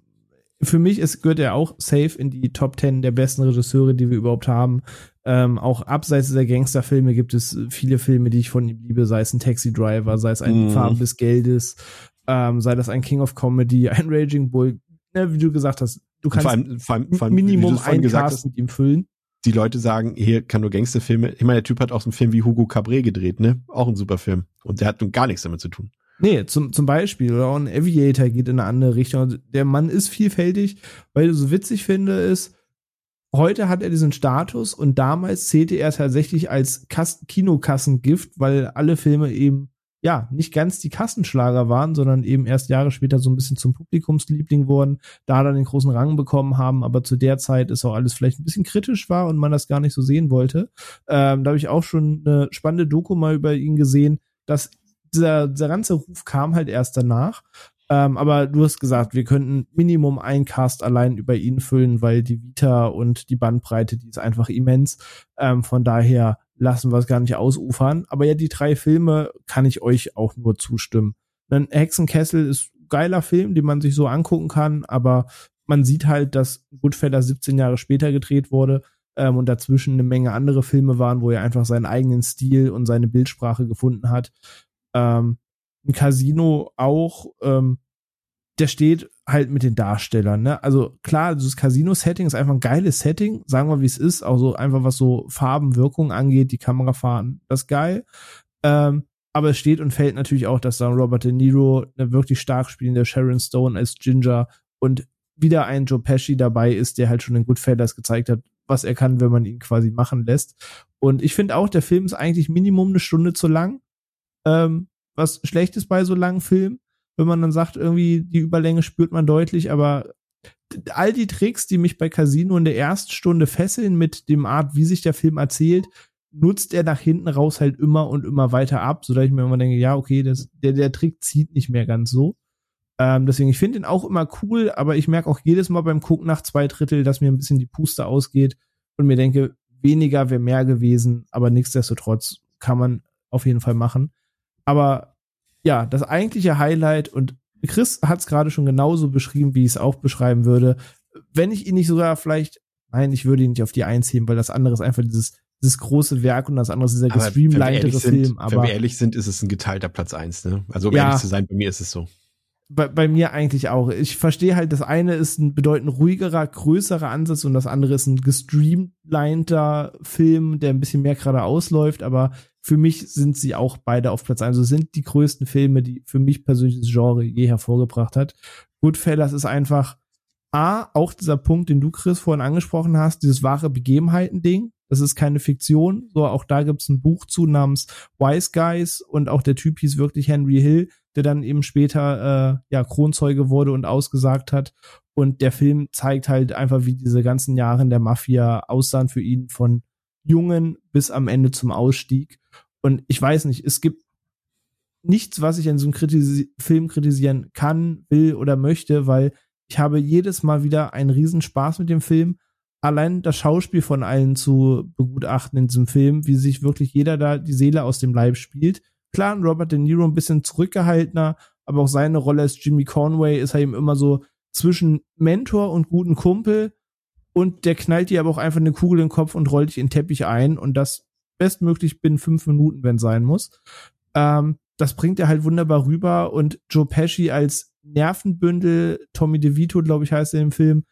für mich ist, gehört er auch safe in die Top 10 der besten Regisseure, die wir überhaupt haben. Ähm, auch abseits der Gangsterfilme gibt es viele Filme, die ich von ihm liebe, sei es ein Taxi Driver, sei es ein mm. Farben des Geldes, ähm, sei das ein King of Comedy, ein Raging Bull. Ne, wie du gesagt hast, du kannst vor allem, vor allem, vor allem, Minimum einen Cast mit ihm füllen. Die Leute sagen, hier kann nur Gangsterfilme. Ich meine, der Typ hat auch so einen Film wie Hugo Cabré gedreht, ne? Auch ein super Film. Und der hat nun gar nichts damit zu tun. Nee, zum, zum Beispiel. Oder auch ein Aviator geht in eine andere Richtung. Also der Mann ist vielfältig, weil ich so witzig finde, ist, heute hat er diesen Status und damals zählte er tatsächlich als Kas Kinokassengift, weil alle Filme eben ja, nicht ganz die Kassenschlager waren, sondern eben erst Jahre später so ein bisschen zum Publikumsliebling wurden, da dann den großen Rang bekommen haben, aber zu der Zeit ist auch alles vielleicht ein bisschen kritisch war und man das gar nicht so sehen wollte. Ähm, da habe ich auch schon eine spannende Doku mal über ihn gesehen, dass dieser, dieser ganze Ruf kam halt erst danach. Ähm, aber du hast gesagt, wir könnten Minimum ein Cast allein über ihn füllen, weil die Vita und die Bandbreite, die ist einfach immens. Ähm, von daher lassen wir es gar nicht ausufern. Aber ja, die drei Filme kann ich euch auch nur zustimmen. Ein Hexenkessel ist geiler Film, den man sich so angucken kann, aber man sieht halt, dass Goodfellas 17 Jahre später gedreht wurde ähm, und dazwischen eine Menge andere Filme waren, wo er einfach seinen eigenen Stil und seine Bildsprache gefunden hat ähm, ein Casino auch, ähm, der steht halt mit den Darstellern, ne? Also klar, dieses Casino-Setting ist einfach ein geiles Setting, sagen wir, wie es ist, auch so einfach was so Farbenwirkung angeht, die Kamerafahren, das ist geil. Ähm, aber es steht und fällt natürlich auch, dass da Robert De Niro eine wirklich stark spielende Sharon Stone als Ginger und wieder ein Joe Pesci dabei ist, der halt schon in Goodfellas gezeigt hat, was er kann, wenn man ihn quasi machen lässt. Und ich finde auch, der Film ist eigentlich Minimum eine Stunde zu lang ähm, was Schlechtes bei so langen Filmen, wenn man dann sagt, irgendwie die Überlänge spürt man deutlich, aber all die Tricks, die mich bei Casino in der ersten Stunde fesseln mit dem Art, wie sich der Film erzählt, nutzt er nach hinten raus halt immer und immer weiter ab, so dass ich mir immer denke, ja, okay, das, der, der Trick zieht nicht mehr ganz so. Ähm, deswegen, ich finde ihn auch immer cool, aber ich merke auch jedes Mal beim Gucken nach zwei Drittel, dass mir ein bisschen die Puste ausgeht und mir denke, weniger wäre mehr gewesen, aber nichtsdestotrotz kann man auf jeden Fall machen. Aber ja, das eigentliche Highlight und Chris hat es gerade schon genauso beschrieben, wie ich es auch beschreiben würde. Wenn ich ihn nicht sogar vielleicht, nein, ich würde ihn nicht auf die Eins heben, weil das andere ist einfach dieses, dieses große Werk und das andere ist dieser gestreamlinetere Film. Aber wenn wir ehrlich sind, ist es ein geteilter Platz eins. Ne? Also um ja, ehrlich zu sein, bei mir ist es so bei, bei mir eigentlich auch. Ich verstehe halt, das eine ist ein bedeutend ruhigerer, größerer Ansatz und das andere ist ein gestreamliner Film, der ein bisschen mehr gerade ausläuft, aber für mich sind sie auch beide auf Platz 1. Also sind die größten Filme, die für mich persönlich das Genre je hervorgebracht hat. Goodfellas ist einfach A, auch dieser Punkt, den du, Chris, vorhin angesprochen hast, dieses wahre Begebenheiten-Ding. Das ist keine Fiktion. So, auch da gibt's ein Buch zu namens Wise Guys und auch der Typ hieß wirklich Henry Hill der dann eben später äh, ja Kronzeuge wurde und ausgesagt hat. Und der Film zeigt halt einfach, wie diese ganzen Jahre in der Mafia aussahen für ihn von Jungen bis am Ende zum Ausstieg. Und ich weiß nicht, es gibt nichts, was ich in so einem Kritisi Film kritisieren kann, will oder möchte, weil ich habe jedes Mal wieder einen Riesenspaß mit dem Film. Allein das Schauspiel von allen zu begutachten in diesem Film, wie sich wirklich jeder da die Seele aus dem Leib spielt Klar, Robert De Niro ein bisschen zurückgehaltener, aber auch seine Rolle als Jimmy Conway ist halt eben immer so zwischen Mentor und guten Kumpel und der knallt dir aber auch einfach eine Kugel in den Kopf und rollt dich in den Teppich ein und das bestmöglich binnen fünf Minuten, wenn sein muss. Ähm, das bringt er halt wunderbar rüber und Joe Pesci als Nervenbündel, Tommy DeVito, glaube ich, heißt er im Film,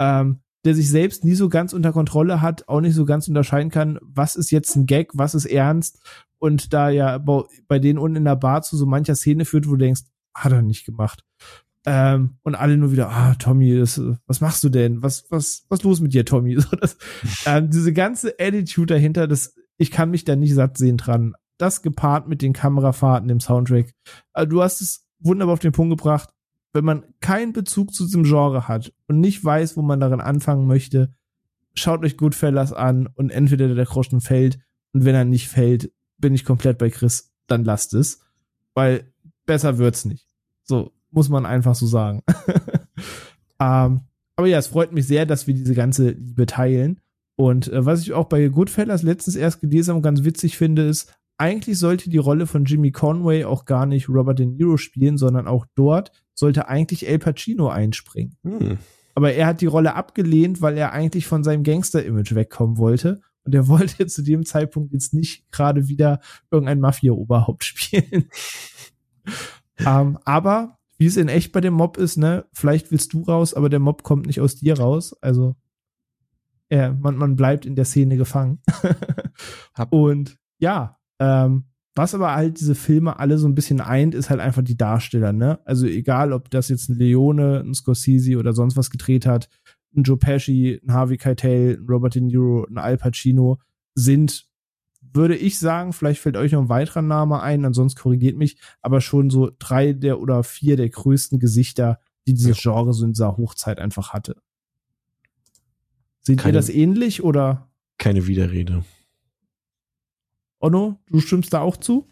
ähm, der sich selbst nie so ganz unter Kontrolle hat, auch nicht so ganz unterscheiden kann, was ist jetzt ein Gag, was ist ernst und da ja bei denen unten in der Bar zu so mancher Szene führt, wo du denkst, hat er nicht gemacht. Ähm, und alle nur wieder, ah, Tommy, das, was machst du denn? Was, was, was los mit dir, Tommy? So, das, ähm, diese ganze Attitude dahinter, das, ich kann mich da nicht satt sehen dran. Das gepaart mit den Kamerafahrten im Soundtrack. Also, du hast es wunderbar auf den Punkt gebracht wenn man keinen Bezug zu diesem Genre hat und nicht weiß, wo man darin anfangen möchte, schaut euch Goodfellas an und entweder der Groschen fällt und wenn er nicht fällt, bin ich komplett bei Chris, dann lasst es, weil besser wird's nicht. So muss man einfach so sagen. ähm, aber ja, es freut mich sehr, dass wir diese ganze Liebe teilen. Und äh, was ich auch bei Goodfellas letztens erst gelesen habe und ganz witzig finde, ist, eigentlich sollte die Rolle von Jimmy Conway auch gar nicht Robert De Niro spielen, sondern auch dort sollte eigentlich El Pacino einspringen. Hm. Aber er hat die Rolle abgelehnt, weil er eigentlich von seinem Gangster-Image wegkommen wollte. Und er wollte zu dem Zeitpunkt jetzt nicht gerade wieder irgendein Mafia-Oberhaupt spielen. ähm, aber wie es in echt bei dem Mob ist, ne, vielleicht willst du raus, aber der Mob kommt nicht aus dir raus. Also ja, man, man bleibt in der Szene gefangen. Und ja, ähm, was aber halt diese Filme alle so ein bisschen eint, ist halt einfach die Darsteller, ne? Also egal, ob das jetzt ein Leone, ein Scorsese oder sonst was gedreht hat, ein Joe Pesci, ein Harvey Keitel, ein Robert De Niro, ein Al Pacino, sind, würde ich sagen, vielleicht fällt euch noch ein weiterer Name ein, ansonsten korrigiert mich, aber schon so drei der oder vier der größten Gesichter, die dieses. Genre so in dieser Hochzeit einfach hatte. Seht ihr das ähnlich oder? Keine Widerrede. Onno, du stimmst da auch zu?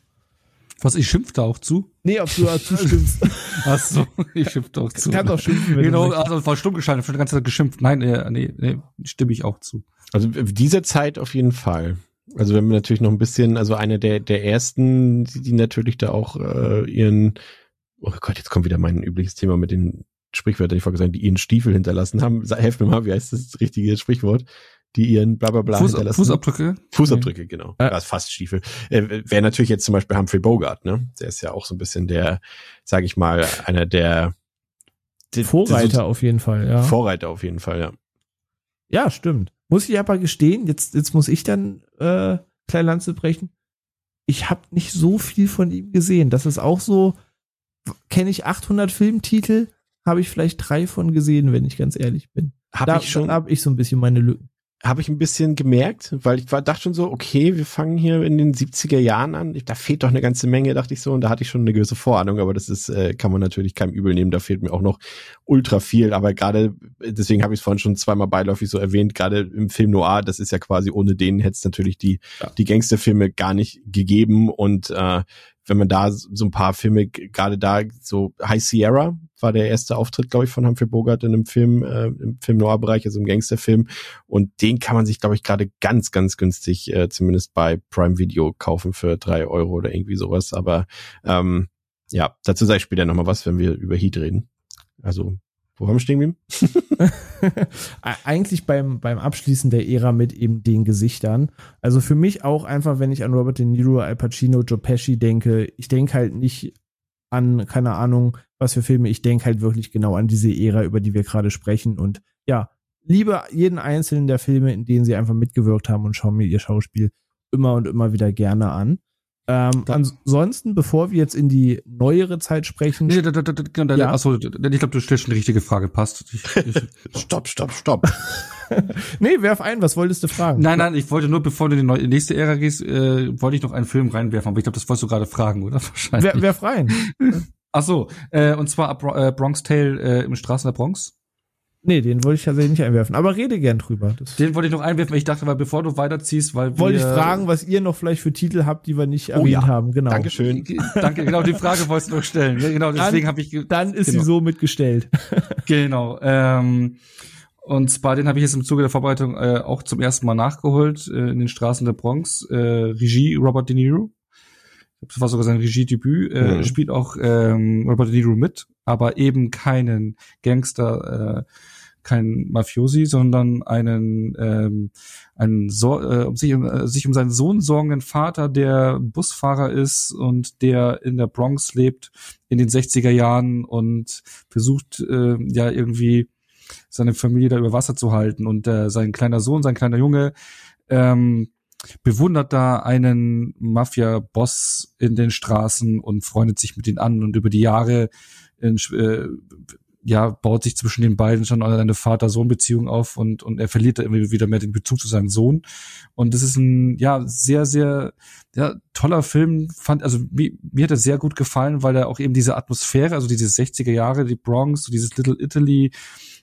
Was, ich schimpf da auch zu? Nee, ob du da zustimmst. Ach so, ich schimpf da auch zu. Kann doch schimpfen, wenn Genau, also war stumm geschaltet, für die ganze Zeit geschimpft. Nein, äh, nee, nee, stimme ich auch zu. Also dieser Zeit auf jeden Fall. Also wenn wir natürlich noch ein bisschen, also eine der der ersten, die, die natürlich da auch äh, ihren, oh Gott, jetzt kommt wieder mein übliches Thema mit den Sprichwörtern, die ich vorher gesagt, die ihren Stiefel hinterlassen haben. Helf mir mal, wie heißt das richtige Sprichwort? Die ihren bla bla bla Fuß, hinterlassen. Fußabdrücke? Fußabdrücke, nee. genau. Ja. Das fast Stiefel. Äh, Wäre natürlich jetzt zum Beispiel Humphrey Bogart, ne? Der ist ja auch so ein bisschen der, sag ich mal, einer der die, Vorreiter die so, auf jeden Fall, ja. Vorreiter auf jeden Fall, ja. Ja, stimmt. Muss ich aber gestehen, jetzt, jetzt muss ich dann äh, kleine Lanze brechen. Ich habe nicht so viel von ihm gesehen. Das ist auch so, kenne ich 800 Filmtitel, habe ich vielleicht drei von gesehen, wenn ich ganz ehrlich bin. Hab da, ich schon. habe ich so ein bisschen meine Lücken habe ich ein bisschen gemerkt, weil ich war, dachte schon so, okay, wir fangen hier in den 70er Jahren an. Da fehlt doch eine ganze Menge, dachte ich so. Und da hatte ich schon eine gewisse Vorahnung, aber das ist, äh, kann man natürlich keinem übel nehmen. Da fehlt mir auch noch ultra viel. Aber gerade, deswegen habe ich es vorhin schon zweimal beiläufig so erwähnt, gerade im Film Noir, das ist ja quasi ohne den hätte es natürlich die, ja. die Gangsterfilme gar nicht gegeben. Und äh, wenn man da so ein paar Filme, gerade da so High Sierra war der erste Auftritt, glaube ich, von Humphrey Bogart in einem Film, äh, im Film Noir-Bereich, also im Gangsterfilm. Und den kann man sich, glaube ich, gerade ganz, ganz günstig, äh, zumindest bei Prime Video kaufen für drei Euro oder irgendwie sowas. Aber ähm, ja, dazu sage ich später nochmal was, wenn wir über Heat reden. Also wo haben wir stehen geblieben? Eigentlich beim, beim Abschließen der Ära mit eben den Gesichtern. Also für mich auch einfach, wenn ich an Robert De Niro, Al Pacino, Joe Pesci denke, ich denke halt nicht an, keine Ahnung, was für Filme, ich denke halt wirklich genau an diese Ära, über die wir gerade sprechen. Und ja, liebe jeden einzelnen der Filme, in denen sie einfach mitgewirkt haben und schauen mir ihr Schauspiel immer und immer wieder gerne an. Ähm, ansonsten, bevor wir jetzt in die neuere Zeit sprechen. Nee, da, da, da, da, ja? Achso, ich glaube, du stellst schon die richtige Frage, passt. Ich, ich, stopp, stopp, stopp. nee, werf ein, was wolltest du fragen? Nein, nein, ich wollte nur, bevor du in die nächste Ära gehst, äh, wollte ich noch einen Film reinwerfen, aber ich glaube, das wolltest du gerade fragen, oder? Wahrscheinlich. Wer, werf rein. Ach so, äh, und zwar äh, Bronx Tale äh, im Straßen der Bronx. Nee, den wollte ich tatsächlich nicht einwerfen, aber rede gern drüber. Das den wollte ich noch einwerfen, weil ich dachte, weil bevor du weiterziehst, weil Wollte ich fragen, was ihr noch vielleicht für Titel habt, die wir nicht oh, erwähnt ja. haben, genau. Dankeschön. Danke, genau, die Frage wolltest du noch stellen. Genau, deswegen habe ich Dann ist genau. sie so mitgestellt. genau. Ähm, und zwar den habe ich jetzt im Zuge der Vorbereitung äh, auch zum ersten Mal nachgeholt äh, in den Straßen der Bronx. Äh, Regie Robert De Niro. das war sogar sein Regiedebüt, äh, mhm. spielt auch ähm, Robert De Niro mit, aber eben keinen Gangster, äh, kein Mafiosi, sondern einen, ähm, einen so äh, um sich, um äh, sich um seinen Sohn sorgenden Vater, der Busfahrer ist und der in der Bronx lebt in den 60er Jahren und versucht äh, ja irgendwie seine Familie da über Wasser zu halten. Und äh, sein kleiner Sohn, sein kleiner Junge ähm, bewundert da einen Mafia-Boss in den Straßen und freundet sich mit ihm an und über die Jahre in, äh, ja, baut sich zwischen den beiden schon eine Vater-Sohn-Beziehung auf und, und er verliert da immer wieder mehr den Bezug zu seinem Sohn. Und das ist ein, ja, sehr, sehr, ja, toller Film. Fand, also mir, mir hat er sehr gut gefallen, weil er auch eben diese Atmosphäre, also diese 60er Jahre, die Bronx, so dieses Little Italy,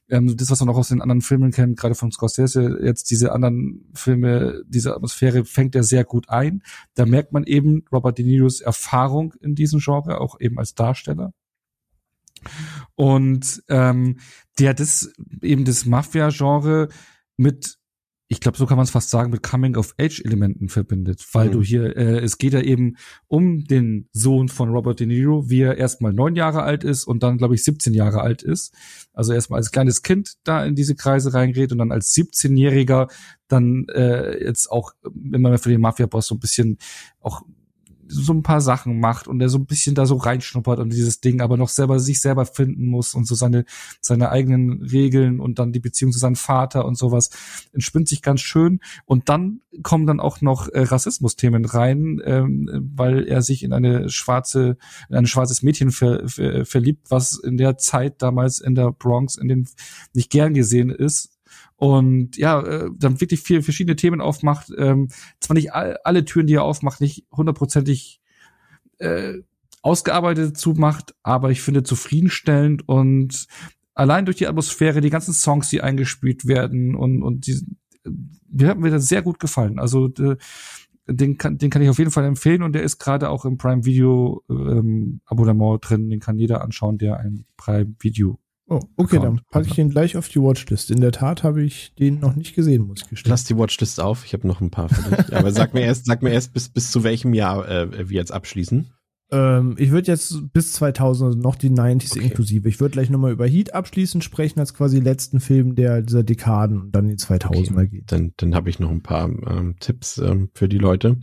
ähm, das, was man auch aus den anderen Filmen kennt, gerade von Scorsese, jetzt diese anderen Filme, diese Atmosphäre fängt er sehr gut ein. Da merkt man eben Robert De Niros Erfahrung in diesem Genre, auch eben als Darsteller. Und ähm, der das eben das Mafia-Genre mit ich glaube, so kann man es fast sagen, mit Coming-of-Age-Elementen verbindet, weil mhm. du hier, äh, es geht ja eben um den Sohn von Robert De Niro, wie er erstmal neun Jahre alt ist und dann, glaube ich, 17 Jahre alt ist. Also erstmal als kleines Kind da in diese Kreise reingerät und dann als 17-Jähriger dann äh, jetzt auch immer mehr für den Mafia-Boss so ein bisschen auch so ein paar Sachen macht und er so ein bisschen da so reinschnuppert und dieses Ding aber noch selber sich selber finden muss und so seine seine eigenen Regeln und dann die Beziehung zu seinem Vater und sowas entspinnt sich ganz schön. Und dann kommen dann auch noch äh, Rassismus-Themen rein, ähm, weil er sich in eine schwarze in ein schwarzes Mädchen ver, ver, verliebt, was in der Zeit damals in der Bronx in den nicht gern gesehen ist und ja, äh, dann wirklich viele verschiedene Themen aufmacht. Ähm, zwar nicht all, alle Türen, die er aufmacht, nicht hundertprozentig äh, ausgearbeitet zumacht, aber ich finde zufriedenstellend und allein durch die Atmosphäre, die ganzen Songs, die eingespielt werden und und die, mir hat mir das sehr gut gefallen. Also de, den kann, den kann ich auf jeden Fall empfehlen und der ist gerade auch im Prime Video ähm, Abonnement drin. Den kann jeder anschauen, der ein Prime Video Oh, okay, Account. dann packe ich den gleich auf die Watchlist. In der Tat habe ich den noch nicht gesehen, muss ich gestehen. Lass die Watchlist auf, ich habe noch ein paar für dich. Aber sag mir erst, sag mir erst bis, bis zu welchem Jahr äh, wir jetzt abschließen. Ähm, ich würde jetzt bis 2000 also noch die 90s okay. inklusive. Ich würde gleich nochmal über Heat abschließen sprechen als quasi letzten Film der dieser Dekaden und dann die 2000er okay. geht. Dann, dann habe ich noch ein paar ähm, Tipps ähm, für die Leute.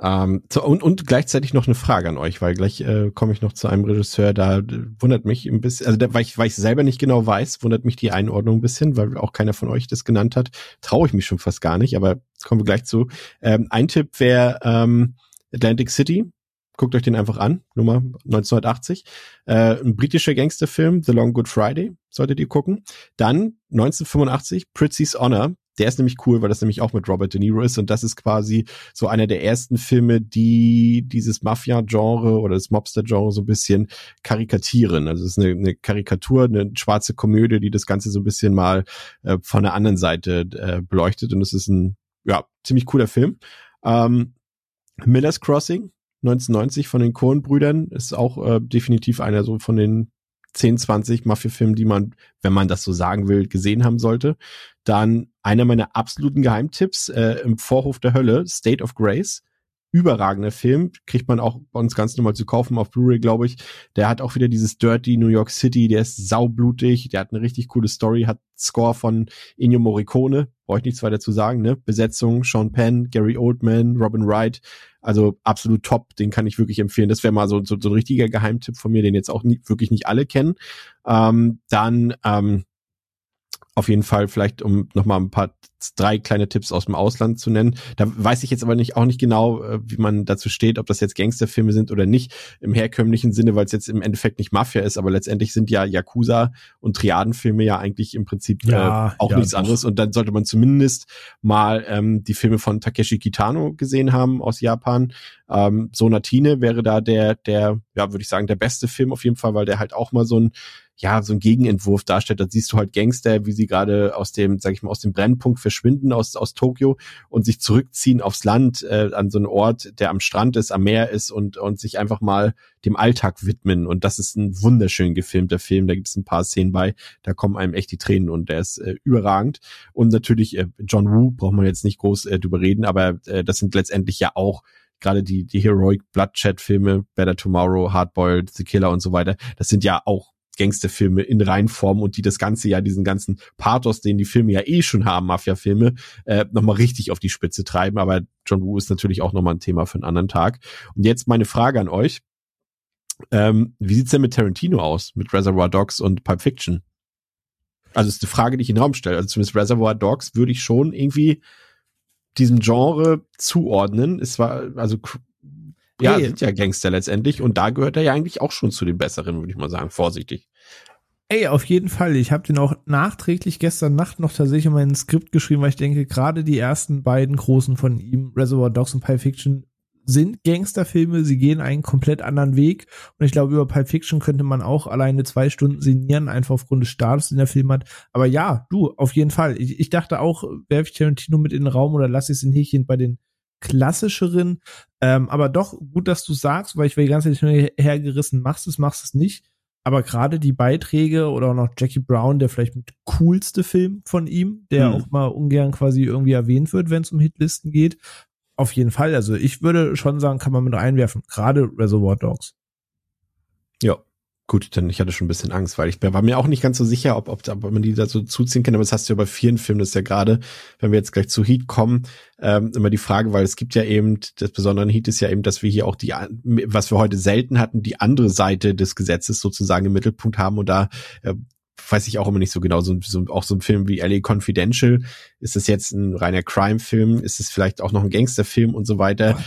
Ähm, so, und, und gleichzeitig noch eine Frage an euch, weil gleich äh, komme ich noch zu einem Regisseur, da wundert mich ein bisschen, also da, weil, ich, weil ich selber nicht genau weiß, wundert mich die Einordnung ein bisschen, weil auch keiner von euch das genannt hat, traue ich mich schon fast gar nicht, aber kommen wir gleich zu. Ähm, ein Tipp wäre ähm, Atlantic City, guckt euch den einfach an, Nummer 1980. Äh, ein britischer Gangsterfilm, The Long Good Friday, solltet ihr gucken. Dann 1985, Pritzy's Honor, der ist nämlich cool, weil das nämlich auch mit Robert De Niro ist und das ist quasi so einer der ersten Filme, die dieses Mafia-Genre oder das Mobster-Genre so ein bisschen karikatieren. Also es ist eine, eine, Karikatur, eine schwarze Komödie, die das Ganze so ein bisschen mal äh, von der anderen Seite äh, beleuchtet und es ist ein ja ziemlich cooler Film. Ähm, Miller's Crossing 1990 von den Coen-Brüdern ist auch äh, definitiv einer so von den 10, 20 Mafia-Filmen, die man, wenn man das so sagen will, gesehen haben sollte. Dann einer meiner absoluten Geheimtipps äh, im Vorhof der Hölle, State of Grace. Überragender Film, kriegt man auch bei uns ganz normal zu kaufen auf Blu-ray, glaube ich. Der hat auch wieder dieses Dirty New York City, der ist saublutig, der hat eine richtig coole Story, hat Score von Ennio Morricone, brauche ich nichts weiter zu sagen, ne? Besetzung, Sean Penn, Gary Oldman, Robin Wright, also absolut top, den kann ich wirklich empfehlen. Das wäre mal so, so, so ein richtiger Geheimtipp von mir, den jetzt auch nie, wirklich nicht alle kennen. Ähm, dann ähm, auf jeden Fall vielleicht, um nochmal ein paar, drei kleine Tipps aus dem Ausland zu nennen. Da weiß ich jetzt aber nicht, auch nicht genau, äh, wie man dazu steht, ob das jetzt Gangsterfilme sind oder nicht, im herkömmlichen Sinne, weil es jetzt im Endeffekt nicht Mafia ist, aber letztendlich sind ja Yakuza und Triadenfilme ja eigentlich im Prinzip ja, äh, auch ja, nichts doch. anderes. Und dann sollte man zumindest mal ähm, die Filme von Takeshi Kitano gesehen haben aus Japan. Ähm, Sonatine wäre da der, der, ja, würde ich sagen, der beste Film auf jeden Fall, weil der halt auch mal so ein ja, so ein Gegenentwurf darstellt. Da siehst du halt Gangster, wie sie gerade aus dem, sag ich mal, aus dem Brennpunkt verschwinden aus, aus Tokio und sich zurückziehen aufs Land, äh, an so einen Ort, der am Strand ist, am Meer ist und, und sich einfach mal dem Alltag widmen. Und das ist ein wunderschön gefilmter Film. Da gibt es ein paar Szenen bei, da kommen einem echt die Tränen und der ist äh, überragend. Und natürlich äh, John Woo braucht man jetzt nicht groß äh, drüber reden, aber äh, das sind letztendlich ja auch gerade die, die Heroic Bloodshed-Filme, Better Tomorrow, Hardboiled, The Killer und so weiter, das sind ja auch Gangsterfilme in Reinform und die das Ganze ja, diesen ganzen Pathos, den die Filme ja eh schon haben, Mafia-Filme, äh, nochmal richtig auf die Spitze treiben. Aber John Woo ist natürlich auch nochmal ein Thema für einen anderen Tag. Und jetzt meine Frage an euch. Ähm, wie sieht's denn mit Tarantino aus, mit Reservoir Dogs und Pulp Fiction? Also ist eine Frage, die ich in den Raum stelle. Also zumindest Reservoir Dogs würde ich schon irgendwie diesem Genre zuordnen. Es war, also ja, sind ja Gangster letztendlich und da gehört er ja eigentlich auch schon zu den besseren, würde ich mal sagen, vorsichtig. Ey, auf jeden Fall. Ich habe den auch nachträglich gestern Nacht noch tatsächlich in mein Skript geschrieben, weil ich denke, gerade die ersten beiden großen von ihm, Reservoir Dogs und Pulp Fiction, sind Gangsterfilme. Sie gehen einen komplett anderen Weg. Und ich glaube, über Pulp Fiction könnte man auch alleine zwei Stunden sinnieren, einfach aufgrund des Status, den der Film hat. Aber ja, du, auf jeden Fall. Ich, ich dachte auch, werfe ich Tarantino mit in den Raum oder lasse ich es in Häkchen bei den klassischeren. Ähm, aber doch gut, dass du sagst, weil ich will die ganze Zeit hergerissen, machst es, machst es nicht. Aber gerade die Beiträge oder auch noch Jackie Brown, der vielleicht mit coolste Film von ihm, der mhm. auch mal ungern quasi irgendwie erwähnt wird, wenn es um Hitlisten geht. Auf jeden Fall. Also ich würde schon sagen, kann man mit reinwerfen. Gerade Reservoir Dogs. Ja, Gut, dann ich hatte schon ein bisschen Angst, weil ich war mir auch nicht ganz so sicher, ob, ob, ob man die da so zuziehen kann. Aber das hast du ja bei vielen Filmen, das ist ja gerade, wenn wir jetzt gleich zu Heat kommen, ähm, immer die Frage, weil es gibt ja eben, das Besondere an Heat ist ja eben, dass wir hier auch die, was wir heute selten hatten, die andere Seite des Gesetzes sozusagen im Mittelpunkt haben. Und da äh, weiß ich auch immer nicht so genau, so, so, auch so ein Film wie LA Confidential, ist es jetzt ein reiner Crime-Film, ist es vielleicht auch noch ein Gangster-Film und so weiter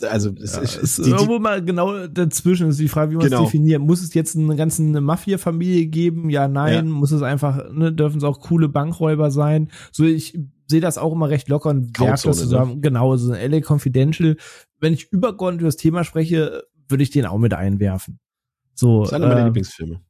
also es, ja, es ist die, irgendwo mal genau dazwischen ist die Frage, wie man es genau. definiert. Muss es jetzt eine ganze Mafia-Familie geben? Ja, nein. Ja. Muss es einfach, ne, dürfen es auch coole Bankräuber sein? So, ich sehe das auch immer recht locker und werfe das zusammen. Ne? Genau, so ein LA Confidential. Wenn ich übergeordnet über das Thema spreche, würde ich den auch mit einwerfen. So. Das ist einer meiner äh, Lieblingsfilme.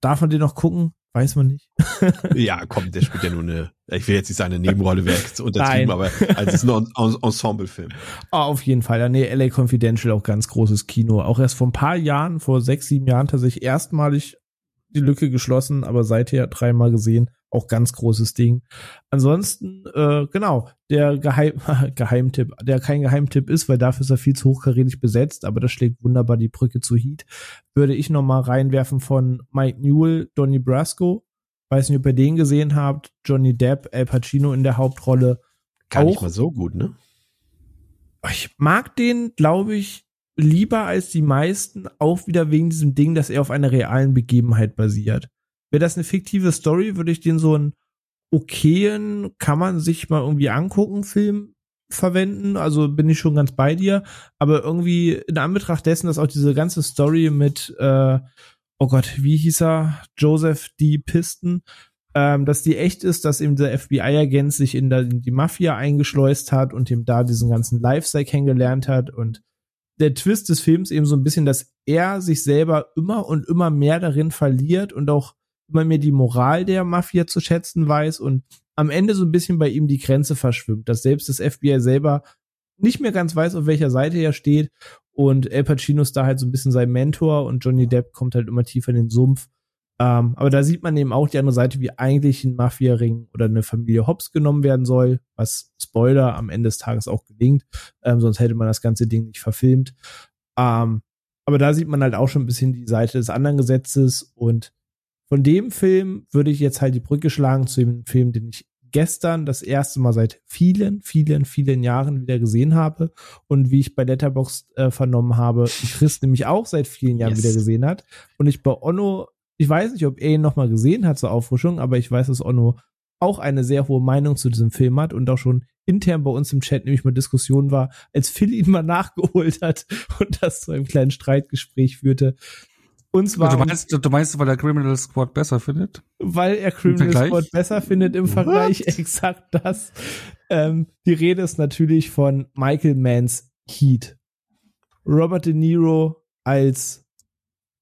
Darf man den noch gucken? Weiß man nicht. ja, komm, der spielt ja nur eine, ich will jetzt nicht sagen, eine Nebenrolle wäre untertrieben, Nein. aber also es ist nur ein Ensemble-Film. Oh, auf jeden Fall. Ja, nee, LA Confidential auch ganz großes Kino. Auch erst vor ein paar Jahren, vor sechs, sieben Jahren tatsächlich erstmalig die Lücke geschlossen, aber seither dreimal gesehen auch ganz großes Ding. Ansonsten, äh, genau, der Geheim Geheimtipp, der kein Geheimtipp ist, weil dafür ist er viel zu hochkarätig besetzt, aber das schlägt wunderbar die Brücke zu Heat, würde ich noch mal reinwerfen von Mike Newell, Donny Brasco. Weiß nicht, ob ihr den gesehen habt. Johnny Depp, Al Pacino in der Hauptrolle. Gar auch. nicht mal so gut, ne? Ich mag den, glaube ich, lieber als die meisten, auch wieder wegen diesem Ding, dass er auf einer realen Begebenheit basiert. Wäre das eine fiktive Story, würde ich den so einen okayen, kann man sich mal irgendwie angucken, Film verwenden. Also bin ich schon ganz bei dir. Aber irgendwie in Anbetracht dessen, dass auch diese ganze Story mit, äh, oh Gott, wie hieß er? Joseph D. Pisten, ähm, dass die echt ist, dass eben der FBI-Agent sich in, der, in die Mafia eingeschleust hat und ihm da diesen ganzen Lifestyle kennengelernt hat und der Twist des Films eben so ein bisschen, dass er sich selber immer und immer mehr darin verliert und auch immer mehr die Moral der Mafia zu schätzen weiß und am Ende so ein bisschen bei ihm die Grenze verschwimmt, dass selbst das FBI selber nicht mehr ganz weiß, auf welcher Seite er steht und El Pacino ist da halt so ein bisschen sein Mentor und Johnny Depp kommt halt immer tiefer in den Sumpf. Ähm, aber da sieht man eben auch die andere Seite, wie eigentlich ein Mafia-Ring oder eine Familie Hobbs genommen werden soll, was Spoiler am Ende des Tages auch gelingt, ähm, sonst hätte man das ganze Ding nicht verfilmt. Ähm, aber da sieht man halt auch schon ein bisschen die Seite des anderen Gesetzes und von dem Film würde ich jetzt halt die Brücke schlagen zu dem Film, den ich gestern das erste Mal seit vielen, vielen, vielen Jahren wieder gesehen habe und wie ich bei Letterboxd äh, vernommen habe, Chris nämlich auch seit vielen Jahren yes. wieder gesehen hat und ich bei Onno, ich weiß nicht, ob er ihn nochmal gesehen hat zur Auffrischung, aber ich weiß, dass Onno auch eine sehr hohe Meinung zu diesem Film hat und auch schon intern bei uns im Chat nämlich mal Diskussion war, als Phil ihn mal nachgeholt hat und das zu einem kleinen Streitgespräch führte. Und zwar. Du meinst, du meinst, weil er Criminal Squad besser findet? Weil er Criminal Squad besser findet im Vergleich, What? exakt das. Ähm, die Rede ist natürlich von Michael Manns Heat. Robert De Niro als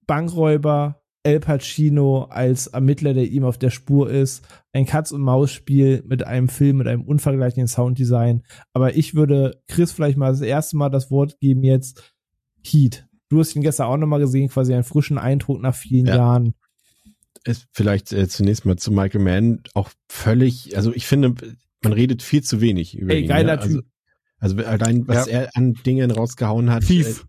Bankräuber, El Pacino als Ermittler, der ihm auf der Spur ist, ein Katz-und-Maus-Spiel mit einem Film, mit einem unvergleichlichen Sounddesign. Aber ich würde Chris vielleicht mal das erste Mal das Wort geben jetzt. Heat. Du hast ihn gestern auch nochmal gesehen, quasi einen frischen Eindruck nach vielen ja. Jahren. Ist vielleicht äh, zunächst mal zu Michael Mann auch völlig, also ich finde, man redet viel zu wenig über Ey, ihn. Ey, geiler also, Typ. Also allein, was ja. er an Dingen rausgehauen hat. Thief.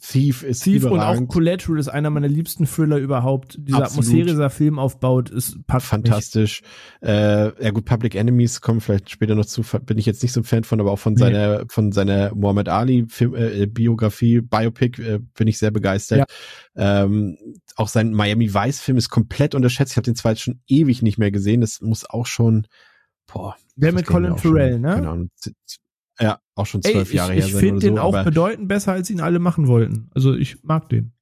Äh, Thief ist Thief und auch Collateral ist einer meiner liebsten Thriller überhaupt. Diese Absolut. Atmosphäre, dieser Film aufbaut, ist packt fantastisch. Äh, ja gut, Public Enemies kommen vielleicht später noch zu. Bin ich jetzt nicht so ein Fan von, aber auch von nee. seiner von seiner Muhammad Ali Film, äh, Biografie Biopic äh, bin ich sehr begeistert. Ja. Ähm, auch sein Miami Vice Film ist komplett unterschätzt. Ich habe den zweiten schon ewig nicht mehr gesehen. Das muss auch schon boah. Der mit Colin Farrell, ne? Genau, ja, auch schon zwölf Jahre ich, her. Ich finde den so, auch bedeutend besser, als ihn alle machen wollten. Also ich mag den.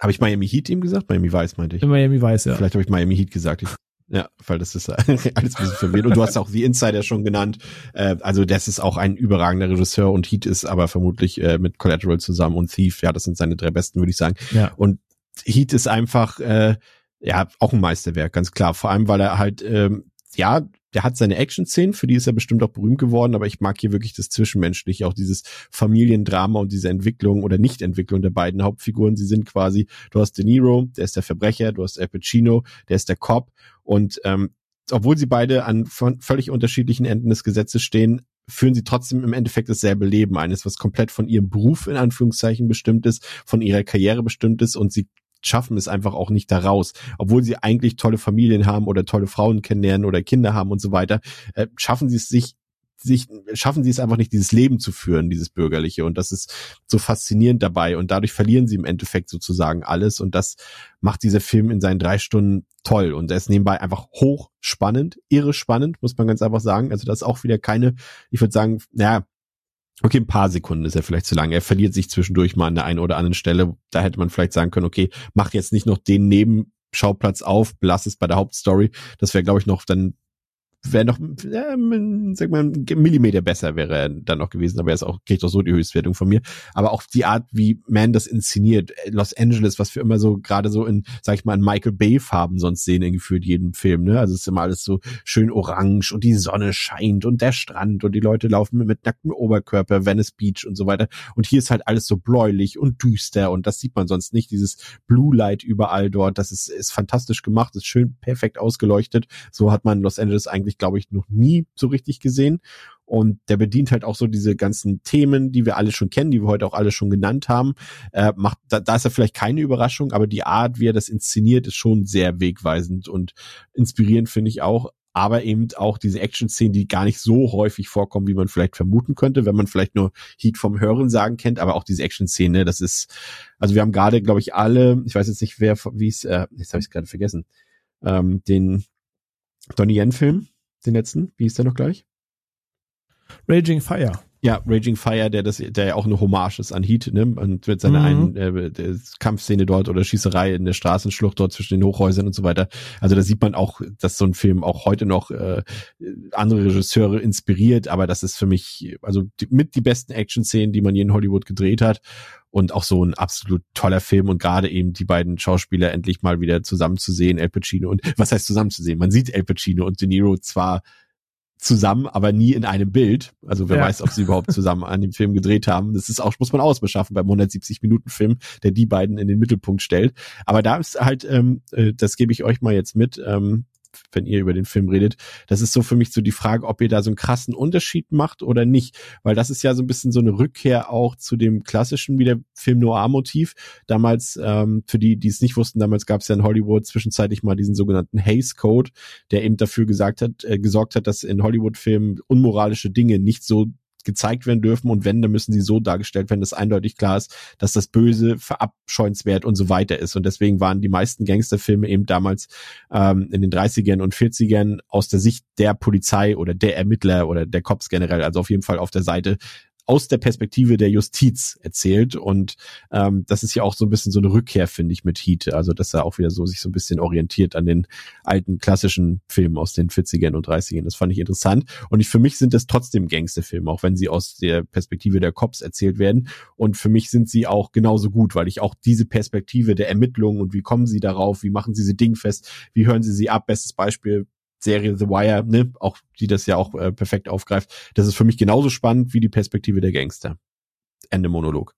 Habe ich Miami Heat ihm gesagt? Miami Vice meinte ich. Miami Vice, ja. Vielleicht habe ich Miami Heat gesagt. Ich, ja, weil das ist alles ein bisschen verwirrt. Und du hast auch The Insider schon genannt. Äh, also das ist auch ein überragender Regisseur und Heat ist aber vermutlich äh, mit Collateral zusammen und Thief. Ja, das sind seine drei besten, würde ich sagen. Ja. Und Heat ist einfach äh, ja auch ein Meisterwerk, ganz klar. Vor allem, weil er halt ähm, ja der hat seine Action-Szenen, für die ist er bestimmt auch berühmt geworden, aber ich mag hier wirklich das Zwischenmenschliche, auch dieses Familiendrama und diese Entwicklung oder Nichtentwicklung der beiden Hauptfiguren. Sie sind quasi, du hast De Niro, der ist der Verbrecher, du hast Al Pacino, der ist der Cop und ähm, obwohl sie beide an völlig unterschiedlichen Enden des Gesetzes stehen, führen sie trotzdem im Endeffekt dasselbe Leben eines, was komplett von ihrem Beruf in Anführungszeichen bestimmt ist, von ihrer Karriere bestimmt ist und sie schaffen es einfach auch nicht da raus. Obwohl sie eigentlich tolle Familien haben oder tolle Frauen kennenlernen oder Kinder haben und so weiter, äh, schaffen sie es sich sich schaffen sie es einfach nicht, dieses Leben zu führen, dieses bürgerliche. Und das ist so faszinierend dabei. Und dadurch verlieren sie im Endeffekt sozusagen alles. Und das macht dieser Film in seinen drei Stunden toll. Und er ist nebenbei einfach hoch spannend, irre spannend, muss man ganz einfach sagen. Also das ist auch wieder keine, ich würde sagen, naja, Okay, ein paar Sekunden ist er vielleicht zu lang. Er verliert sich zwischendurch mal an der einen oder anderen Stelle. Da hätte man vielleicht sagen können, okay, mach jetzt nicht noch den Nebenschauplatz auf, lass es bei der Hauptstory. Das wäre, glaube ich, noch dann wäre noch, ja, sag mal, ein Millimeter besser wäre er dann noch gewesen, aber er ist auch, kriegt auch so die Höchstwertung von mir. Aber auch die Art, wie Man das inszeniert, Los Angeles, was wir immer so, gerade so in, sag ich mal, in Michael Bay-Farben sonst sehen in gefühlt jedem Film, ne? Also es ist immer alles so schön orange und die Sonne scheint und der Strand und die Leute laufen mit nacktem Oberkörper, Venice Beach und so weiter. Und hier ist halt alles so bläulich und düster und das sieht man sonst nicht, dieses Blue Light überall dort. Das ist, ist fantastisch gemacht, ist schön perfekt ausgeleuchtet. So hat man Los Angeles eigentlich ich, glaube ich, noch nie so richtig gesehen. Und der bedient halt auch so diese ganzen Themen, die wir alle schon kennen, die wir heute auch alle schon genannt haben. Äh, macht, da, da ist er vielleicht keine Überraschung, aber die Art, wie er das inszeniert, ist schon sehr wegweisend und inspirierend, finde ich auch aber eben auch diese Action-Szenen, die gar nicht so häufig vorkommen, wie man vielleicht vermuten könnte, wenn man vielleicht nur Heat vom Hören sagen kennt, aber auch diese Action-Szene, ne, das ist, also wir haben gerade, glaube ich, alle, ich weiß jetzt nicht, wer, wie es, äh, jetzt habe ich es gerade vergessen, ähm, den Donnie Yen-Film, den letzten, wie ist der noch gleich? Raging Fire. Ja, Raging Fire, der das, der ja auch eine Hommage ist an Heat, ne? Und mit seiner mhm. einen äh, Kampfszene dort oder Schießerei in der Straßenschlucht dort zwischen den Hochhäusern und so weiter. Also da sieht man auch, dass so ein Film auch heute noch äh, andere Regisseure inspiriert, aber das ist für mich also die, mit die besten Action-Szenen, die man hier in Hollywood gedreht hat und auch so ein absolut toller Film und gerade eben die beiden Schauspieler endlich mal wieder zusammenzusehen, El Pacino und was heißt zusammenzusehen? Man sieht El Pacino und De Niro zwar zusammen, aber nie in einem Bild. Also wer ja. weiß, ob sie überhaupt zusammen an dem Film gedreht haben. Das ist auch, muss man ausbeschaffen beim 170 Minuten Film, der die beiden in den Mittelpunkt stellt. Aber da ist halt, ähm, äh, das gebe ich euch mal jetzt mit, ähm, wenn ihr über den Film redet. Das ist so für mich so die Frage, ob ihr da so einen krassen Unterschied macht oder nicht. Weil das ist ja so ein bisschen so eine Rückkehr auch zu dem klassischen wieder Film Noir-Motiv. Damals, ähm, für die, die es nicht wussten, damals gab es ja in Hollywood zwischenzeitlich mal diesen sogenannten Hays Code, der eben dafür gesagt hat, äh, gesorgt hat, dass in Hollywood-Filmen unmoralische Dinge nicht so gezeigt werden dürfen und wenn, dann müssen sie so dargestellt werden, dass eindeutig klar ist, dass das Böse verabscheuenswert und so weiter ist. Und deswegen waren die meisten Gangsterfilme eben damals ähm, in den 30ern und 40ern aus der Sicht der Polizei oder der Ermittler oder der Cops generell, also auf jeden Fall auf der Seite aus der Perspektive der Justiz erzählt und ähm, das ist ja auch so ein bisschen so eine Rückkehr, finde ich, mit Heat. Also dass er auch wieder so sich so ein bisschen orientiert an den alten klassischen Filmen aus den 40ern und 30ern. Das fand ich interessant und ich, für mich sind das trotzdem Gangsterfilme, auch wenn sie aus der Perspektive der Cops erzählt werden und für mich sind sie auch genauso gut, weil ich auch diese Perspektive der Ermittlungen und wie kommen sie darauf, wie machen sie sie dingfest, wie hören sie sie ab, bestes Beispiel Serie The Wire, ne, auch die das ja auch äh, perfekt aufgreift. Das ist für mich genauso spannend wie die Perspektive der Gangster. Ende Monolog.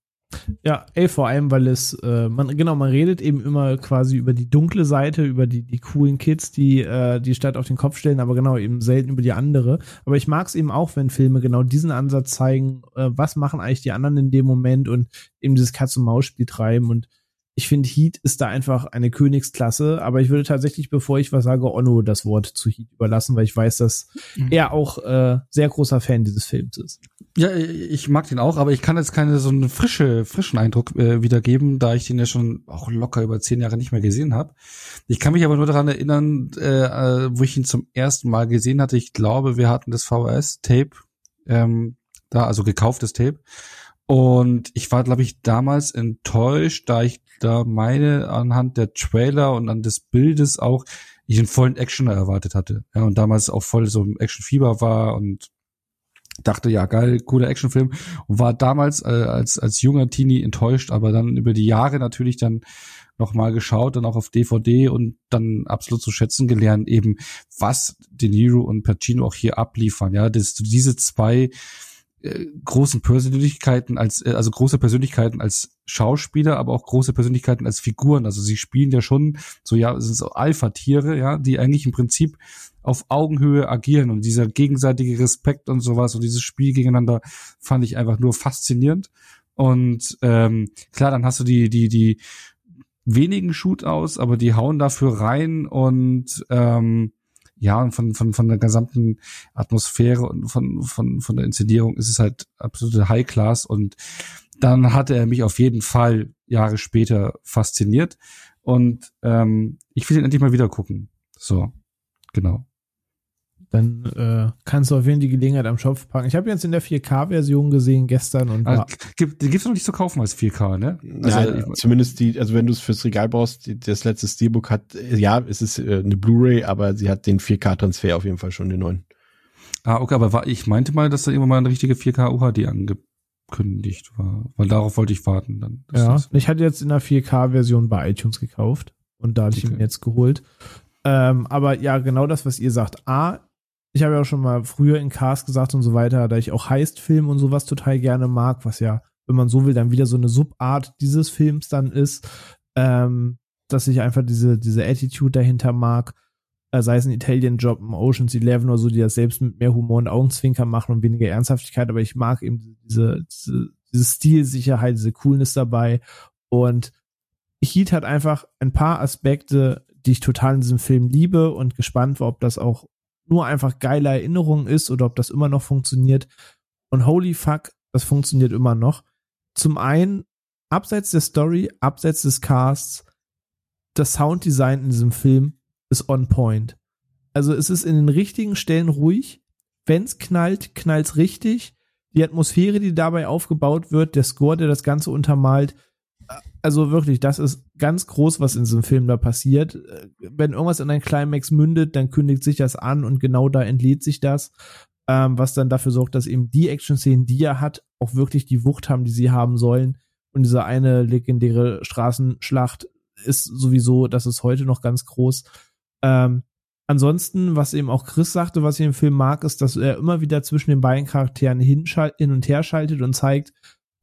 Ja, ey, vor allem, weil es, äh, man, genau, man redet eben immer quasi über die dunkle Seite, über die, die coolen Kids, die äh, die Stadt auf den Kopf stellen, aber genau, eben selten über die andere. Aber ich mag es eben auch, wenn Filme genau diesen Ansatz zeigen, äh, was machen eigentlich die anderen in dem Moment und eben dieses Katz-und-Maus-Spiel treiben und ich finde, Heat ist da einfach eine Königsklasse, aber ich würde tatsächlich, bevor ich was sage, Onno das Wort zu Heat überlassen, weil ich weiß, dass mhm. er auch äh, sehr großer Fan dieses Films ist. Ja, ich mag den auch, aber ich kann jetzt keine so einen frische, frischen Eindruck äh, wiedergeben, da ich den ja schon auch locker über zehn Jahre nicht mehr gesehen habe. Ich kann mich aber nur daran erinnern, äh, äh wo ich ihn zum ersten Mal gesehen hatte. Ich glaube, wir hatten das VHS-Tape ähm, da, also gekauftes Tape. Und ich war, glaube ich, damals enttäuscht, da ich da meine anhand der Trailer und an des Bildes auch ich einen vollen Actioner erwartet hatte. Ja, und damals auch voll so im Actionfieber war und dachte, ja, geil, cooler Actionfilm und war damals äh, als, als junger Teenie enttäuscht, aber dann über die Jahre natürlich dann nochmal geschaut, dann auch auf DVD und dann absolut zu schätzen gelernt, eben was De Niro und Pacino auch hier abliefern, ja, dass du diese zwei äh, großen Persönlichkeiten als, äh, also große Persönlichkeiten als Schauspieler, aber auch große Persönlichkeiten als Figuren. Also sie spielen ja schon so, ja, sind so Alpha-Tiere, ja, die eigentlich im Prinzip auf Augenhöhe agieren und dieser gegenseitige Respekt und sowas und dieses Spiel gegeneinander fand ich einfach nur faszinierend. Und ähm, klar, dann hast du die, die, die wenigen Shootouts, aber die hauen dafür rein und ähm, ja, und von, von, von der gesamten Atmosphäre und von, von, von der Inszenierung ist es halt absolute High Class. Und dann hatte er mich auf jeden Fall Jahre später fasziniert. Und ähm, ich will ihn endlich mal wieder gucken. So, genau dann äh, kannst du auf jeden Fall die Gelegenheit am Schopf packen. Ich habe jetzt in der 4K-Version gesehen gestern und also, gibt, die gibt's noch nicht zu kaufen als 4K, ne? Also, ja, zumindest die, also wenn du es fürs Regal brauchst, die, das letzte Steelbook hat, ja, es ist äh, eine Blu-ray, aber sie hat den 4K-Transfer auf jeden Fall schon, den neuen. Ah, okay, aber war, ich meinte mal, dass da immer mal eine richtige 4K UHD angekündigt war, weil darauf wollte ich warten dann. Ja, ich hatte jetzt in der 4K-Version bei iTunes gekauft und da hatte okay. ich ihn jetzt geholt. Ähm, aber ja, genau das, was ihr sagt. A, ich habe ja auch schon mal früher in Cars gesagt und so weiter, da ich auch Heist-Film und sowas total gerne mag, was ja, wenn man so will, dann wieder so eine Subart dieses Films dann ist, ähm, dass ich einfach diese, diese Attitude dahinter mag, äh, sei es ein Italian Job, ein Ocean's Eleven oder so, die das selbst mit mehr Humor und Augenzwinkern machen und weniger Ernsthaftigkeit, aber ich mag eben diese, diese, diese Stilsicherheit, diese Coolness dabei. Und Heat hat einfach ein paar Aspekte, die ich total in diesem Film liebe und gespannt war, ob das auch nur einfach geile Erinnerung ist oder ob das immer noch funktioniert. Und holy fuck, das funktioniert immer noch. Zum einen, abseits der Story, abseits des Casts, das Sounddesign in diesem Film ist on point. Also es ist in den richtigen Stellen ruhig. Wenn's knallt, knallt's richtig. Die Atmosphäre, die dabei aufgebaut wird, der Score, der das Ganze untermalt, also wirklich, das ist ganz groß, was in diesem Film da passiert. Wenn irgendwas in ein Climax mündet, dann kündigt sich das an und genau da entlädt sich das, ähm, was dann dafür sorgt, dass eben die Action-Szenen, die er hat, auch wirklich die Wucht haben, die sie haben sollen. Und diese eine legendäre Straßenschlacht ist sowieso, das ist heute noch ganz groß. Ähm, ansonsten, was eben auch Chris sagte, was ich im Film mag, ist, dass er immer wieder zwischen den beiden Charakteren hin und her schaltet und zeigt,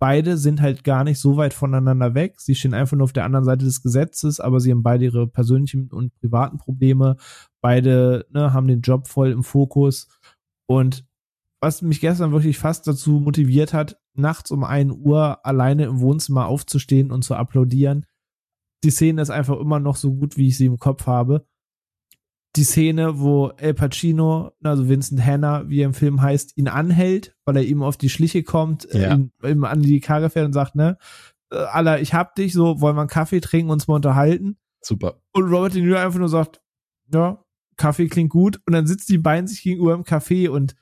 beide sind halt gar nicht so weit voneinander weg. Sie stehen einfach nur auf der anderen Seite des Gesetzes, aber sie haben beide ihre persönlichen und privaten Probleme. Beide ne, haben den Job voll im Fokus. Und was mich gestern wirklich fast dazu motiviert hat, nachts um ein Uhr alleine im Wohnzimmer aufzustehen und zu applaudieren. Die Szene ist einfach immer noch so gut, wie ich sie im Kopf habe die Szene, wo El Pacino, also Vincent Hanna, wie er im Film heißt, ihn anhält, weil er ihm auf die Schliche kommt, äh, ja. ihm, ihm an die Karre fährt und sagt, ne, äh, Alter, ich hab dich, so, wollen wir einen Kaffee trinken, uns mal unterhalten. Super. Und Robert De Niro einfach nur sagt, ja, Kaffee klingt gut. Und dann sitzen die beiden sich gegenüber im Café und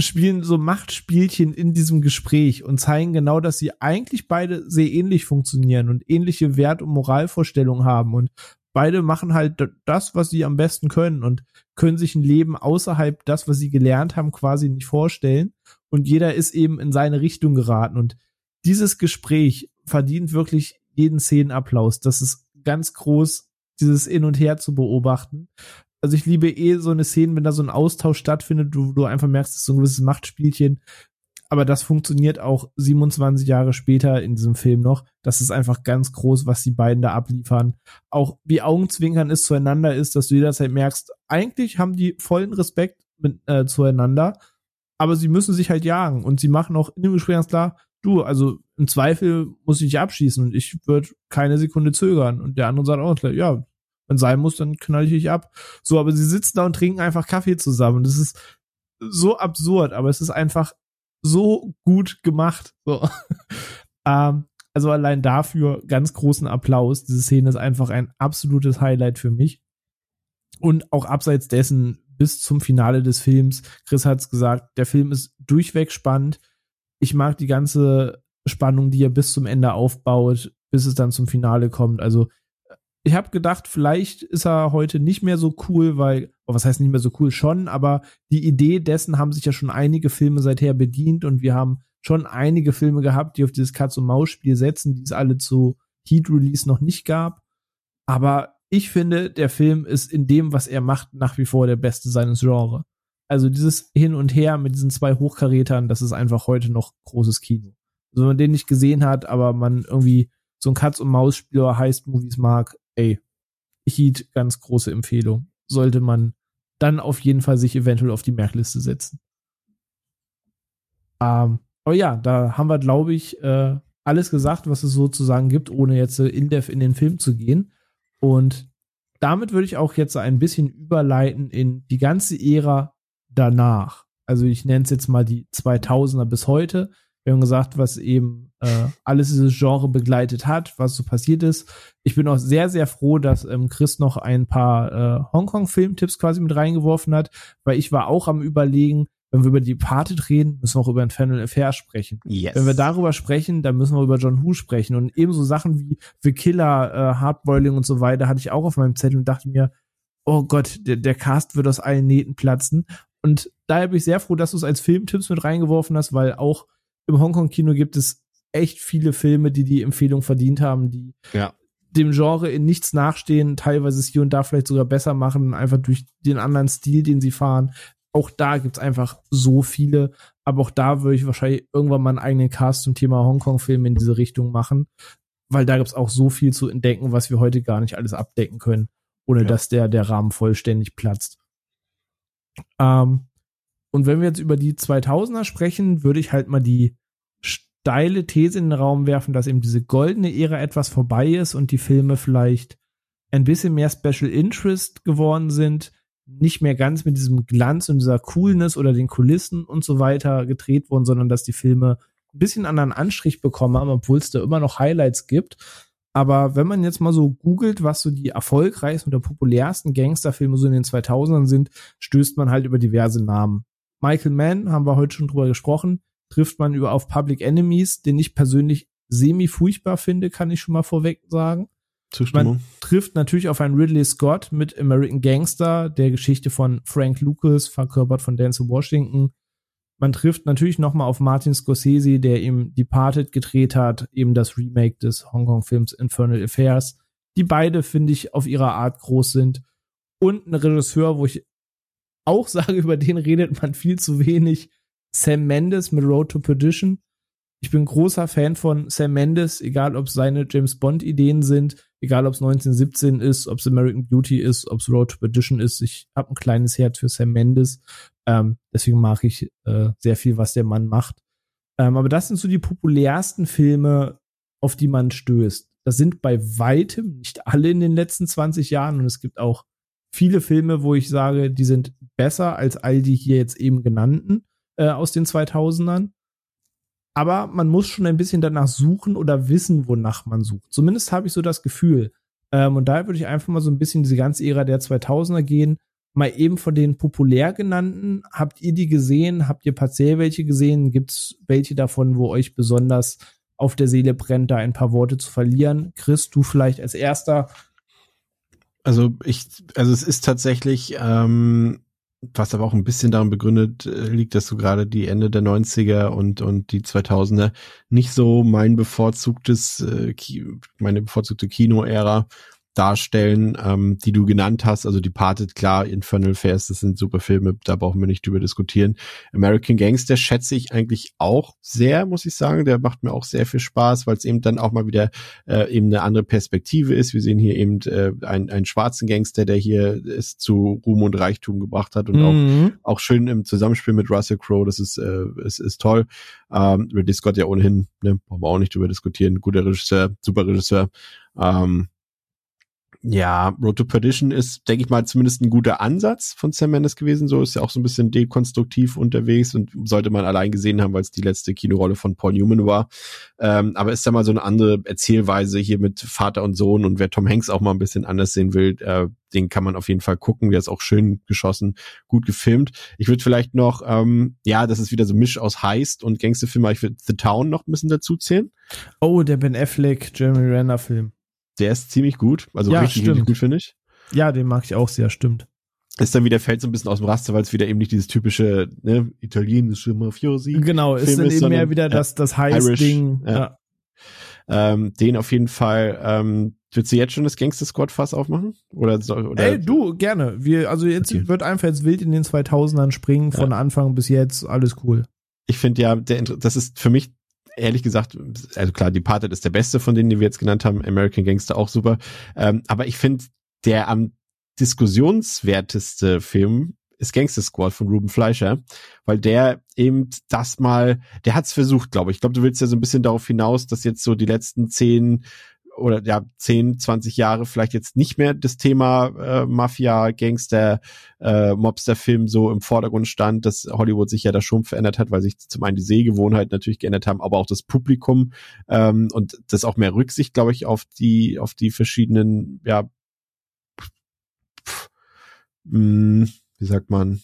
spielen so Machtspielchen in diesem Gespräch und zeigen genau, dass sie eigentlich beide sehr ähnlich funktionieren und ähnliche Wert- und Moralvorstellungen haben und beide machen halt das, was sie am besten können und können sich ein Leben außerhalb das, was sie gelernt haben, quasi nicht vorstellen. Und jeder ist eben in seine Richtung geraten. Und dieses Gespräch verdient wirklich jeden Szenenapplaus. Das ist ganz groß, dieses In und Her zu beobachten. Also ich liebe eh so eine Szene, wenn da so ein Austausch stattfindet, wo du einfach merkst, es ist so ein gewisses Machtspielchen. Aber das funktioniert auch 27 Jahre später in diesem Film noch. Das ist einfach ganz groß, was die beiden da abliefern. Auch wie Augenzwinkern es zueinander ist, dass du jederzeit merkst, eigentlich haben die vollen Respekt mit, äh, zueinander, aber sie müssen sich halt jagen und sie machen auch in dem Gespräch ganz klar, du, also im Zweifel muss ich dich abschießen und ich würde keine Sekunde zögern. Und der andere sagt auch gleich, ja, wenn sein muss, dann knall ich dich ab. So, aber sie sitzen da und trinken einfach Kaffee zusammen. Und das ist so absurd, aber es ist einfach so gut gemacht. So. ähm, also allein dafür ganz großen Applaus. Diese Szene ist einfach ein absolutes Highlight für mich. Und auch abseits dessen bis zum Finale des Films. Chris hat's gesagt, der Film ist durchweg spannend. Ich mag die ganze Spannung, die er bis zum Ende aufbaut, bis es dann zum Finale kommt. Also ich habe gedacht, vielleicht ist er heute nicht mehr so cool, weil, oh, was heißt nicht mehr so cool schon, aber die Idee dessen haben sich ja schon einige Filme seither bedient und wir haben schon einige Filme gehabt, die auf dieses Katz-und-Maus-Spiel setzen, die es alle zu Heat-Release noch nicht gab. Aber ich finde, der Film ist in dem, was er macht, nach wie vor der beste seines Genres. Also dieses Hin und Her mit diesen zwei Hochkarätern, das ist einfach heute noch großes Kino. Also wenn man den nicht gesehen hat, aber man irgendwie so ein Katz-und-Maus-Spiel oder Heist-Movies mag, ey, Heat, ganz große Empfehlung. Sollte man dann auf jeden Fall sich eventuell auf die Merkliste setzen. Ähm, aber ja, da haben wir, glaube ich, äh, alles gesagt, was es sozusagen gibt, ohne jetzt äh, in-depth in den Film zu gehen. Und damit würde ich auch jetzt ein bisschen überleiten in die ganze Ära danach. Also ich nenne es jetzt mal die 2000er bis heute. Wir haben gesagt, was eben äh, alles dieses Genre begleitet hat, was so passiert ist. Ich bin auch sehr, sehr froh, dass ähm, Chris noch ein paar äh, Hongkong-Filmtipps quasi mit reingeworfen hat, weil ich war auch am überlegen, wenn wir über die Departed reden, müssen wir auch über Infernal Affair sprechen. Yes. Wenn wir darüber sprechen, dann müssen wir über John Who sprechen. Und ebenso Sachen wie The Killer, äh, Hardboiling und so weiter hatte ich auch auf meinem Zettel und dachte mir, oh Gott, der, der Cast wird aus allen Nähten platzen. Und daher bin ich sehr froh, dass du es als Filmtipps mit reingeworfen hast, weil auch im Hongkong-Kino gibt es echt viele Filme, die die Empfehlung verdient haben, die ja. dem Genre in nichts nachstehen, teilweise es hier und da vielleicht sogar besser machen, einfach durch den anderen Stil, den sie fahren. Auch da gibt's einfach so viele, aber auch da würde ich wahrscheinlich irgendwann mal einen eigenen Cast zum Thema Hongkong-Filme in diese Richtung machen, weil da gibt's auch so viel zu entdecken, was wir heute gar nicht alles abdecken können, ohne ja. dass der, der Rahmen vollständig platzt. Ähm, und wenn wir jetzt über die 2000er sprechen, würde ich halt mal die steile These in den Raum werfen, dass eben diese goldene Ära etwas vorbei ist und die Filme vielleicht ein bisschen mehr Special Interest geworden sind, nicht mehr ganz mit diesem Glanz und dieser Coolness oder den Kulissen und so weiter gedreht wurden, sondern dass die Filme ein bisschen anderen Anstrich bekommen haben, obwohl es da immer noch Highlights gibt. Aber wenn man jetzt mal so googelt, was so die erfolgreichsten oder populärsten Gangsterfilme so in den 2000ern sind, stößt man halt über diverse Namen. Michael Mann, haben wir heute schon drüber gesprochen, trifft man über auf Public Enemies, den ich persönlich semi furchtbar finde, kann ich schon mal vorweg sagen. Zustimmung. Man trifft natürlich auf einen Ridley Scott mit American Gangster, der Geschichte von Frank Lucas, verkörpert von Denzel Washington. Man trifft natürlich nochmal auf Martin Scorsese, der ihm Departed gedreht hat, eben das Remake des Hongkong-Films Infernal Affairs, die beide, finde ich, auf ihrer Art groß sind. Und ein Regisseur, wo ich auch sage, über den redet man viel zu wenig. Sam Mendes mit Road to Perdition. Ich bin großer Fan von Sam Mendes, egal ob es seine James Bond Ideen sind, egal ob es 1917 ist, ob es American Beauty ist, ob es Road to Perdition ist. Ich habe ein kleines Herz für Sam Mendes. Ähm, deswegen mag ich äh, sehr viel, was der Mann macht. Ähm, aber das sind so die populärsten Filme, auf die man stößt. Das sind bei weitem nicht alle in den letzten 20 Jahren und es gibt auch viele Filme, wo ich sage, die sind besser als all die hier jetzt eben genannten äh, aus den 2000ern. Aber man muss schon ein bisschen danach suchen oder wissen, wonach man sucht. Zumindest habe ich so das Gefühl. Ähm, und daher würde ich einfach mal so ein bisschen diese ganze Ära der 2000er gehen. Mal eben von den populär genannten. Habt ihr die gesehen? Habt ihr partiell welche gesehen? Gibt es welche davon, wo euch besonders auf der Seele brennt, da ein paar Worte zu verlieren? Chris, du vielleicht als erster also ich, also es ist tatsächlich, ähm, was aber auch ein bisschen daran begründet äh, liegt, dass du gerade die Ende der 90er und, und die 2000er nicht so mein bevorzugtes, äh, meine bevorzugte Kino-Ära. Darstellen, ähm, die du genannt hast. Also Departed, klar, Infernal Fairs, das sind super Filme, da brauchen wir nicht drüber diskutieren. American Gangster schätze ich eigentlich auch sehr, muss ich sagen. Der macht mir auch sehr viel Spaß, weil es eben dann auch mal wieder äh, eben eine andere Perspektive ist. Wir sehen hier eben äh, einen, einen schwarzen Gangster, der hier es zu Ruhm und Reichtum gebracht hat und mhm. auch, auch schön im Zusammenspiel mit Russell Crowe. Das ist, äh, ist, ist toll. Ähm, Ridley Scott ja ohnehin, ne, brauchen wir auch nicht drüber diskutieren. Guter Regisseur, super Regisseur. Ähm, ja, Road to Perdition ist, denke ich mal, zumindest ein guter Ansatz von Sam Mendes gewesen. So ist ja auch so ein bisschen dekonstruktiv unterwegs und sollte man allein gesehen haben, weil es die letzte Kinorolle von Paul Newman war. Ähm, aber ist da mal so eine andere Erzählweise hier mit Vater und Sohn und wer Tom Hanks auch mal ein bisschen anders sehen will, äh, den kann man auf jeden Fall gucken. Der ist auch schön geschossen, gut gefilmt. Ich würde vielleicht noch, ähm, ja, das ist wieder so Misch aus Heist und Gangsterfilm, ich würde The Town noch ein bisschen dazu zählen. Oh, der Ben Affleck, Jeremy Renner Film der ist ziemlich gut. Also ja, richtig, richtig gut, finde ich. Ja, den mag ich auch sehr, stimmt. Ist dann wieder, fällt so ein bisschen aus dem Raster, weil es wieder eben nicht dieses typische, ne, italienische Mafiosi. Genau, ist dann ist, eben mehr wieder das, das Heiß-Ding. Ja. ja. Ähm, den auf jeden Fall, ähm, Willst du jetzt schon das Gangster Squad Fass aufmachen? Oder, oder? Ey, du, gerne. Wir, also jetzt okay. wird einfach jetzt wild in den 2000ern springen, von ja. Anfang bis jetzt, alles cool. Ich finde ja, der, das ist für mich ehrlich gesagt, also klar, Departed ist der beste von denen, die wir jetzt genannt haben, American Gangster auch super. Ähm, aber ich finde, der am diskussionswerteste Film ist Gangster Squad von Ruben Fleischer, weil der eben das mal, der hat's versucht, glaube ich. Ich glaube, du willst ja so ein bisschen darauf hinaus, dass jetzt so die letzten zehn oder ja 10, 20 Jahre vielleicht jetzt nicht mehr das Thema äh, Mafia, Gangster, äh, Mobster-Film so im Vordergrund stand, dass Hollywood sich ja da schon verändert hat, weil sich zum einen die Sehgewohnheiten natürlich geändert haben, aber auch das Publikum ähm, und das auch mehr Rücksicht, glaube ich, auf die auf die verschiedenen ja pff, mh, hm, wie sagt man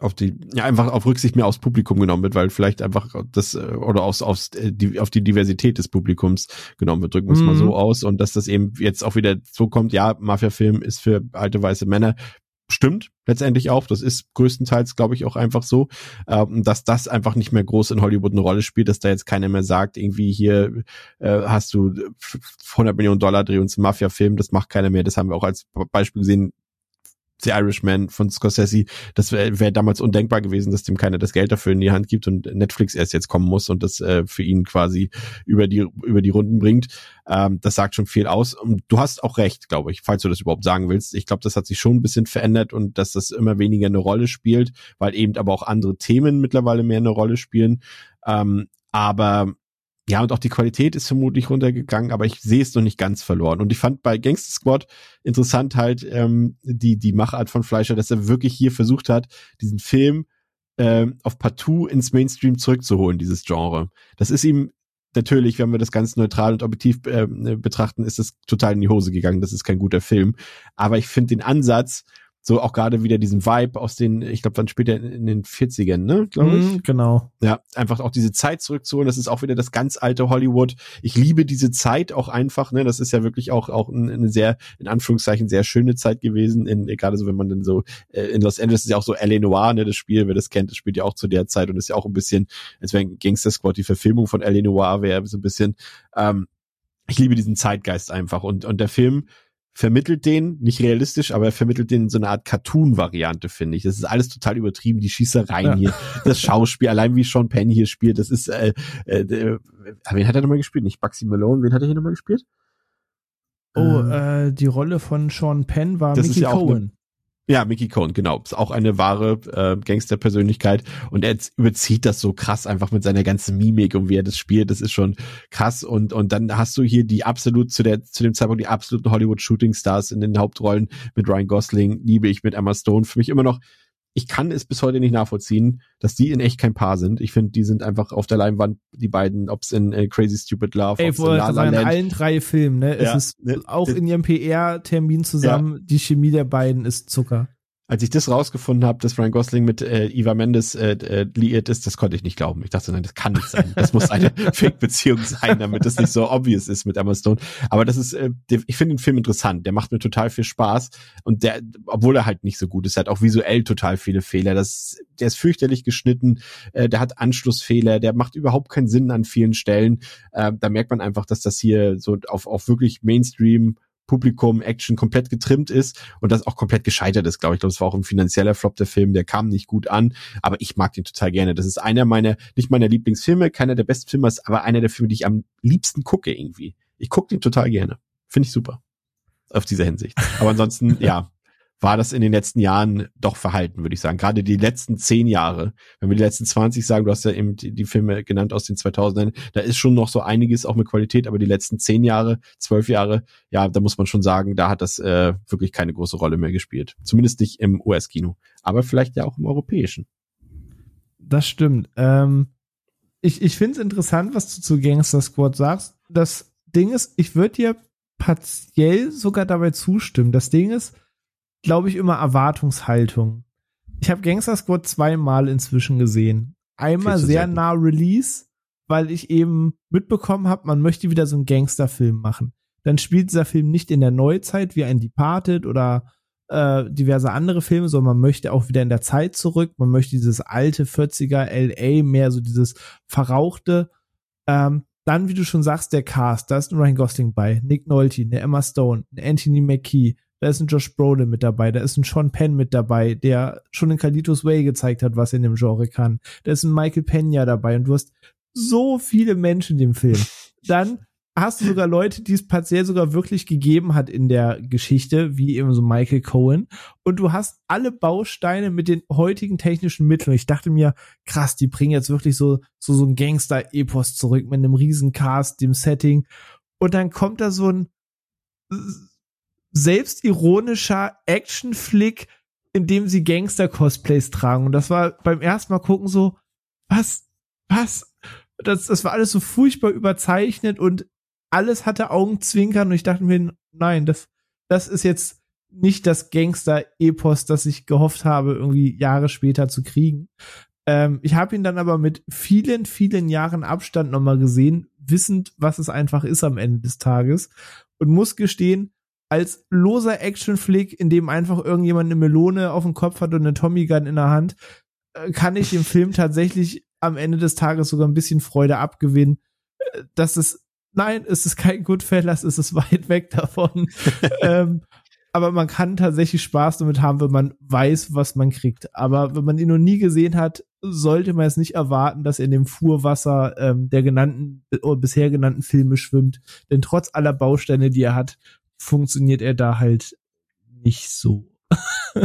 auf die, ja, einfach auf Rücksicht mehr aufs Publikum genommen wird, weil vielleicht einfach das, äh, oder aufs, aufs, äh, die, auf die Diversität des Publikums genommen wird, drücken wir es mhm. mal so mhm. aus. Und dass das eben jetzt auch wieder so kommt, ja, Mafia-Film ist für alte weiße Männer. Stimmt, letztendlich auch. Das ist größtenteils, glaube ich, auch einfach so, ähm, dass das einfach nicht mehr groß in Hollywood eine Rolle spielt, dass da jetzt keiner mehr sagt, irgendwie hier äh, hast du 100 Millionen Dollar, dreh uns einen Mafia-Film, das macht keiner mehr. Das haben wir auch als Beispiel gesehen, The Irishman von Scorsese, das wäre wär damals undenkbar gewesen, dass dem keiner das Geld dafür in die Hand gibt und Netflix erst jetzt kommen muss und das äh, für ihn quasi über die über die Runden bringt. Ähm, das sagt schon viel aus. Und du hast auch recht, glaube ich, falls du das überhaupt sagen willst. Ich glaube, das hat sich schon ein bisschen verändert und dass das immer weniger eine Rolle spielt, weil eben aber auch andere Themen mittlerweile mehr eine Rolle spielen. Ähm, aber ja, und auch die Qualität ist vermutlich runtergegangen, aber ich sehe es noch nicht ganz verloren. Und ich fand bei Gangster Squad interessant halt ähm, die, die Machart von Fleischer, dass er wirklich hier versucht hat, diesen Film ähm, auf Partout ins Mainstream zurückzuholen, dieses Genre. Das ist ihm natürlich, wenn wir das ganz neutral und objektiv äh, betrachten, ist das total in die Hose gegangen. Das ist kein guter Film. Aber ich finde den Ansatz, so auch gerade wieder diesen Vibe aus den, ich glaube, dann später in den 40ern, ne, glaube ich. Mm, genau. Ja, einfach auch diese Zeit zurückzuholen, das ist auch wieder das ganz alte Hollywood. Ich liebe diese Zeit auch einfach, ne, das ist ja wirklich auch auch eine sehr in Anführungszeichen sehr schöne Zeit gewesen, in gerade so wenn man dann so äh, in Los Angeles ist ja auch so L.A. Noir, ne, das Spiel, wer das kennt, das spielt ja auch zu der Zeit und ist ja auch ein bisschen, als wenn Gangster Squad die Verfilmung von L.A. Noir wäre, so ein bisschen ähm, ich liebe diesen Zeitgeist einfach und und der Film vermittelt den, nicht realistisch, aber er vermittelt den in so eine Art Cartoon-Variante, finde ich. Das ist alles total übertrieben, die Schießereien ja. hier, das Schauspiel, allein wie Sean Penn hier spielt, das ist, äh, äh, äh, wen hat er nochmal gespielt? Nicht Bugsy Malone, wen hat er hier nochmal gespielt? Oh, ähm, äh, die Rolle von Sean Penn war Mickey ja Cohen. Ja, Mickey Cohen, genau. Ist auch eine wahre äh, Gangsterpersönlichkeit. Und er überzieht das so krass einfach mit seiner ganzen Mimik und wie er das spielt. Das ist schon krass. Und, und dann hast du hier die absolut, zu der, zu dem Zeitpunkt die absoluten Hollywood-Shooting-Stars in den Hauptrollen mit Ryan Gosling, liebe ich mit Emma Stone. Für mich immer noch ich kann es bis heute nicht nachvollziehen, dass die in echt kein Paar sind. Ich finde, die sind einfach auf der Leinwand, die beiden, ob es in äh, Crazy Stupid Love, Ey, ob's in La La Land. in allen drei Filmen, ne? Ja, es ist ne, auch in ihrem PR-Termin zusammen, ja. die Chemie der beiden ist Zucker als ich das rausgefunden habe, dass Ryan Gosling mit äh, Eva Mendes äh, äh, liiert ist, das konnte ich nicht glauben. Ich dachte, nein, das kann nicht sein. Das muss eine Fake-Beziehung sein, damit das nicht so obvious ist mit Emma Stone. Aber das ist, äh, ich finde den Film interessant. Der macht mir total viel Spaß und der, obwohl er halt nicht so gut ist, hat auch visuell total viele Fehler. Das, der ist fürchterlich geschnitten, äh, der hat Anschlussfehler, der macht überhaupt keinen Sinn an vielen Stellen. Äh, da merkt man einfach, dass das hier so auf, auf wirklich Mainstream Publikum, Action komplett getrimmt ist und das auch komplett gescheitert ist, glaube ich. Ich glaube, es war auch ein finanzieller Flop der Film, der kam nicht gut an, aber ich mag den total gerne. Das ist einer meiner, nicht meiner Lieblingsfilme, keiner der besten Filme, aber einer der Filme, die ich am liebsten gucke irgendwie. Ich gucke den total gerne. Finde ich super. Auf dieser Hinsicht. Aber ansonsten, ja, war das in den letzten Jahren doch verhalten, würde ich sagen. Gerade die letzten zehn Jahre, wenn wir die letzten 20 sagen, du hast ja eben die, die Filme genannt aus den 2000ern, da ist schon noch so einiges auch mit Qualität, aber die letzten zehn Jahre, zwölf Jahre, ja, da muss man schon sagen, da hat das äh, wirklich keine große Rolle mehr gespielt. Zumindest nicht im US-Kino, aber vielleicht ja auch im europäischen. Das stimmt. Ähm, ich ich finde es interessant, was du zu Gangster Squad sagst. Das Ding ist, ich würde dir partiell sogar dabei zustimmen. Das Ding ist, glaube ich, immer Erwartungshaltung. Ich habe Gangster Squad zweimal inzwischen gesehen. Einmal sehr nah Release, weil ich eben mitbekommen habe, man möchte wieder so einen Gangsterfilm machen. Dann spielt dieser Film nicht in der Neuzeit wie ein Departed oder äh, diverse andere Filme, sondern man möchte auch wieder in der Zeit zurück. Man möchte dieses alte 40er LA, mehr so dieses verrauchte. Ähm, dann, wie du schon sagst, der Cast. Da ist ein Ryan Gosling bei, Nick Nolte, eine Emma Stone, eine Anthony McKee, da ist ein Josh Brolin mit dabei, da ist ein Sean Penn mit dabei, der schon in Kalitos Way gezeigt hat, was er in dem Genre kann. Da ist ein Michael Pena dabei und du hast so viele Menschen in dem Film. Dann hast du sogar Leute, die es partiell sogar wirklich gegeben hat in der Geschichte, wie eben so Michael Cohen. Und du hast alle Bausteine mit den heutigen technischen Mitteln. Ich dachte mir, krass, die bringen jetzt wirklich so, so, so ein Gangster-Epos zurück mit einem riesen Cast, dem Setting. Und dann kommt da so ein, selbstironischer Actionflick, in dem sie Gangster-Cosplays tragen. Und das war beim ersten Mal gucken so, was, was? Das, das war alles so furchtbar überzeichnet und alles hatte Augenzwinkern und ich dachte mir, nein, das, das ist jetzt nicht das Gangster-Epos, das ich gehofft habe, irgendwie Jahre später zu kriegen. Ähm, ich habe ihn dann aber mit vielen, vielen Jahren Abstand nochmal gesehen, wissend, was es einfach ist am Ende des Tages und muss gestehen, als loser Actionflick, in dem einfach irgendjemand eine Melone auf dem Kopf hat und eine Tommy Gun in der Hand, äh, kann ich dem Film tatsächlich am Ende des Tages sogar ein bisschen Freude abgewinnen. Äh, das ist, nein, es ist kein Goodfellas, es ist weit weg davon. ähm, aber man kann tatsächlich Spaß damit haben, wenn man weiß, was man kriegt. Aber wenn man ihn noch nie gesehen hat, sollte man es nicht erwarten, dass er in dem Fuhrwasser ähm, der genannten oder bisher genannten Filme schwimmt. Denn trotz aller Bausteine, die er hat, funktioniert er da halt nicht so.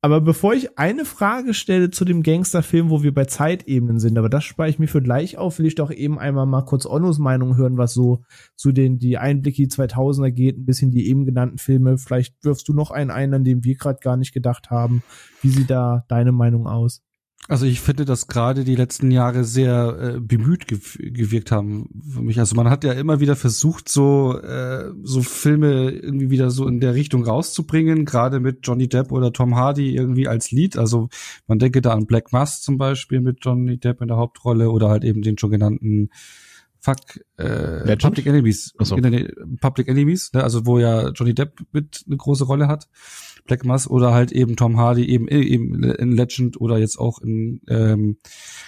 aber bevor ich eine Frage stelle zu dem Gangsterfilm, wo wir bei Zeitebenen sind, aber das spare ich mir für gleich auf, will ich doch eben einmal mal kurz Onnos Meinung hören, was so zu den die Einblicke die 2000er geht, ein bisschen die eben genannten Filme. Vielleicht wirfst du noch einen ein, an dem wir gerade gar nicht gedacht haben. Wie sieht da deine Meinung aus? Also ich finde, dass gerade die letzten Jahre sehr äh, bemüht gew gewirkt haben für mich. Also man hat ja immer wieder versucht, so äh, so Filme irgendwie wieder so in der Richtung rauszubringen, gerade mit Johnny Depp oder Tom Hardy irgendwie als Lied. Also man denke da an Black Mass zum Beispiel mit Johnny Depp in der Hauptrolle oder halt eben den schon genannten Fuck äh, Public Enemies, so. Public Enemies, ne? also wo ja Johnny Depp mit eine große Rolle hat. Black Mass oder halt eben Tom Hardy eben, eben in Legend oder jetzt auch in ähm,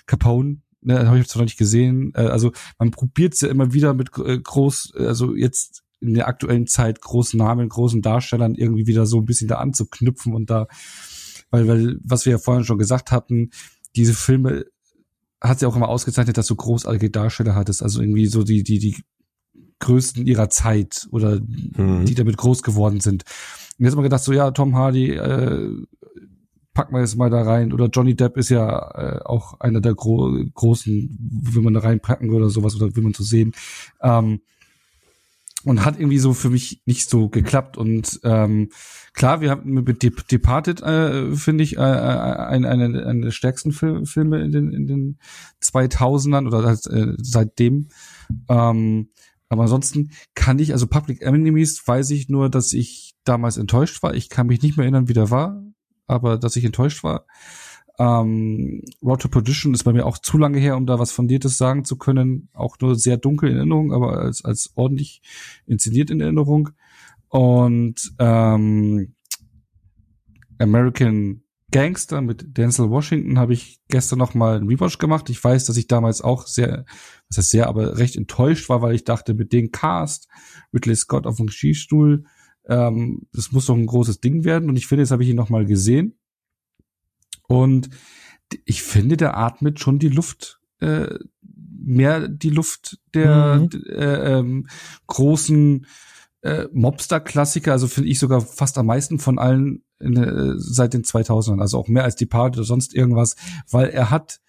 Capone. Ne, habe ich zwar noch nicht gesehen. Äh, also man probiert es ja immer wieder mit äh, groß, also jetzt in der aktuellen Zeit großen Namen, großen Darstellern irgendwie wieder so ein bisschen da anzuknüpfen und da, weil, weil, was wir ja vorhin schon gesagt hatten, diese Filme hat sie auch immer ausgezeichnet, dass du großartige Darsteller hattest, also irgendwie so die, die, die größten ihrer Zeit oder mhm. die damit groß geworden sind. Und jetzt haben wir gedacht, so ja, Tom Hardy, äh, packen wir jetzt mal da rein. Oder Johnny Depp ist ja äh, auch einer der gro großen, will man da reinpacken oder sowas, oder will man so sehen. Ähm, und hat irgendwie so für mich nicht so geklappt. Und ähm, klar, wir haben mit De Departed, äh, finde ich, äh, eine, eine, eine der stärksten Fil Filme in den, in den 2000ern oder halt, äh, seitdem. Ähm, aber ansonsten kann ich, also Public Enemies weiß ich nur, dass ich damals enttäuscht war. Ich kann mich nicht mehr erinnern, wie der war, aber dass ich enttäuscht war. Ähm, Road to Perdition ist bei mir auch zu lange her, um da was Fundiertes sagen zu können. Auch nur sehr dunkel in Erinnerung, aber als, als ordentlich inszeniert in Erinnerung. Und ähm, American Gangster mit Denzel Washington habe ich gestern noch mal einen Rewatch gemacht. Ich weiß, dass ich damals auch sehr, was heißt sehr, aber recht enttäuscht war, weil ich dachte, mit dem Cast, Ridley Scott auf dem Regiestuhl, ähm, das muss doch ein großes Ding werden. Und ich finde, jetzt habe ich ihn noch mal gesehen. Und ich finde, der atmet schon die Luft, äh, mehr die Luft der mhm. äh, ähm, großen äh, Mobster-Klassiker, also finde ich sogar fast am meisten von allen in, äh, seit den 2000ern, also auch mehr als die Party oder sonst irgendwas, weil er hat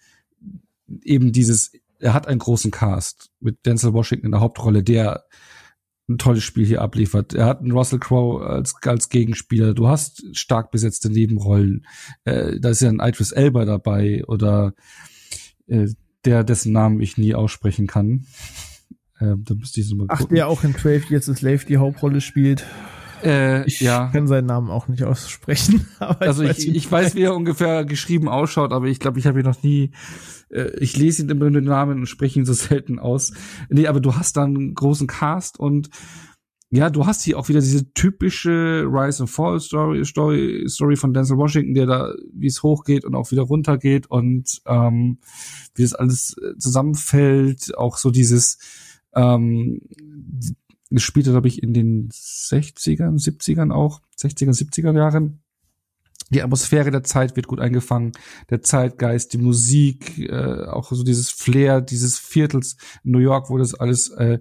eben dieses, er hat einen großen Cast mit Denzel Washington in der Hauptrolle, der ein tolles Spiel hier abliefert. Er hat einen Russell Crowe als, als Gegenspieler. Du hast stark besetzte Nebenrollen. Äh, da ist ja ein Idris Elba dabei oder äh, der, dessen Namen ich nie aussprechen kann. Äh, da müsste ich so mal gucken. Ach, der auch in 12 Years a Slave die Hauptrolle spielt. Äh, ich ja. kann seinen Namen auch nicht aussprechen. also ich, ich, ich weiß, wie er ungefähr geschrieben ausschaut, aber ich glaube, ich habe ihn noch nie. Äh, ich lese ihn immer den Namen und spreche ihn so selten aus. Nee, aber du hast dann einen großen Cast und ja, du hast hier auch wieder diese typische Rise and Fall Story, Story, Story von Denzel Washington, der da, wie es hochgeht und auch wieder runtergeht und ähm, wie das alles äh, zusammenfällt. Auch so dieses ähm, gespielt hat, glaube ich, in den 60ern, 70ern auch, 60er, 70er Jahren. Die Atmosphäre der Zeit wird gut eingefangen, der Zeitgeist, die Musik, äh, auch so dieses Flair dieses Viertels in New York, wo das alles äh,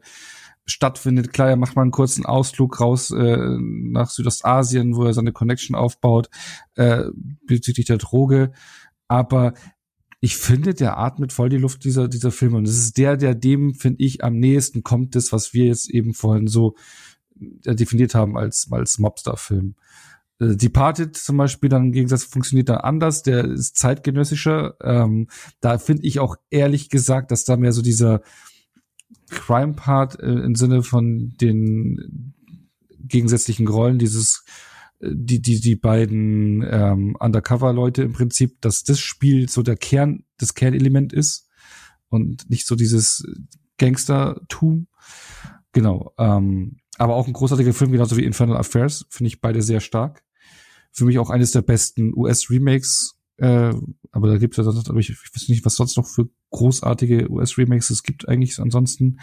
stattfindet. Klar, er macht mal einen kurzen Ausflug raus äh, nach Südostasien, wo er seine Connection aufbaut äh, bezüglich der Droge. Aber ich finde, der atmet voll die Luft dieser, dieser Filme. Und das ist der, der dem, finde ich, am nächsten kommt, das, was wir jetzt eben vorhin so äh, definiert haben als, als Mobster-Film. Äh, Departed zum Beispiel dann im Gegensatz funktioniert dann anders, der ist zeitgenössischer. Ähm, da finde ich auch ehrlich gesagt, dass da mehr so dieser Crime-Part äh, im Sinne von den gegensätzlichen Rollen, dieses die, die, die beiden ähm, Undercover-Leute im Prinzip, dass das Spiel so der Kern, das Kernelement ist und nicht so dieses Gangstertum. Genau. Ähm, aber auch ein großartiger Film, genauso wie Infernal Affairs, finde ich beide sehr stark. Für mich auch eines der besten US-Remakes. Äh, aber da gibt es ja sonst, aber ich, ich weiß nicht, was sonst noch für großartige US-Remakes es gibt eigentlich ansonsten.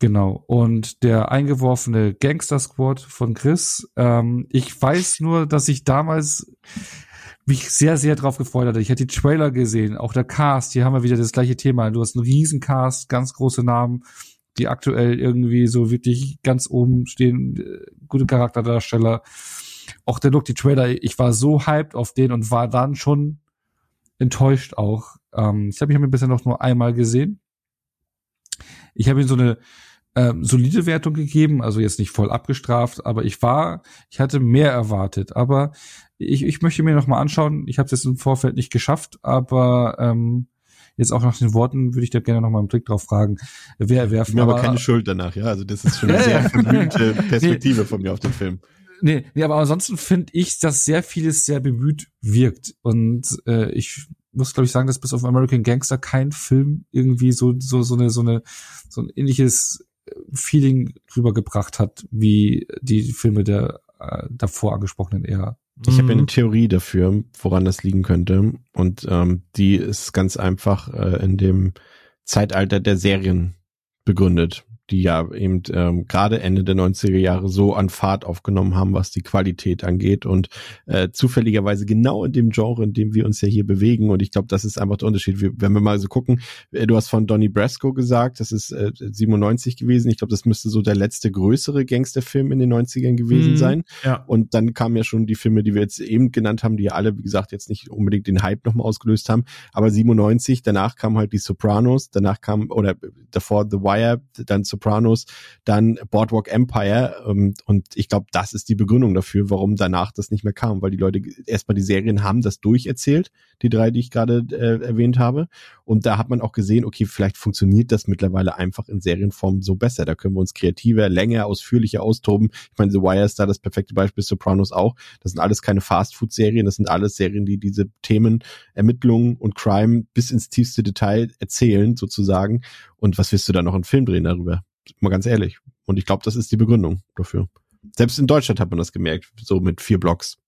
Genau. Und der eingeworfene Gangster Squad von Chris. Ähm, ich weiß nur, dass ich damals mich sehr, sehr drauf gefreut hatte. Ich hatte die Trailer gesehen, auch der Cast. Hier haben wir wieder das gleiche Thema. Du hast einen riesen Cast, ganz große Namen, die aktuell irgendwie so wirklich ganz oben stehen. Äh, gute Charakterdarsteller. Auch der Look, die Trailer, ich war so hyped auf den und war dann schon enttäuscht auch. Ähm, ich habe mich bisher noch nur einmal gesehen. Ich habe ihn so eine ähm, solide Wertung gegeben, also jetzt nicht voll abgestraft, aber ich war, ich hatte mehr erwartet. Aber ich, ich möchte mir noch mal anschauen. Ich habe es jetzt im Vorfeld nicht geschafft, aber ähm, jetzt auch nach den Worten würde ich da gerne noch mal einen Blick drauf fragen. Wer werfen. Mir aber, aber keine Schuld danach, ja. Also das ist schon eine sehr bemühte Perspektive nee, von mir auf den Film. Nee, nee, aber ansonsten finde ich, dass sehr vieles sehr bemüht wirkt. Und äh, ich muss, glaube ich, sagen, dass bis auf American Gangster kein Film irgendwie so, so, so eine, so eine, so ein ähnliches Feeling rübergebracht hat, wie die Filme der äh, davor angesprochenen Ära. Ich habe eine mhm. Theorie dafür, woran das liegen könnte. Und ähm, die ist ganz einfach äh, in dem Zeitalter der Serien begründet die ja eben ähm, gerade Ende der 90er Jahre so an Fahrt aufgenommen haben, was die Qualität angeht und äh, zufälligerweise genau in dem Genre, in dem wir uns ja hier bewegen und ich glaube, das ist einfach der Unterschied. Wir, wenn wir mal so gucken, äh, du hast von Donnie Brasco gesagt, das ist äh, 97 gewesen. Ich glaube, das müsste so der letzte größere Gangsterfilm in den 90ern gewesen mhm, sein. Ja. Und dann kamen ja schon die Filme, die wir jetzt eben genannt haben, die ja alle, wie gesagt, jetzt nicht unbedingt den Hype nochmal ausgelöst haben, aber 97, danach kam halt die Sopranos, danach kam, oder davor The Wire, dann Sopranos Sopranos, dann Boardwalk Empire ähm, und ich glaube, das ist die Begründung dafür, warum danach das nicht mehr kam, weil die Leute erstmal die Serien haben das durcherzählt, die drei, die ich gerade äh, erwähnt habe und da hat man auch gesehen, okay, vielleicht funktioniert das mittlerweile einfach in Serienform so besser, da können wir uns kreativer, länger, ausführlicher austoben. Ich meine, The Wire ist da das perfekte Beispiel, Sopranos auch. Das sind alles keine Fast-Food-Serien, das sind alles Serien, die diese Themen Ermittlungen und Crime bis ins tiefste Detail erzählen, sozusagen. Und was wirst du da noch einen Film drehen darüber? Mal ganz ehrlich. Und ich glaube, das ist die Begründung dafür. Selbst in Deutschland hat man das gemerkt, so mit vier Blocks.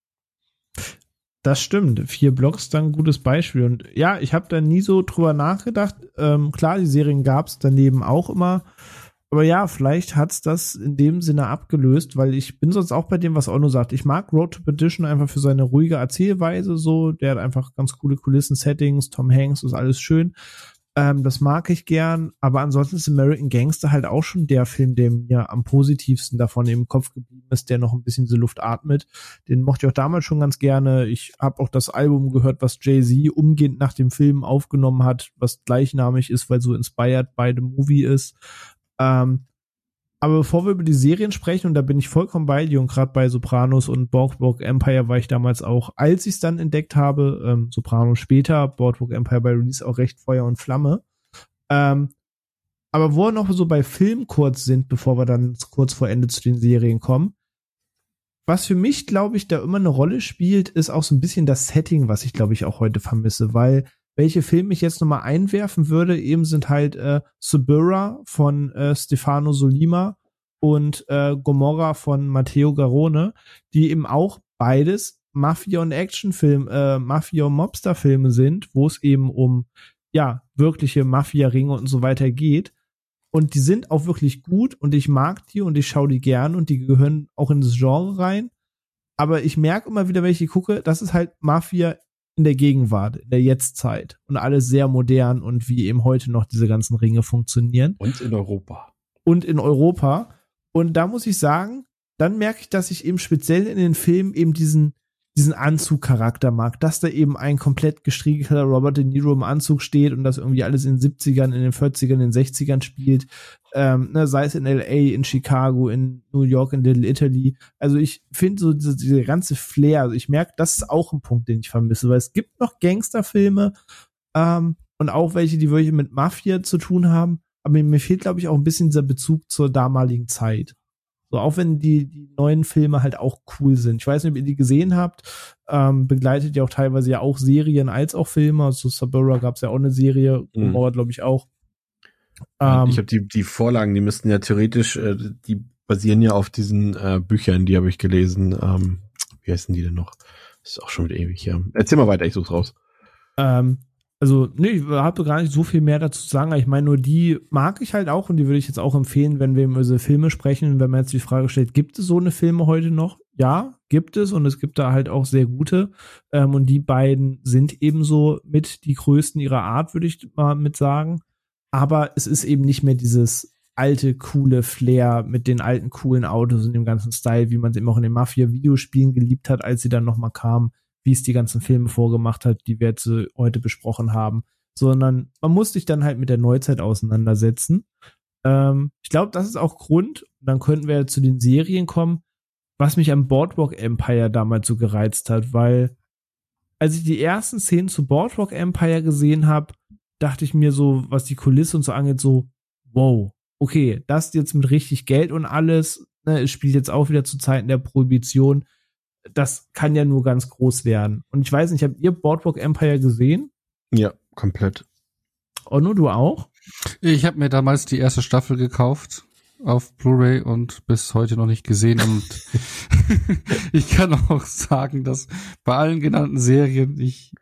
Das stimmt. Vier Blocks dann ein gutes Beispiel. Und ja, ich habe da nie so drüber nachgedacht. Ähm, klar, die Serien gab es daneben auch immer. Aber ja, vielleicht hat's das in dem Sinne abgelöst, weil ich bin sonst auch bei dem, was Ono sagt. Ich mag Road to Perdition einfach für seine ruhige Erzählweise so. Der hat einfach ganz coole Kulissen, Settings, Tom Hanks ist alles schön. Ähm, das mag ich gern, aber ansonsten ist American Gangster halt auch schon der Film, der mir am positivsten davon im Kopf geblieben ist, der noch ein bisschen diese Luft atmet. Den mochte ich auch damals schon ganz gerne. Ich habe auch das Album gehört, was Jay-Z umgehend nach dem Film aufgenommen hat, was gleichnamig ist, weil so inspired by the movie ist. Ähm, aber bevor wir über die Serien sprechen, und da bin ich vollkommen bei dir, und gerade bei Sopranos und Boardwalk Empire war ich damals auch, als ich es dann entdeckt habe, ähm, Sopranos später, Boardwalk Empire bei Release auch recht Feuer und Flamme. Ähm, aber wo wir noch so bei Film kurz sind, bevor wir dann kurz vor Ende zu den Serien kommen, was für mich, glaube ich, da immer eine Rolle spielt, ist auch so ein bisschen das Setting, was ich, glaube ich, auch heute vermisse, weil welche Filme ich jetzt nochmal einwerfen würde, eben sind halt äh, Suburra von äh, Stefano Solima und äh, Gomorra von Matteo Garone, die eben auch beides Mafia- und Actionfilm, äh, Mafia- und Mobster-Filme sind, wo es eben um ja wirkliche Mafia-Ringe und so weiter geht. Und die sind auch wirklich gut und ich mag die und ich schaue die gern und die gehören auch in das Genre rein. Aber ich merke immer wieder, wenn ich die gucke, das ist halt Mafia in der Gegenwart, in der Jetztzeit und alles sehr modern und wie eben heute noch diese ganzen Ringe funktionieren. Und in Europa. Und in Europa. Und da muss ich sagen, dann merke ich, dass ich eben speziell in den Filmen eben diesen, diesen Anzugcharakter mag, dass da eben ein komplett gestriegelter Robert De Niro im Anzug steht und das irgendwie alles in den 70ern, in den 40ern, in den 60ern spielt, ähm, ne, sei es in LA, in Chicago, in New York, in Little Italy. Also ich finde so diese, diese ganze Flair, also ich merke, das ist auch ein Punkt, den ich vermisse, weil es gibt noch Gangsterfilme ähm, und auch welche, die wirklich mit Mafia zu tun haben, aber mir fehlt, glaube ich, auch ein bisschen dieser Bezug zur damaligen Zeit. So, auch wenn die, die neuen Filme halt auch cool sind. Ich weiß nicht, ob ihr die gesehen habt. Ähm, begleitet ja auch teilweise ja auch Serien als auch Filme. Also Suburra gab es ja auch eine Serie, mhm. glaube ich, auch. Ähm, ich habe die, die Vorlagen, die müssten ja theoretisch, äh, die basieren ja auf diesen äh, Büchern, die habe ich gelesen. Ähm, wie heißen die denn noch? Das ist auch schon wieder ewig, ja. Erzähl mal weiter, ich such's raus. Ähm, also, nee, ich habe gar nicht so viel mehr dazu zu sagen. Ich meine, nur die mag ich halt auch und die würde ich jetzt auch empfehlen, wenn wir über diese Filme sprechen. Wenn man jetzt die Frage stellt, gibt es so eine Filme heute noch? Ja, gibt es und es gibt da halt auch sehr gute. Ähm, und die beiden sind ebenso mit die größten ihrer Art, würde ich mal mit sagen. Aber es ist eben nicht mehr dieses alte, coole Flair mit den alten, coolen Autos und dem ganzen Style, wie man es eben auch in den Mafia-Videospielen geliebt hat, als sie dann nochmal kamen wie es die ganzen Filme vorgemacht hat, die wir jetzt heute besprochen haben, sondern man muss sich dann halt mit der Neuzeit auseinandersetzen. Ähm, ich glaube, das ist auch Grund, dann könnten wir zu den Serien kommen, was mich am Boardwalk Empire damals so gereizt hat, weil als ich die ersten Szenen zu Boardwalk Empire gesehen habe, dachte ich mir so, was die Kulisse und so angeht, so, wow, okay, das jetzt mit richtig Geld und alles, ne, es spielt jetzt auch wieder zu Zeiten der Prohibition das kann ja nur ganz groß werden. Und ich weiß nicht, habt ihr Boardwalk Empire gesehen? Ja, komplett. Onno, du auch? Ich habe mir damals die erste Staffel gekauft auf Blu-ray und bis heute noch nicht gesehen. Und ich kann auch sagen, dass bei allen genannten Serien ich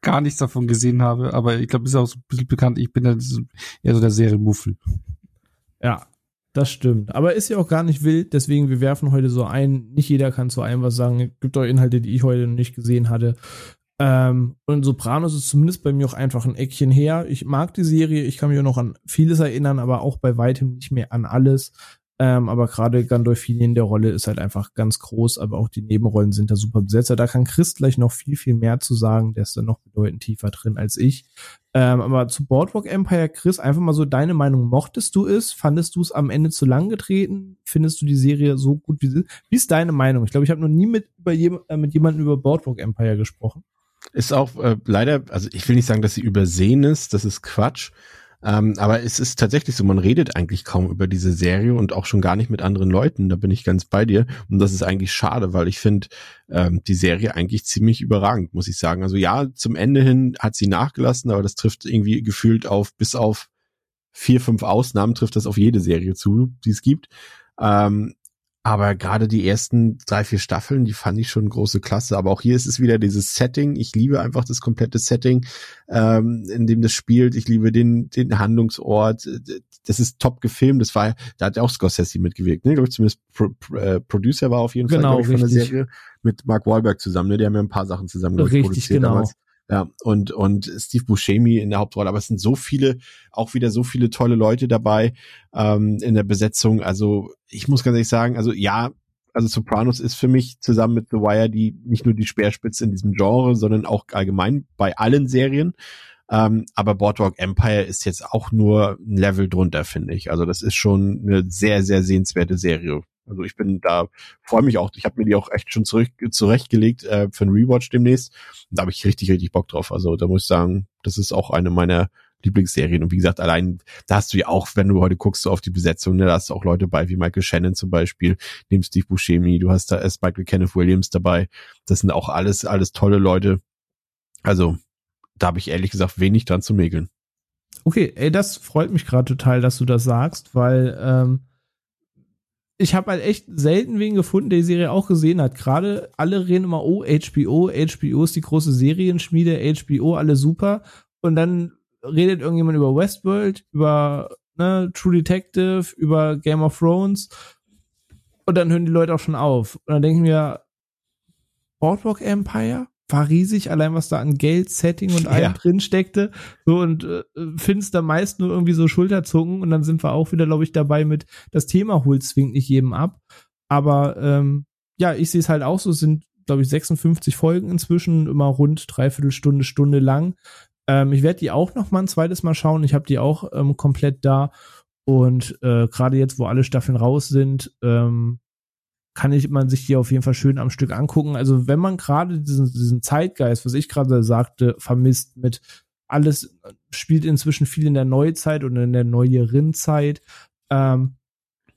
gar nichts davon gesehen habe. Aber ich glaube, ist auch so ein bisschen bekannt. Ich bin ja eher so der Serienmuffel. Ja, das stimmt. Aber ist ja auch gar nicht wild, deswegen wir werfen heute so ein. Nicht jeder kann zu einem was sagen. Gibt auch Inhalte, die ich heute noch nicht gesehen hatte. Ähm, und Sopranos ist zumindest bei mir auch einfach ein Eckchen her. Ich mag die Serie, ich kann mich auch noch an vieles erinnern, aber auch bei weitem nicht mehr an alles. Ähm, aber gerade Gandolfini in der Rolle ist halt einfach ganz groß, aber auch die Nebenrollen sind da super besetzt. Da kann Chris gleich noch viel, viel mehr zu sagen. Der ist da noch bedeutend tiefer drin als ich. Ähm, aber zu Boardwalk Empire, Chris, einfach mal so deine Meinung. Mochtest du es? Fandest du es am Ende zu lang getreten? Findest du die Serie so gut wie sie? Wie ist deine Meinung? Ich glaube, ich habe noch nie mit, über je, äh, mit jemandem über Boardwalk Empire gesprochen. Ist auch äh, leider, also ich will nicht sagen, dass sie übersehen ist, das ist Quatsch. Ähm, aber es ist tatsächlich so, man redet eigentlich kaum über diese Serie und auch schon gar nicht mit anderen Leuten. Da bin ich ganz bei dir. Und das ist eigentlich schade, weil ich finde ähm, die Serie eigentlich ziemlich überragend, muss ich sagen. Also ja, zum Ende hin hat sie nachgelassen, aber das trifft irgendwie gefühlt auf, bis auf vier, fünf Ausnahmen trifft das auf jede Serie zu, die es gibt. Ähm, aber gerade die ersten drei, vier Staffeln, die fand ich schon große Klasse. Aber auch hier ist es wieder dieses Setting. Ich liebe einfach das komplette Setting, ähm, in dem das spielt. Ich liebe den, den Handlungsort. Das ist top gefilmt. Das war, da hat auch Scorsese mitgewirkt, ne? Glaube ich zumindest Pro, äh, Producer war auf jeden genau, Fall ich, von der Serie mit Mark Wahlberg zusammen. Ne? Die haben ja ein paar Sachen zusammen richtig, produziert genau. damals. Ja, und, und Steve Buscemi in der Hauptrolle. Aber es sind so viele, auch wieder so viele tolle Leute dabei ähm, in der Besetzung. Also ich muss ganz ehrlich sagen, also ja, also Sopranos ist für mich zusammen mit The Wire die nicht nur die Speerspitze in diesem Genre, sondern auch allgemein bei allen Serien. Ähm, aber Boardwalk Empire ist jetzt auch nur ein Level drunter, finde ich. Also das ist schon eine sehr, sehr sehenswerte Serie. Also ich bin da, freue mich auch, ich habe mir die auch echt schon zurück, zurechtgelegt äh, für einen Rewatch demnächst. Und da habe ich richtig, richtig Bock drauf. Also da muss ich sagen, das ist auch eine meiner Lieblingsserien. Und wie gesagt, allein, da hast du ja auch, wenn du heute guckst so auf die Besetzung, ne, da hast du auch Leute bei, wie Michael Shannon zum Beispiel, neben Steve Buscemi, du hast da erst Michael Kenneth Williams dabei. Das sind auch alles, alles tolle Leute. Also, da habe ich ehrlich gesagt wenig dran zu mäkeln. Okay, ey, das freut mich gerade total, dass du das sagst, weil ähm, ich habe halt echt selten wen gefunden, der die Serie auch gesehen hat. Gerade alle reden immer, oh, HBO, HBO ist die große Serienschmiede, HBO, alle super. Und dann redet irgendjemand über Westworld, über ne, True Detective, über Game of Thrones. Und dann hören die Leute auch schon auf. Und dann denken wir, Boardwalk Empire? War riesig, allein was da an Geld, Setting und allem ja. drin steckte. So und äh, findest da meist nur irgendwie so Schulterzucken und dann sind wir auch wieder, glaube ich, dabei mit das Thema holt zwingt nicht jedem ab. Aber ähm, ja, ich sehe es halt auch so, es sind, glaube ich, 56 Folgen inzwischen, immer rund dreiviertel Stunde, Stunde lang. Ähm, ich werde die auch noch mal ein zweites Mal schauen. Ich habe die auch ähm, komplett da. Und äh, gerade jetzt, wo alle Staffeln raus sind, ähm, kann ich man sich die auf jeden Fall schön am Stück angucken. Also wenn man gerade diesen, diesen Zeitgeist, was ich gerade sagte, vermisst mit alles spielt inzwischen viel in der Neuzeit und in der neueren Zeit. Ähm,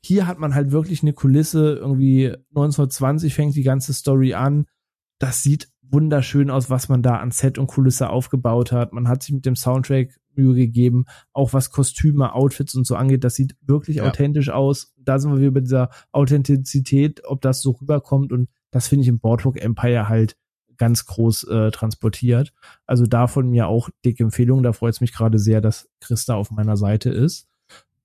hier hat man halt wirklich eine Kulisse, irgendwie 1920 fängt die ganze Story an. Das sieht wunderschön aus, was man da an Set und Kulisse aufgebaut hat. Man hat sich mit dem Soundtrack Mühe gegeben, auch was Kostüme, Outfits und so angeht. Das sieht wirklich ja. authentisch aus. Da sind wir wieder bei dieser Authentizität, ob das so rüberkommt. Und das finde ich im Boardwalk Empire halt ganz groß äh, transportiert. Also davon mir auch dicke Empfehlung. Da freut es mich gerade sehr, dass Christa auf meiner Seite ist.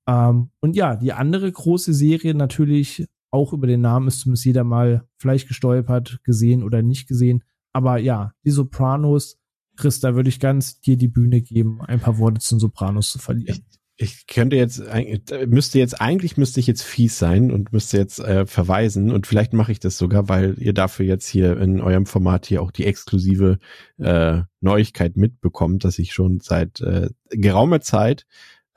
Ähm, und ja, die andere große Serie natürlich auch über den Namen ist zumindest jeder mal vielleicht gestolpert, gesehen oder nicht gesehen. Aber ja, die Sopranos Chris, da würde ich ganz dir die Bühne geben, ein paar Worte zum Sopranos zu verlieren. Ich, ich könnte jetzt, müsste jetzt, eigentlich müsste ich jetzt fies sein und müsste jetzt äh, verweisen und vielleicht mache ich das sogar, weil ihr dafür jetzt hier in eurem Format hier auch die exklusive äh, Neuigkeit mitbekommt, dass ich schon seit äh, geraumer Zeit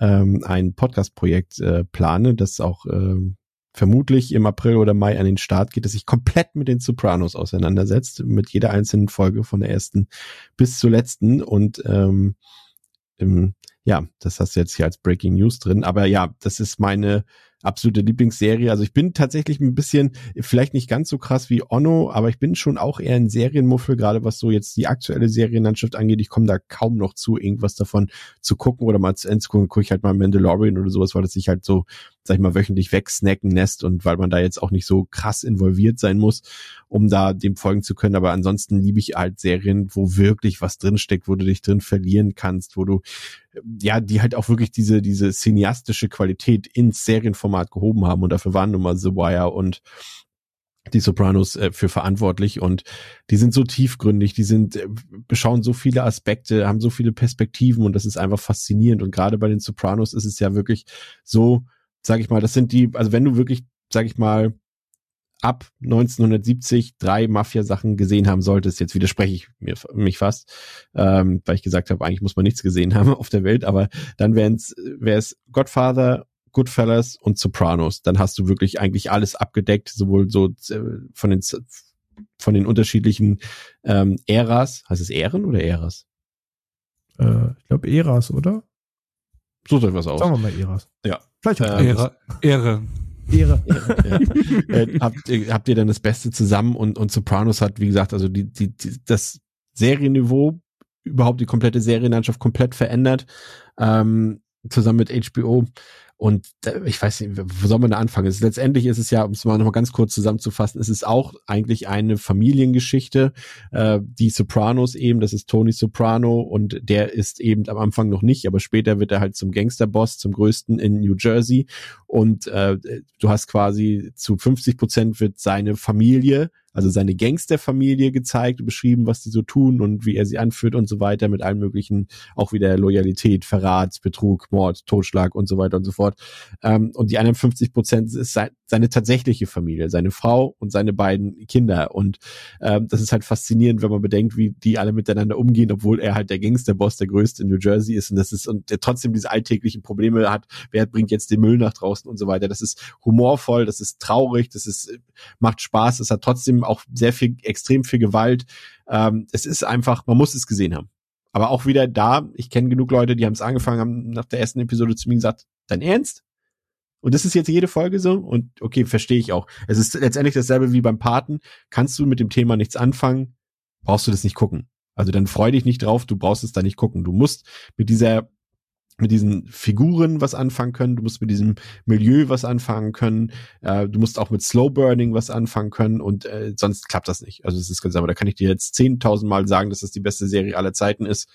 ähm, ein Podcast-Projekt äh, plane, das auch ähm, vermutlich im April oder Mai an den Start geht, dass sich komplett mit den Sopranos auseinandersetzt, mit jeder einzelnen Folge von der ersten bis zur letzten. Und ähm, im, ja, das hast du jetzt hier als Breaking News drin, aber ja, das ist meine absolute Lieblingsserie. Also ich bin tatsächlich ein bisschen, vielleicht nicht ganz so krass wie Onno, aber ich bin schon auch eher ein Serienmuffel, gerade was so jetzt die aktuelle Serienlandschaft angeht. Ich komme da kaum noch zu, irgendwas davon zu gucken oder mal zu Ende zu gucken. Gucke ich halt mal Mandalorian oder sowas, weil das sich halt so, sag ich mal, wöchentlich wegsnacken lässt und weil man da jetzt auch nicht so krass involviert sein muss, um da dem folgen zu können. Aber ansonsten liebe ich halt Serien, wo wirklich was drinsteckt, wo du dich drin verlieren kannst, wo du ja, die halt auch wirklich diese, diese cineastische Qualität ins Serienformat gehoben haben. Und dafür waren nun mal The Wire und die Sopranos äh, für verantwortlich. Und die sind so tiefgründig, die sind äh, beschauen so viele Aspekte, haben so viele Perspektiven. Und das ist einfach faszinierend. Und gerade bei den Sopranos ist es ja wirklich so, sag ich mal, das sind die, also wenn du wirklich, sag ich mal, ab 1970 drei Mafia-Sachen gesehen haben solltest. Jetzt widerspreche ich mir mich fast, ähm, weil ich gesagt habe, eigentlich muss man nichts gesehen haben auf der Welt, aber dann wäre es Godfather, Goodfellas und Sopranos. Dann hast du wirklich eigentlich alles abgedeckt, sowohl so äh, von den von den unterschiedlichen ähm, Äras. Heißt es Ähren oder Äras? Äh, ich glaube Äras, oder? So soll was aus. Sagen wir mal Äras. Ja. Vielleicht auch äh, Ära. Ehre. Ehre. ja. äh, habt, ihr, habt ihr dann das Beste zusammen und, und Sopranos hat, wie gesagt, also die, die, die, das Serienniveau, überhaupt die komplette Serienlandschaft komplett verändert, ähm, zusammen mit HBO. Und ich weiß nicht, wo soll man da anfangen? Letztendlich ist es ja, um es mal nochmal ganz kurz zusammenzufassen, es ist auch eigentlich eine Familiengeschichte. Äh, die Sopranos eben, das ist Tony Soprano und der ist eben am Anfang noch nicht, aber später wird er halt zum Gangsterboss, zum größten in New Jersey. Und äh, du hast quasi zu 50 Prozent wird seine Familie also seine Gangsterfamilie gezeigt beschrieben, was die so tun und wie er sie anführt und so weiter mit allen möglichen, auch wieder Loyalität, Verrat, Betrug, Mord, Totschlag und so weiter und so fort. Ähm, und die anderen 50 Prozent ist seine tatsächliche Familie, seine Frau und seine beiden Kinder. Und ähm, das ist halt faszinierend, wenn man bedenkt, wie die alle miteinander umgehen, obwohl er halt der Gangsterboss, der größte in New Jersey ist und das ist und der trotzdem diese alltäglichen Probleme hat. Wer bringt jetzt den Müll nach draußen und so weiter. Das ist humorvoll, das ist traurig, das ist macht Spaß, es hat trotzdem auch sehr viel, extrem viel Gewalt. Ähm, es ist einfach, man muss es gesehen haben. Aber auch wieder da, ich kenne genug Leute, die haben es angefangen, haben nach der ersten Episode zu mir gesagt, dein Ernst? Und das ist jetzt jede Folge so? Und okay, verstehe ich auch. Es ist letztendlich dasselbe wie beim Paten. Kannst du mit dem Thema nichts anfangen, brauchst du das nicht gucken. Also dann freu dich nicht drauf, du brauchst es da nicht gucken. Du musst mit dieser mit diesen Figuren was anfangen können, du musst mit diesem Milieu was anfangen können, äh, du musst auch mit Slow Burning was anfangen können und äh, sonst klappt das nicht. Also es ist ganz aber da kann ich dir jetzt zehntausend Mal sagen, dass das die beste Serie aller Zeiten ist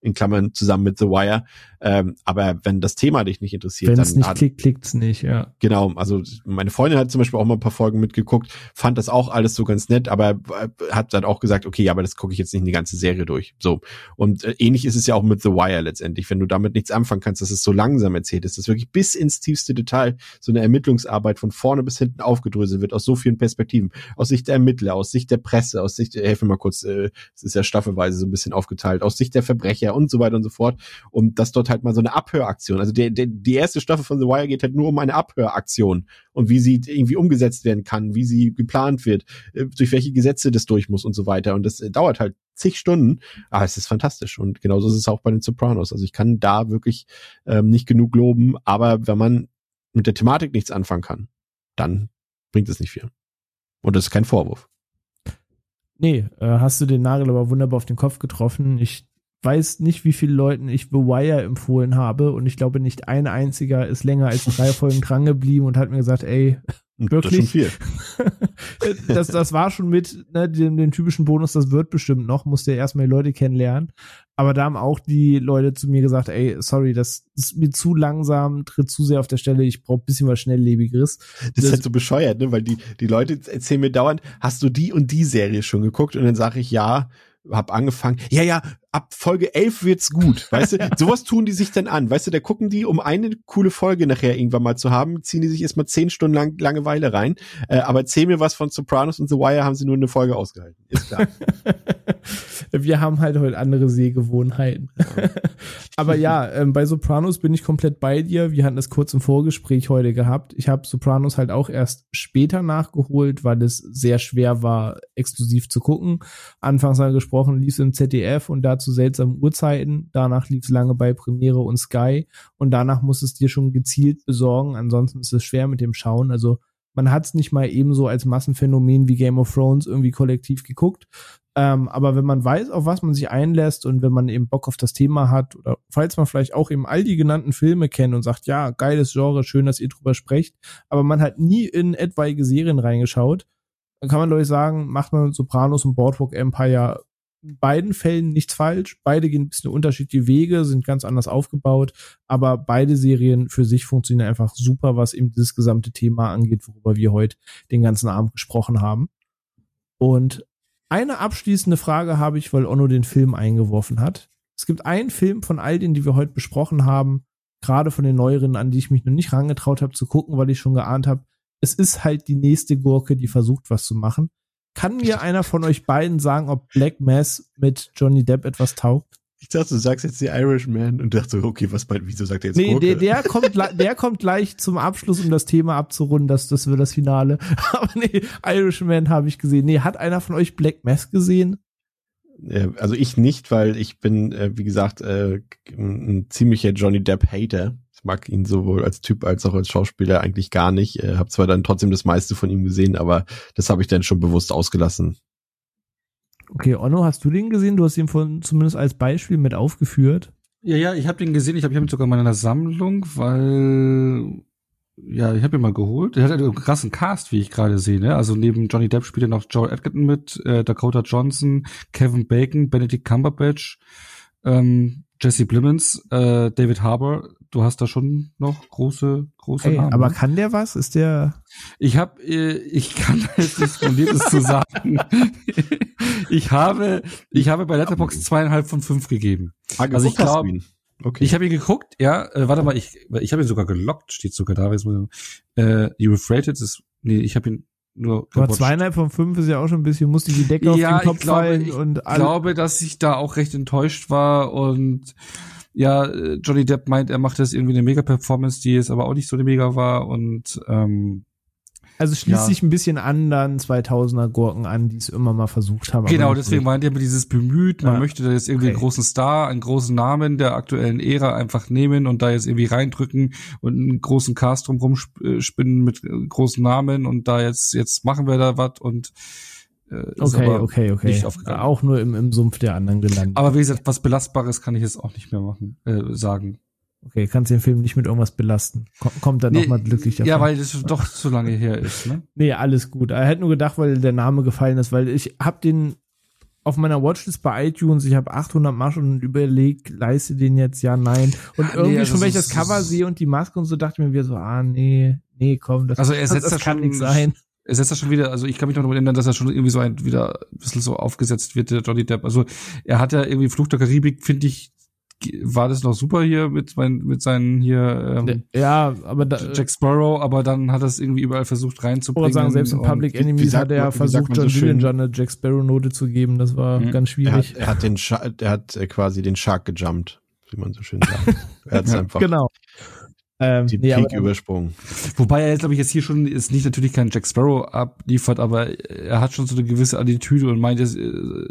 in Klammern zusammen mit The Wire. Ähm, aber wenn das Thema dich nicht interessiert, wenn es nicht klickt, klickt's nicht, ja. Genau, also meine Freundin hat zum Beispiel auch mal ein paar Folgen mitgeguckt, fand das auch alles so ganz nett, aber äh, hat dann auch gesagt, okay, aber das gucke ich jetzt nicht in die ganze Serie durch. So und äh, ähnlich ist es ja auch mit The Wire letztendlich, wenn du damit nichts anfangen kannst, dass es so langsam erzählt ist, dass wirklich bis ins tiefste Detail so eine Ermittlungsarbeit von vorne bis hinten aufgedröselt wird aus so vielen Perspektiven, aus Sicht der Ermittler, aus Sicht der Presse, aus Sicht, äh, helfe mal kurz, äh, es ist ja staffelweise so ein bisschen aufgeteilt, aus Sicht der Verbrecher ja, und so weiter und so fort. Und das dort halt mal so eine Abhöraktion. Also der, der, die erste Staffel von The Wire geht halt nur um eine Abhöraktion und wie sie irgendwie umgesetzt werden kann, wie sie geplant wird, äh, durch welche Gesetze das durch muss und so weiter. Und das äh, dauert halt zig Stunden. Aber es ist fantastisch. Und genauso ist es auch bei den Sopranos. Also ich kann da wirklich ähm, nicht genug loben. Aber wenn man mit der Thematik nichts anfangen kann, dann bringt es nicht viel. Und das ist kein Vorwurf. Nee, äh, hast du den Nagel aber wunderbar auf den Kopf getroffen. Ich weiß nicht, wie viele Leuten ich The Wire empfohlen habe und ich glaube, nicht ein einziger ist länger als drei Folgen dran geblieben und hat mir gesagt, ey, wirklich? Das, das, das war schon mit ne, dem, dem typischen Bonus, das wird bestimmt noch, musste ja erstmal die Leute kennenlernen. Aber da haben auch die Leute zu mir gesagt, ey, sorry, das ist mir zu langsam, tritt zu sehr auf der Stelle, ich brauche bisschen was Schnelllebigeres. Das, das ist halt so bescheuert, ne? Weil die, die Leute erzählen mir dauernd, hast du die und die Serie schon geguckt? Und dann sage ich ja, hab angefangen, ja, ja, ab Folge 11 wird's gut, weißt du? Sowas tun die sich dann an, weißt du? Da gucken die, um eine coole Folge nachher irgendwann mal zu haben, ziehen die sich erstmal zehn Stunden lang Langeweile rein. Äh, aber erzähl mir was von Sopranos und The Wire haben sie nur eine Folge ausgehalten, ist klar. Wir haben halt heute andere Sehgewohnheiten. aber ja, ähm, bei Sopranos bin ich komplett bei dir. Wir hatten das kurz im Vorgespräch heute gehabt. Ich habe Sopranos halt auch erst später nachgeholt, weil es sehr schwer war, exklusiv zu gucken. Anfangs angesprochen, lief es im ZDF und da zu seltsamen Uhrzeiten. Danach lief es lange bei Premiere und Sky und danach muss es dir schon gezielt besorgen. Ansonsten ist es schwer mit dem Schauen. Also man hat es nicht mal ebenso als Massenphänomen wie Game of Thrones irgendwie kollektiv geguckt. Ähm, aber wenn man weiß, auf was man sich einlässt und wenn man eben Bock auf das Thema hat oder falls man vielleicht auch eben all die genannten Filme kennt und sagt, ja, geiles Genre, schön, dass ihr drüber sprecht, aber man hat nie in etwaige Serien reingeschaut, dann kann man, glaube ich, sagen, macht man Sopranos und Boardwalk Empire beiden Fällen nichts falsch. Beide gehen ein bisschen unterschiedliche Wege, sind ganz anders aufgebaut, aber beide Serien für sich funktionieren einfach super, was eben dieses gesamte Thema angeht, worüber wir heute den ganzen Abend gesprochen haben. Und eine abschließende Frage habe ich, weil Onno den Film eingeworfen hat. Es gibt einen Film von all denen, die wir heute besprochen haben, gerade von den neueren, an die ich mich noch nicht rangetraut habe zu gucken, weil ich schon geahnt habe, es ist halt die nächste Gurke, die versucht, was zu machen. Kann mir einer von euch beiden sagen, ob Black Mass mit Johnny Depp etwas taugt? Ich dachte, du sagst jetzt die Irishman und dachte, okay, was bei, wieso sagt er jetzt Nee, Gurke? der, der kommt, der kommt gleich zum Abschluss, um das Thema abzurunden, das, das wird das Finale. Aber nee, Irishman habe ich gesehen. Nee, hat einer von euch Black Mass gesehen? Also ich nicht, weil ich bin, äh, wie gesagt, äh, ein ziemlicher Johnny Depp-Hater. Ich mag ihn sowohl als Typ als auch als Schauspieler eigentlich gar nicht. Äh, habe zwar dann trotzdem das meiste von ihm gesehen, aber das habe ich dann schon bewusst ausgelassen. Okay, Onno, hast du den gesehen? Du hast ihn von, zumindest als Beispiel mit aufgeführt. Ja, ja, ich habe den gesehen. Ich habe hab ihn sogar mal in einer Sammlung, weil ja, ich habe ihn mal geholt. Er hat einen krassen Cast, wie ich gerade sehe. Ne? Also neben Johnny Depp spielt er noch Joel Edgerton mit, äh, Dakota Johnson, Kevin Bacon, Benedict Cumberbatch, ähm, Jesse Plemons, äh, David Harbour. Du hast da schon noch große, große Ey, Namen. aber ne? kann der was? Ist der? Ich habe, äh, ich kann jetzt nicht fundiertes zu sagen. ich habe, ich habe bei Letterbox zweieinhalb von fünf gegeben. Ah, Also ich geguckt hast glaub- du ihn. Okay. Ich habe ihn geguckt, ja, äh, warte mal, ich, ich habe ihn sogar gelockt, steht sogar da. Jetzt muss ich, äh, You've rated ist, nee, ich habe ihn nur Aber zweieinhalb von fünf ist ja auch schon ein bisschen, musste die Decke Ja, auf den Kopf ich glaube, fallen ich und alle. glaube, dass ich da auch recht enttäuscht war und ja, äh, Johnny Depp meint, er macht das irgendwie eine Mega-Performance, die jetzt aber auch nicht so eine Mega war und ähm, also schließt ja. sich ein bisschen anderen 2000er Gurken an, die es immer mal versucht haben. Genau, deswegen meint er immer dieses bemüht, man Ja. möchte da jetzt irgendwie Okay. einen großen Star, einen großen Namen der aktuellen Ära einfach nehmen und da jetzt irgendwie reindrücken und einen großen Cast drumherum äh, spinnen mit äh, großen Namen und da jetzt, jetzt machen wir da was und Okay, aber okay, okay. nicht aufgegangen. Auch nur im, im Sumpf der anderen gelandet. Aber wie gesagt, was Belastbares kann ich jetzt auch nicht mehr machen, äh, sagen. okay, kannst den Film nicht mit irgendwas belasten. Komm, kommt dann Nee, nochmal glücklich davon. Ja, weil das doch zu lange her ist, ne? Nee, alles gut. Er hätte nur gedacht, weil der Name gefallen ist, weil ich hab den auf meiner Watchlist bei iTunes, ich habe 800 Mal schon überlegt, leiste den jetzt, ja, nein. Und nee, irgendwie also schon, wenn ich das Cover sehe und die Maske und so, dachte ich mir wieder so, ah, nee, nee, komm, das, Also er setzt das da kann nicht sein. Er setzt das schon wieder, also ich kann mich noch erinnern, dass er schon irgendwie so ein, wieder ein bisschen so aufgesetzt wird, der Johnny Depp. Also er hat ja irgendwie Fluch der Karibik, finde ich, war das noch super hier mit, mein, mit seinen hier ähm, Ja, aber da, Jack Sparrow, aber dann hat er es irgendwie überall versucht reinzubringen. sagen, selbst in Public Enemies hat er ja versucht, so John schön? Dillinger eine Jack Sparrow Note zu geben. Das war Mhm. ganz er, schwierig. hat, er hat den Scha er hat quasi den Shark gejumpt, wie man so schön sagt. Er hat Ja, einfach Genau. Ähm, die nee, aber Peak übersprungen. Wobei er jetzt, glaube ich, jetzt hier schon ist nicht natürlich kein Jack Sparrow abliefert, aber er hat schon so eine gewisse Attitüde und meint es, äh,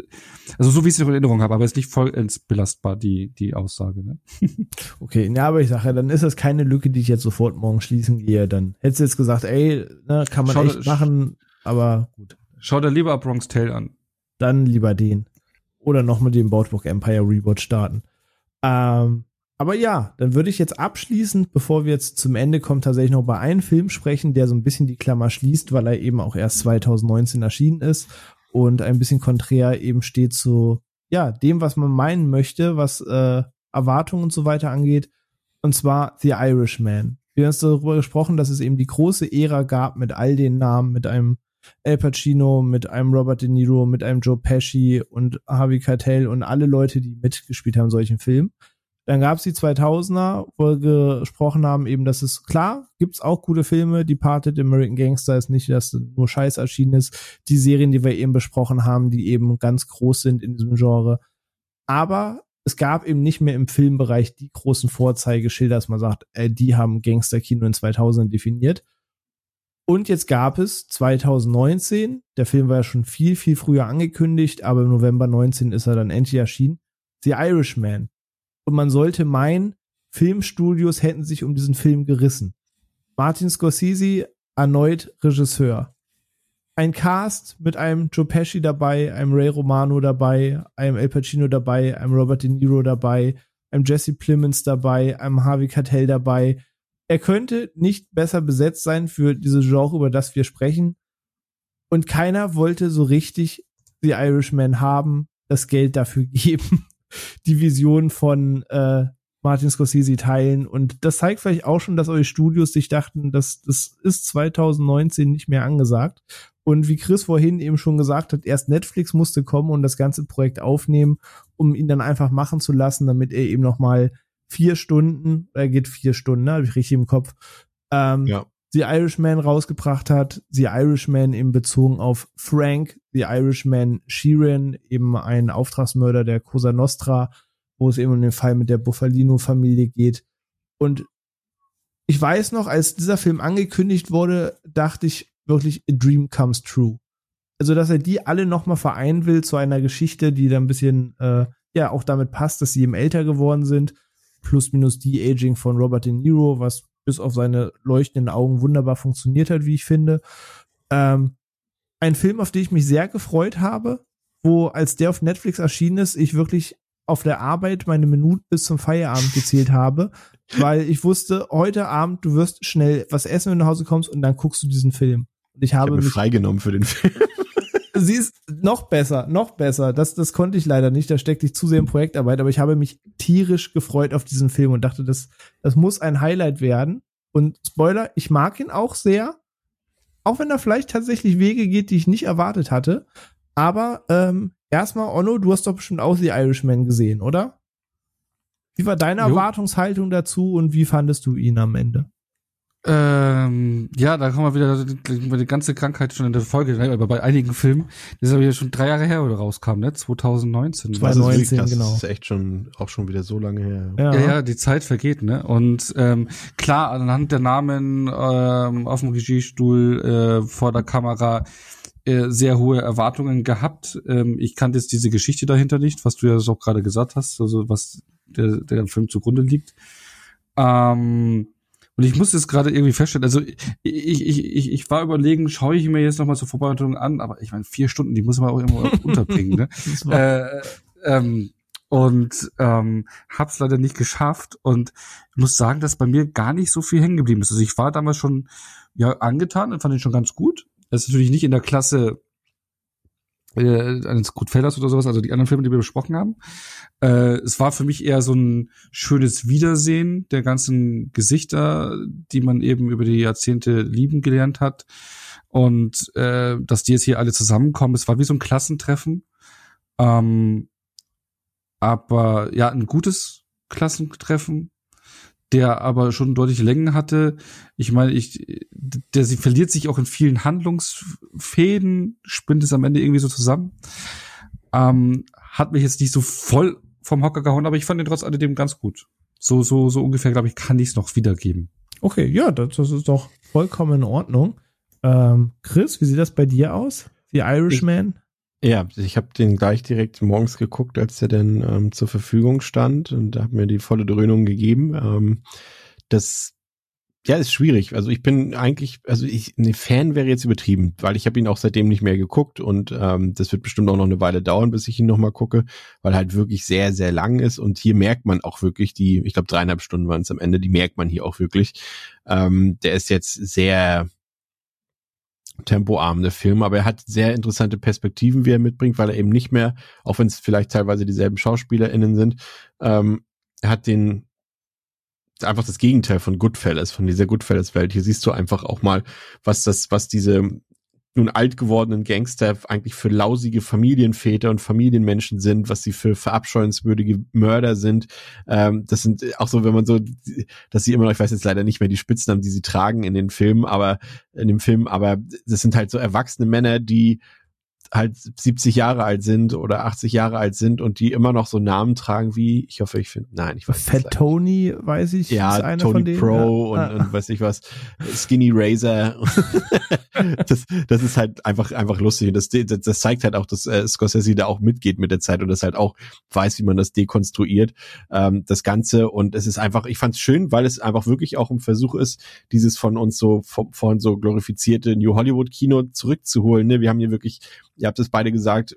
also so wie ich es in Erinnerung habe, aber ist nicht vollends belastbar, die, die Aussage, ne? Okay, ja, aber ich sage ja, dann ist das keine Lücke, die ich jetzt sofort morgen schließen gehe. Dann hättest du jetzt gesagt, ey, ne, kann man Schau, echt machen, aber gut. Schau dir lieber Bronx Tale an. Dann lieber den. Oder noch mit dem Boardwalk Empire Rewatch starten. Ähm, aber ja, dann würde ich jetzt abschließend, bevor wir jetzt zum Ende kommen, tatsächlich noch bei einem Film sprechen, der so ein bisschen die Klammer schließt, weil er eben auch erst 2019 erschienen ist und ein bisschen konträr eben steht zu, ja, dem, was man meinen möchte, was äh, Erwartungen und so weiter angeht. Und zwar The Irishman. Wir haben uns darüber gesprochen, dass es eben die große Ära gab mit all den Namen, mit einem Al Pacino, mit einem Robert De Niro, mit einem Joe Pesci und Harvey Keitel und alle Leute, die mitgespielt haben in solchen Filmen. Dann gab es die 2000er, wo wir gesprochen haben, eben, dass es klar, gibt's auch gute Filme. Departed, American Gangster ist nicht, dass nur Scheiß erschienen ist. Die Serien, die wir eben besprochen haben, die eben ganz groß sind in diesem Genre. Aber es gab eben nicht mehr im Filmbereich die großen Vorzeigeschilder, dass man sagt, äh, die haben Gangsterkino in 2000 definiert. Und jetzt gab es 2019, der Film war ja schon viel, viel früher angekündigt, aber im November 19 ist er dann endlich erschienen, The Irishman. Und man sollte meinen, Filmstudios hätten sich um diesen Film gerissen. Martin Scorsese, erneut Regisseur. Ein Cast mit einem Joe Pesci dabei, einem Ray Romano dabei, einem El Pacino dabei, einem Robert De Niro dabei, einem Jesse Plemons dabei, einem Harvey Keitel dabei. Er könnte nicht besser besetzt sein für diese Genre, über das wir sprechen. Und keiner wollte so richtig The Irishman haben, das Geld dafür geben, die Vision von äh, Martin Scorsese teilen. Und das zeigt vielleicht auch schon, dass eure Studios sich dachten, dass das ist 2019 nicht mehr angesagt. Und wie Chris vorhin eben schon gesagt hat, erst Netflix musste kommen und das ganze Projekt aufnehmen, um ihn dann einfach machen zu lassen, damit er eben noch mal vier Stunden, er geht vier Stunden, ne, habe ich richtig im Kopf, ähm, Ja. The Irishman rausgebracht hat. The Irishman eben bezogen auf Frank, The Irishman Sheeran, eben ein Auftragsmörder der Cosa Nostra, wo es eben um den Fall mit der Buffalino-Familie geht. Und ich weiß noch, als dieser Film angekündigt wurde, dachte ich wirklich, a dream comes true. Also, dass er die alle nochmal vereinen will zu einer Geschichte, die da ein bisschen, äh, ja, auch damit passt, dass sie eben älter geworden sind. Plus minus die Aging von Robert De Niro, was bis auf seine leuchtenden Augen wunderbar funktioniert hat, wie ich finde. Ähm, ein Film, auf den ich mich sehr gefreut habe, wo als der auf Netflix erschienen ist, ich wirklich auf der Arbeit meine Minuten bis zum Feierabend gezählt habe, weil ich wusste, heute Abend du wirst schnell was essen, wenn du nach Hause kommst und dann guckst du diesen Film. Und ich habe ich hab mich freigenommen für den Film. Sie ist noch besser, noch besser. Das, das konnte ich leider nicht. Da steckte ich zu sehr in Projektarbeit, aber ich habe mich tierisch gefreut auf diesen Film und dachte, das, das muss ein Highlight werden. Und Spoiler, ich mag ihn auch sehr. Auch wenn er vielleicht tatsächlich Wege geht, die ich nicht erwartet hatte. Aber ähm, erstmal, Onno, du hast doch bestimmt auch The Irishman gesehen, oder? Wie war deine jo. Erwartungshaltung dazu und wie fandest du ihn am Ende? Ähm, ja, da kommen wir wieder die ganze Krankheit schon in der Folge, ne? aber bei einigen Filmen, das ist aber ja schon drei Jahre her, oder rauskam, ne? 2019. 2019, das ist, genau. Das ist echt schon, auch schon wieder so lange her. Ja, ja, ja die Zeit vergeht, ne? Und ähm, klar, anhand der Namen ähm, auf dem Regiestuhl, äh, vor der Kamera, äh, sehr hohe Erwartungen gehabt. Ähm, ich kannte jetzt diese Geschichte dahinter nicht, was du ja auch gerade gesagt hast, also was der, der Film zugrunde liegt. Ähm, und ich muss jetzt gerade irgendwie feststellen, also ich, ich, ich, ich war überlegen, schaue ich mir jetzt nochmal zur Vorbereitung an, aber ich meine, vier Stunden, die muss man auch immer unterbringen, ne? äh, ähm, und ähm, hab's leider nicht geschafft und muss sagen, dass bei mir gar nicht so viel hängen geblieben ist. Also ich war damals schon ja angetan und fand ihn schon ganz gut. Das ist natürlich nicht in der Klasse äh, eines Goodfellas oder sowas, also die anderen Filme, die wir besprochen haben. Äh, es war für mich eher so ein schönes Wiedersehen der ganzen Gesichter, die man eben über die Jahrzehnte lieben gelernt hat. Und äh, dass die jetzt hier alle zusammenkommen, es war wie so ein Klassentreffen. Ähm, aber ja, ein gutes Klassentreffen der aber schon deutliche Längen hatte. Ich meine, ich, der sie verliert sich auch in vielen Handlungsfäden, spinnt es am Ende irgendwie so zusammen. Ähm, hat mich jetzt nicht so voll vom Hocker gehauen, aber ich fand den trotz alledem ganz gut. So, so, so ungefähr, glaube ich, kann ich es noch wiedergeben. Okay, ja, das, das ist doch vollkommen in Ordnung. Ähm, Chris, wie sieht das bei dir aus? The Irishman? Ja, ich habe den gleich direkt morgens geguckt, als der denn ähm, zur Verfügung stand und habe mir die volle Dröhnung gegeben. Ähm, das ja, ist schwierig. Also ich bin eigentlich, also ich, ne Fan wäre jetzt übertrieben, weil ich habe ihn auch seitdem nicht mehr geguckt und ähm, das wird bestimmt auch noch eine Weile dauern, bis ich ihn nochmal gucke, weil halt wirklich sehr, sehr lang ist und hier merkt man auch wirklich die, ich glaube dreieinhalb Stunden waren es am Ende, die merkt man hier auch wirklich. Ähm, der ist jetzt sehr, tempoarm, der Film, aber er hat sehr interessante Perspektiven, wie er mitbringt, weil er eben nicht mehr, auch wenn es vielleicht teilweise dieselben SchauspielerInnen sind, ähm, er hat den einfach das Gegenteil von Goodfellas, von dieser Goodfellas-Welt. Hier siehst du einfach auch mal, was das, was diese nun alt gewordenen Gangster eigentlich für lausige Familienväter und Familienmenschen sind, was sie für verabscheuenswürdige Mörder sind. Ähm, das sind auch so, wenn man so, dass sie immer noch, ich weiß jetzt leider nicht mehr die Spitznamen, die sie tragen in den Filmen, aber in dem Film, aber das sind halt so erwachsene Männer, die halt 70 Jahre alt sind oder 80 Jahre alt sind und die immer noch so Namen tragen wie, ich hoffe, ich finde, nein, ich weiß Fat Tony, weiß ich, ja, ist einer Tony von denen. Pro ja. und, und weiß ich was, Skinny Razor. das, das ist halt einfach, einfach lustig und das, das, das zeigt halt auch, dass äh, Scorsese da auch mitgeht mit der Zeit und das halt auch weiß, wie man das dekonstruiert, ähm, das Ganze und es ist einfach, ich fand es schön, weil es einfach wirklich auch ein Versuch ist, dieses von uns so, von, von so glorifizierte New Hollywood Kino zurückzuholen, ne? Wir haben hier wirklich ihr habt es beide gesagt,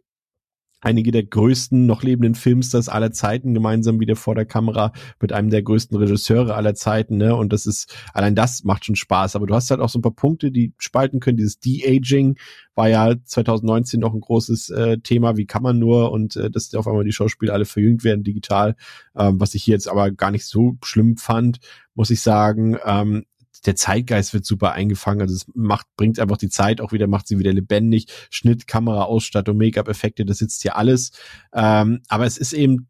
einige der größten noch lebenden Filmstars aller Zeiten gemeinsam wieder vor der Kamera mit einem der größten Regisseure aller Zeiten, ne? Und das ist, allein das macht schon Spaß. Aber du hast halt auch so ein paar Punkte, die spalten können. Dieses De-Aging war ja 2019 noch ein großes äh, Thema. Wie kann man nur? Und äh, dass auf einmal die Schauspieler alle verjüngt werden digital, ähm, was ich hier jetzt aber gar nicht so schlimm fand, muss ich sagen. Ähm, der Zeitgeist wird super eingefangen. Also es macht, bringt einfach die Zeit auch wieder, macht sie wieder lebendig. Schnitt, Kamera, Ausstattung, Make-up-Effekte, das sitzt hier alles. Ähm, aber es ist eben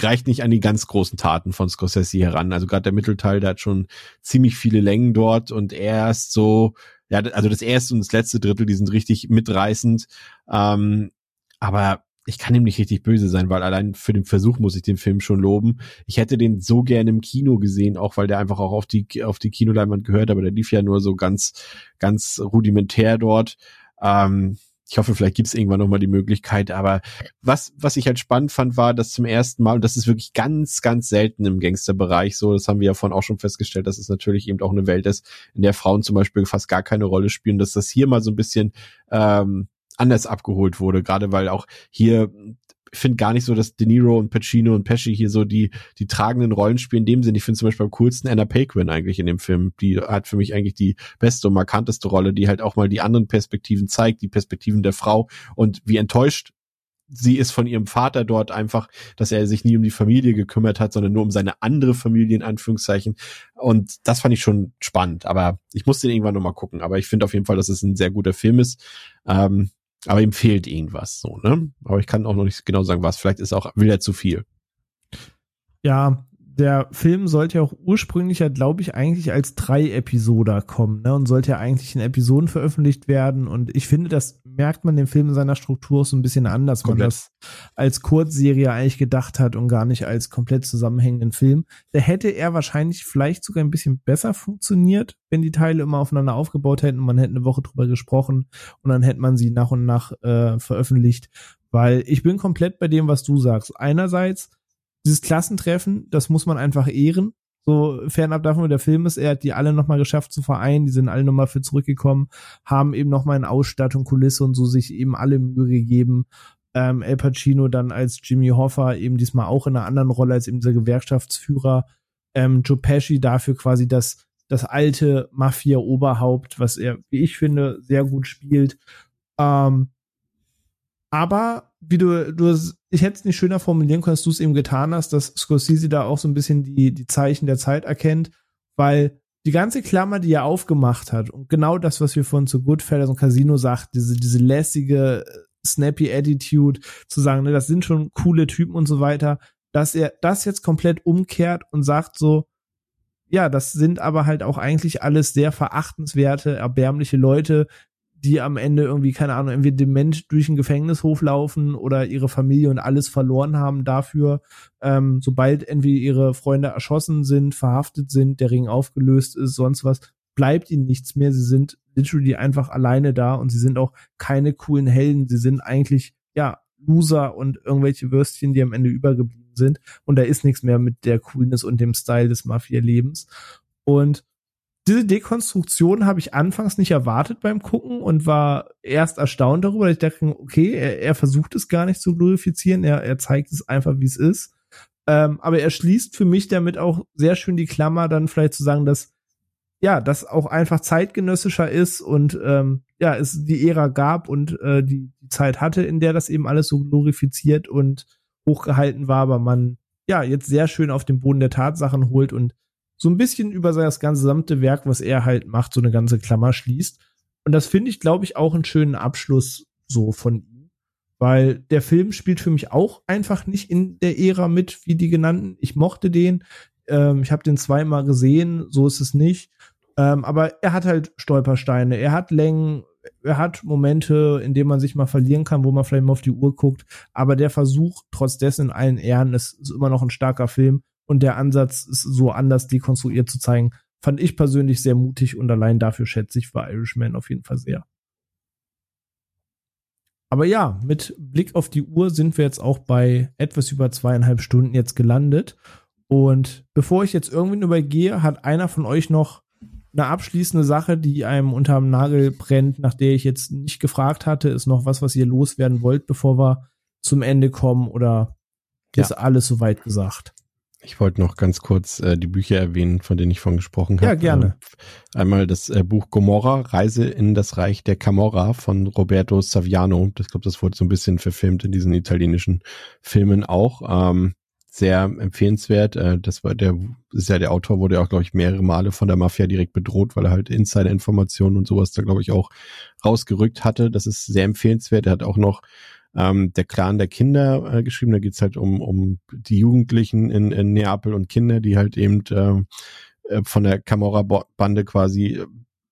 reicht nicht an die ganz großen Taten von Scorsese heran. Also gerade der Mittelteil, der hat schon ziemlich viele Längen dort und erst so, ja, also das erste und das letzte Drittel, die sind richtig mitreißend. Ähm, aber ich kann ihm nicht richtig böse sein, weil allein für den Versuch muss ich den Film schon loben. Ich hätte den so gerne im Kino gesehen, auch weil der einfach auch auf die, auf die Kinoleinwand gehört, aber der lief ja nur so ganz, ganz rudimentär dort. Ähm, ich hoffe, vielleicht gibt es irgendwann nochmal die Möglichkeit. Aber was, was ich halt spannend fand, war, dass zum ersten Mal, und das ist wirklich ganz, ganz selten im Gangsterbereich so, das haben wir ja vorhin auch schon festgestellt, dass es natürlich eben auch eine Welt ist, in der Frauen zum Beispiel fast gar keine Rolle spielen, dass das hier mal so ein bisschen ähm, anders abgeholt wurde, gerade weil auch hier finde gar nicht so, dass De Niro und Pacino und Pesci hier so die, die tragenden Rollen spielen. In dem Sinn, ich finde zum Beispiel am coolsten Anna Paquin eigentlich in dem Film. Die hat für mich eigentlich die beste und markanteste Rolle, die halt auch mal die anderen Perspektiven zeigt, die Perspektiven der Frau und wie enttäuscht sie ist von ihrem Vater dort einfach, dass er sich nie um die Familie gekümmert hat, sondern nur um seine andere Familie in Anführungszeichen. Und das fand ich schon spannend. Aber ich musste den irgendwann nochmal gucken. Aber ich finde auf jeden Fall, dass es ein sehr guter Film ist. Ähm, aber ihm fehlt irgendwas so, ne? Aber ich kann auch noch nicht genau sagen, was. Vielleicht ist auch, will er zu viel. Ja, der Film sollte ja auch ursprünglich ja, glaube ich, eigentlich als drei Episoder kommen, ne? Und sollte ja eigentlich in Episoden veröffentlicht werden. Und ich finde, das merkt man dem Film in seiner Struktur so ein bisschen anders, komplett. man das als Kurzserie eigentlich gedacht hat und gar nicht als komplett zusammenhängenden Film. Da hätte er wahrscheinlich vielleicht sogar ein bisschen besser funktioniert, wenn die Teile immer aufeinander aufgebaut hätten und man hätte eine Woche drüber gesprochen und dann hätte man sie nach und nach äh, veröffentlicht. Weil ich bin komplett bei dem, was du sagst. Einerseits dieses Klassentreffen, das muss man einfach ehren. So fernab davon, wie der Film ist, er hat die alle nochmal geschafft zu vereinen, die sind alle nochmal für zurückgekommen, haben eben nochmal in Ausstattung, Kulisse und so sich eben alle Mühe gegeben. Ähm, El Pacino dann als Jimmy Hoffa, eben diesmal auch in einer anderen Rolle als eben dieser Gewerkschaftsführer. Ähm, Joe Pesci dafür quasi das, das alte Mafia-Oberhaupt, was er, wie ich finde, sehr gut spielt. Ähm, aber wie du, du ich hätte es nicht schöner formulieren können, als du es eben getan hast, dass Scorsese da auch so ein bisschen die, die Zeichen der Zeit erkennt, weil die ganze Klammer, die er aufgemacht hat und genau das, was wir von zu Goodfellas und Casino sagt, diese, diese lässige, snappy Attitude, zu sagen, ne, das sind schon coole Typen und so weiter, dass er das jetzt komplett umkehrt und sagt so, ja, das sind aber halt auch eigentlich alles sehr verachtenswerte, erbärmliche Leute, die am Ende irgendwie, keine Ahnung, irgendwie dement durch den Gefängnishof laufen oder ihre Familie und alles verloren haben dafür, ähm, sobald irgendwie ihre Freunde erschossen sind, verhaftet sind, der Ring aufgelöst ist, sonst was, bleibt ihnen nichts mehr. Sie sind literally einfach alleine da und sie sind auch keine coolen Helden. Sie sind eigentlich, ja, Loser und irgendwelche Würstchen, die am Ende übergeblieben sind. Und da ist nichts mehr mit der Coolness und dem Style des Mafia-Lebens. Und diese Dekonstruktion habe ich anfangs nicht erwartet beim Gucken und war erst erstaunt darüber. Ich dachte, okay, er, er versucht es gar nicht zu glorifizieren, er, er zeigt es einfach, wie es ist. Ähm, aber er schließt für mich damit auch sehr schön die Klammer, dann vielleicht zu sagen, dass ja, das auch einfach zeitgenössischer ist und ähm, ja, es die Ära gab und äh, die, die Zeit hatte, in der das eben alles so glorifiziert und hochgehalten war, aber man ja jetzt sehr schön auf den Boden der Tatsachen holt und so ein bisschen über das gesamte Werk, was er halt macht, so eine ganze Klammer schließt. Und das finde ich, glaube ich, auch einen schönen Abschluss so von ihm. Weil der Film spielt für mich auch einfach nicht in der Ära mit, wie die genannten. Ich mochte den. Ähm, ich habe den zweimal gesehen, so ist es nicht. Ähm, aber er hat halt Stolpersteine, er hat Längen, er hat Momente, in denen man sich mal verlieren kann, wo man vielleicht mal auf die Uhr guckt. Aber der Versuch, trotz dessen in allen Ehren, ist, ist immer noch ein starker Film und der Ansatz ist so anders dekonstruiert zu zeigen, fand ich persönlich sehr mutig und allein dafür schätze ich für Irishman auf jeden Fall sehr. Aber ja, mit Blick auf die Uhr sind wir jetzt auch bei etwas über zweieinhalb Stunden jetzt gelandet. Und bevor ich jetzt irgendwie übergehe, hat einer von euch noch eine abschließende Sache, die einem unterm Nagel brennt, nach der ich jetzt nicht gefragt hatte, ist noch was, was ihr loswerden wollt, bevor wir zum Ende kommen oder ja. ist alles soweit gesagt? Ich wollte noch ganz kurz äh, die Bücher erwähnen, von denen ich vorhin gesprochen habe. Ja, gerne. Äh, einmal das äh, Buch Gomorra, Reise in das Reich der Camorra von Roberto Saviano. Ich glaube, das wurde so ein bisschen verfilmt in diesen italienischen Filmen auch. Ähm, sehr empfehlenswert. Äh, das war der, ist ja der Autor, wurde ja auch, glaube ich, mehrere Male von der Mafia direkt bedroht, weil er halt Insider-Informationen und sowas da, glaube ich, auch rausgerückt hatte. Das ist sehr empfehlenswert. Er hat auch noch ähm, der Clan der Kinder äh, geschrieben. Da geht's halt um, um die Jugendlichen in, in Neapel und Kinder, die halt eben ähm, äh, von der Camorra-Bande quasi,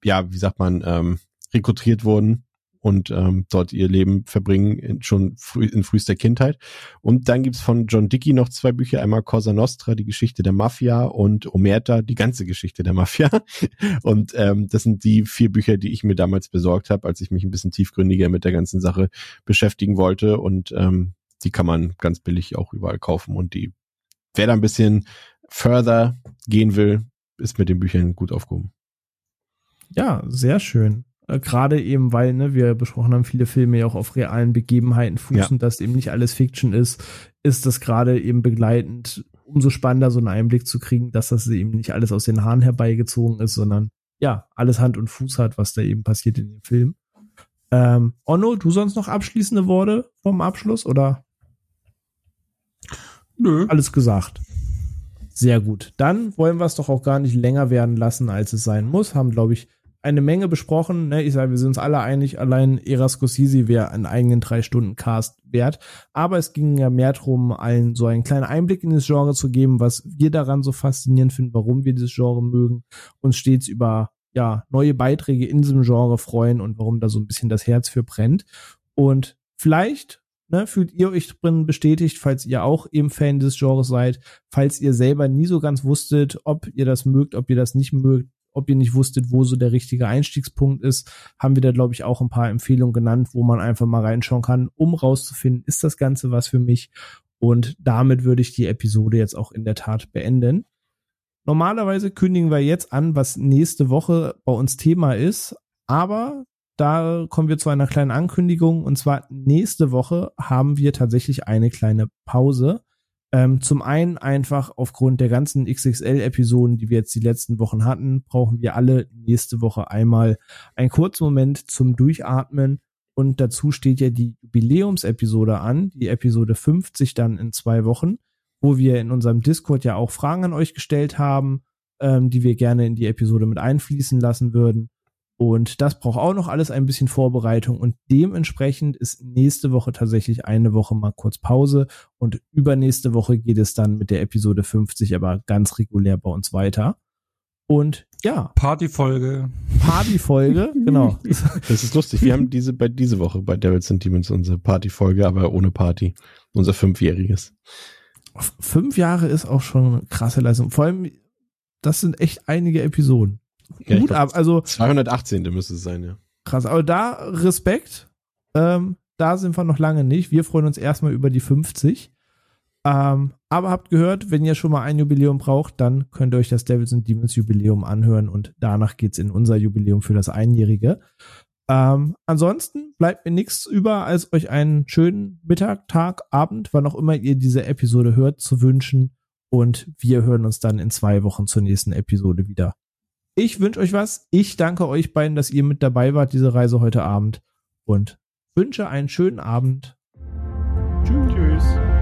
ja, wie sagt man, ähm, rekrutiert wurden und ähm, dort ihr Leben verbringen in, schon früh, in frühester Kindheit. Und dann gibt's von John Dickey noch zwei Bücher, einmal Cosa Nostra, die Geschichte der Mafia und Omerta, die ganze Geschichte der Mafia. Und ähm, das sind die vier Bücher, die ich mir damals besorgt habe, als ich mich ein bisschen tiefgründiger mit der ganzen Sache beschäftigen wollte. Und ähm, die kann man ganz billig auch überall kaufen. Und die, wer da ein bisschen further gehen will, ist mit den Büchern gut aufgehoben. Ja, sehr schön. Äh, Gerade eben, weil ne, wir besprochen haben, viele Filme ja auch auf realen Begebenheiten fußen, ja. dass eben nicht alles Fiction ist, ist das gerade eben begleitend umso spannender, so einen Einblick zu kriegen, dass das eben nicht alles aus den Haaren herbeigezogen ist, sondern ja, alles Hand und Fuß hat, was da eben passiert in dem Film. Ähm, Onno, du sonst noch abschließende Worte vom Abschluss oder? Nö. Alles gesagt. Sehr gut. Dann wollen wir es doch auch gar nicht länger werden lassen, als es sein muss. Haben, glaube ich, eine Menge besprochen. Ne? Ich sage, wir sind uns alle einig, allein Erasco Sisi wäre einen eigenen drei Stunden Cast wert. Aber es ging ja mehr darum, allen so einen kleinen Einblick in das Genre zu geben, was wir daran so faszinierend finden, warum wir dieses Genre mögen, uns stets über ja neue Beiträge in diesem Genre freuen und warum da so ein bisschen das Herz für brennt. Und vielleicht ne, fühlt ihr euch drin bestätigt, falls ihr auch eben Fan des Genres seid, falls ihr selber nie so ganz wusstet, ob ihr das mögt, ob ihr das nicht mögt, ob ihr nicht wusstet, wo so der richtige Einstiegspunkt ist, haben wir da, glaube ich, auch ein paar Empfehlungen genannt, wo man einfach mal reinschauen kann, um rauszufinden, ist das Ganze was für mich? Und damit würde ich die Episode jetzt auch in der Tat beenden. Normalerweise kündigen wir jetzt an, was nächste Woche bei uns Thema ist, aber da kommen wir zu einer kleinen Ankündigung und zwar nächste Woche haben wir tatsächlich eine kleine Pause. Ähm, zum einen einfach aufgrund der ganzen XXL-Episoden, die wir jetzt die letzten Wochen hatten, brauchen wir alle nächste Woche einmal einen kurzen Moment zum Durchatmen. Und dazu steht ja die Jubiläumsepisode an, die Episode 50 dann in zwei Wochen, wo wir in unserem Discord ja auch Fragen an euch gestellt haben, ähm, die wir gerne in die Episode mit einfließen lassen würden. Und das braucht auch noch alles ein bisschen Vorbereitung und dementsprechend ist nächste Woche tatsächlich eine Woche mal kurz Pause und übernächste Woche geht es dann mit der Episode 50 aber ganz regulär bei uns weiter. Und ja. Partyfolge. Partyfolge, genau. Das ist lustig. Wir haben diese bei diese Woche bei Devils and Demons unsere Partyfolge, aber ohne Party. Unser fünfjähriges. Fünf Jahre ist auch schon eine krasse Leistung. Vor allem, das sind echt einige Episoden. Ja, Gut ab. Also 218. müsste es sein, ja. Krass, aber da Respekt. Ähm, da sind wir noch lange nicht. Wir freuen uns erstmal über die 50. Ähm, aber habt gehört, wenn ihr schon mal ein Jubiläum braucht, dann könnt ihr euch das Devils and Demons Jubiläum anhören und danach geht's in unser Jubiläum für das Einjährige. Ähm, ansonsten bleibt mir nichts über, als euch einen schönen Mittag, Tag, Abend, wann auch immer ihr diese Episode hört, zu wünschen. Und wir hören uns dann in zwei Wochen zur nächsten Episode wieder. Ich wünsche euch was. Ich danke euch beiden, dass ihr mit dabei wart, diese Reise heute Abend. Und wünsche einen schönen Abend. Tschüss. Tschüss.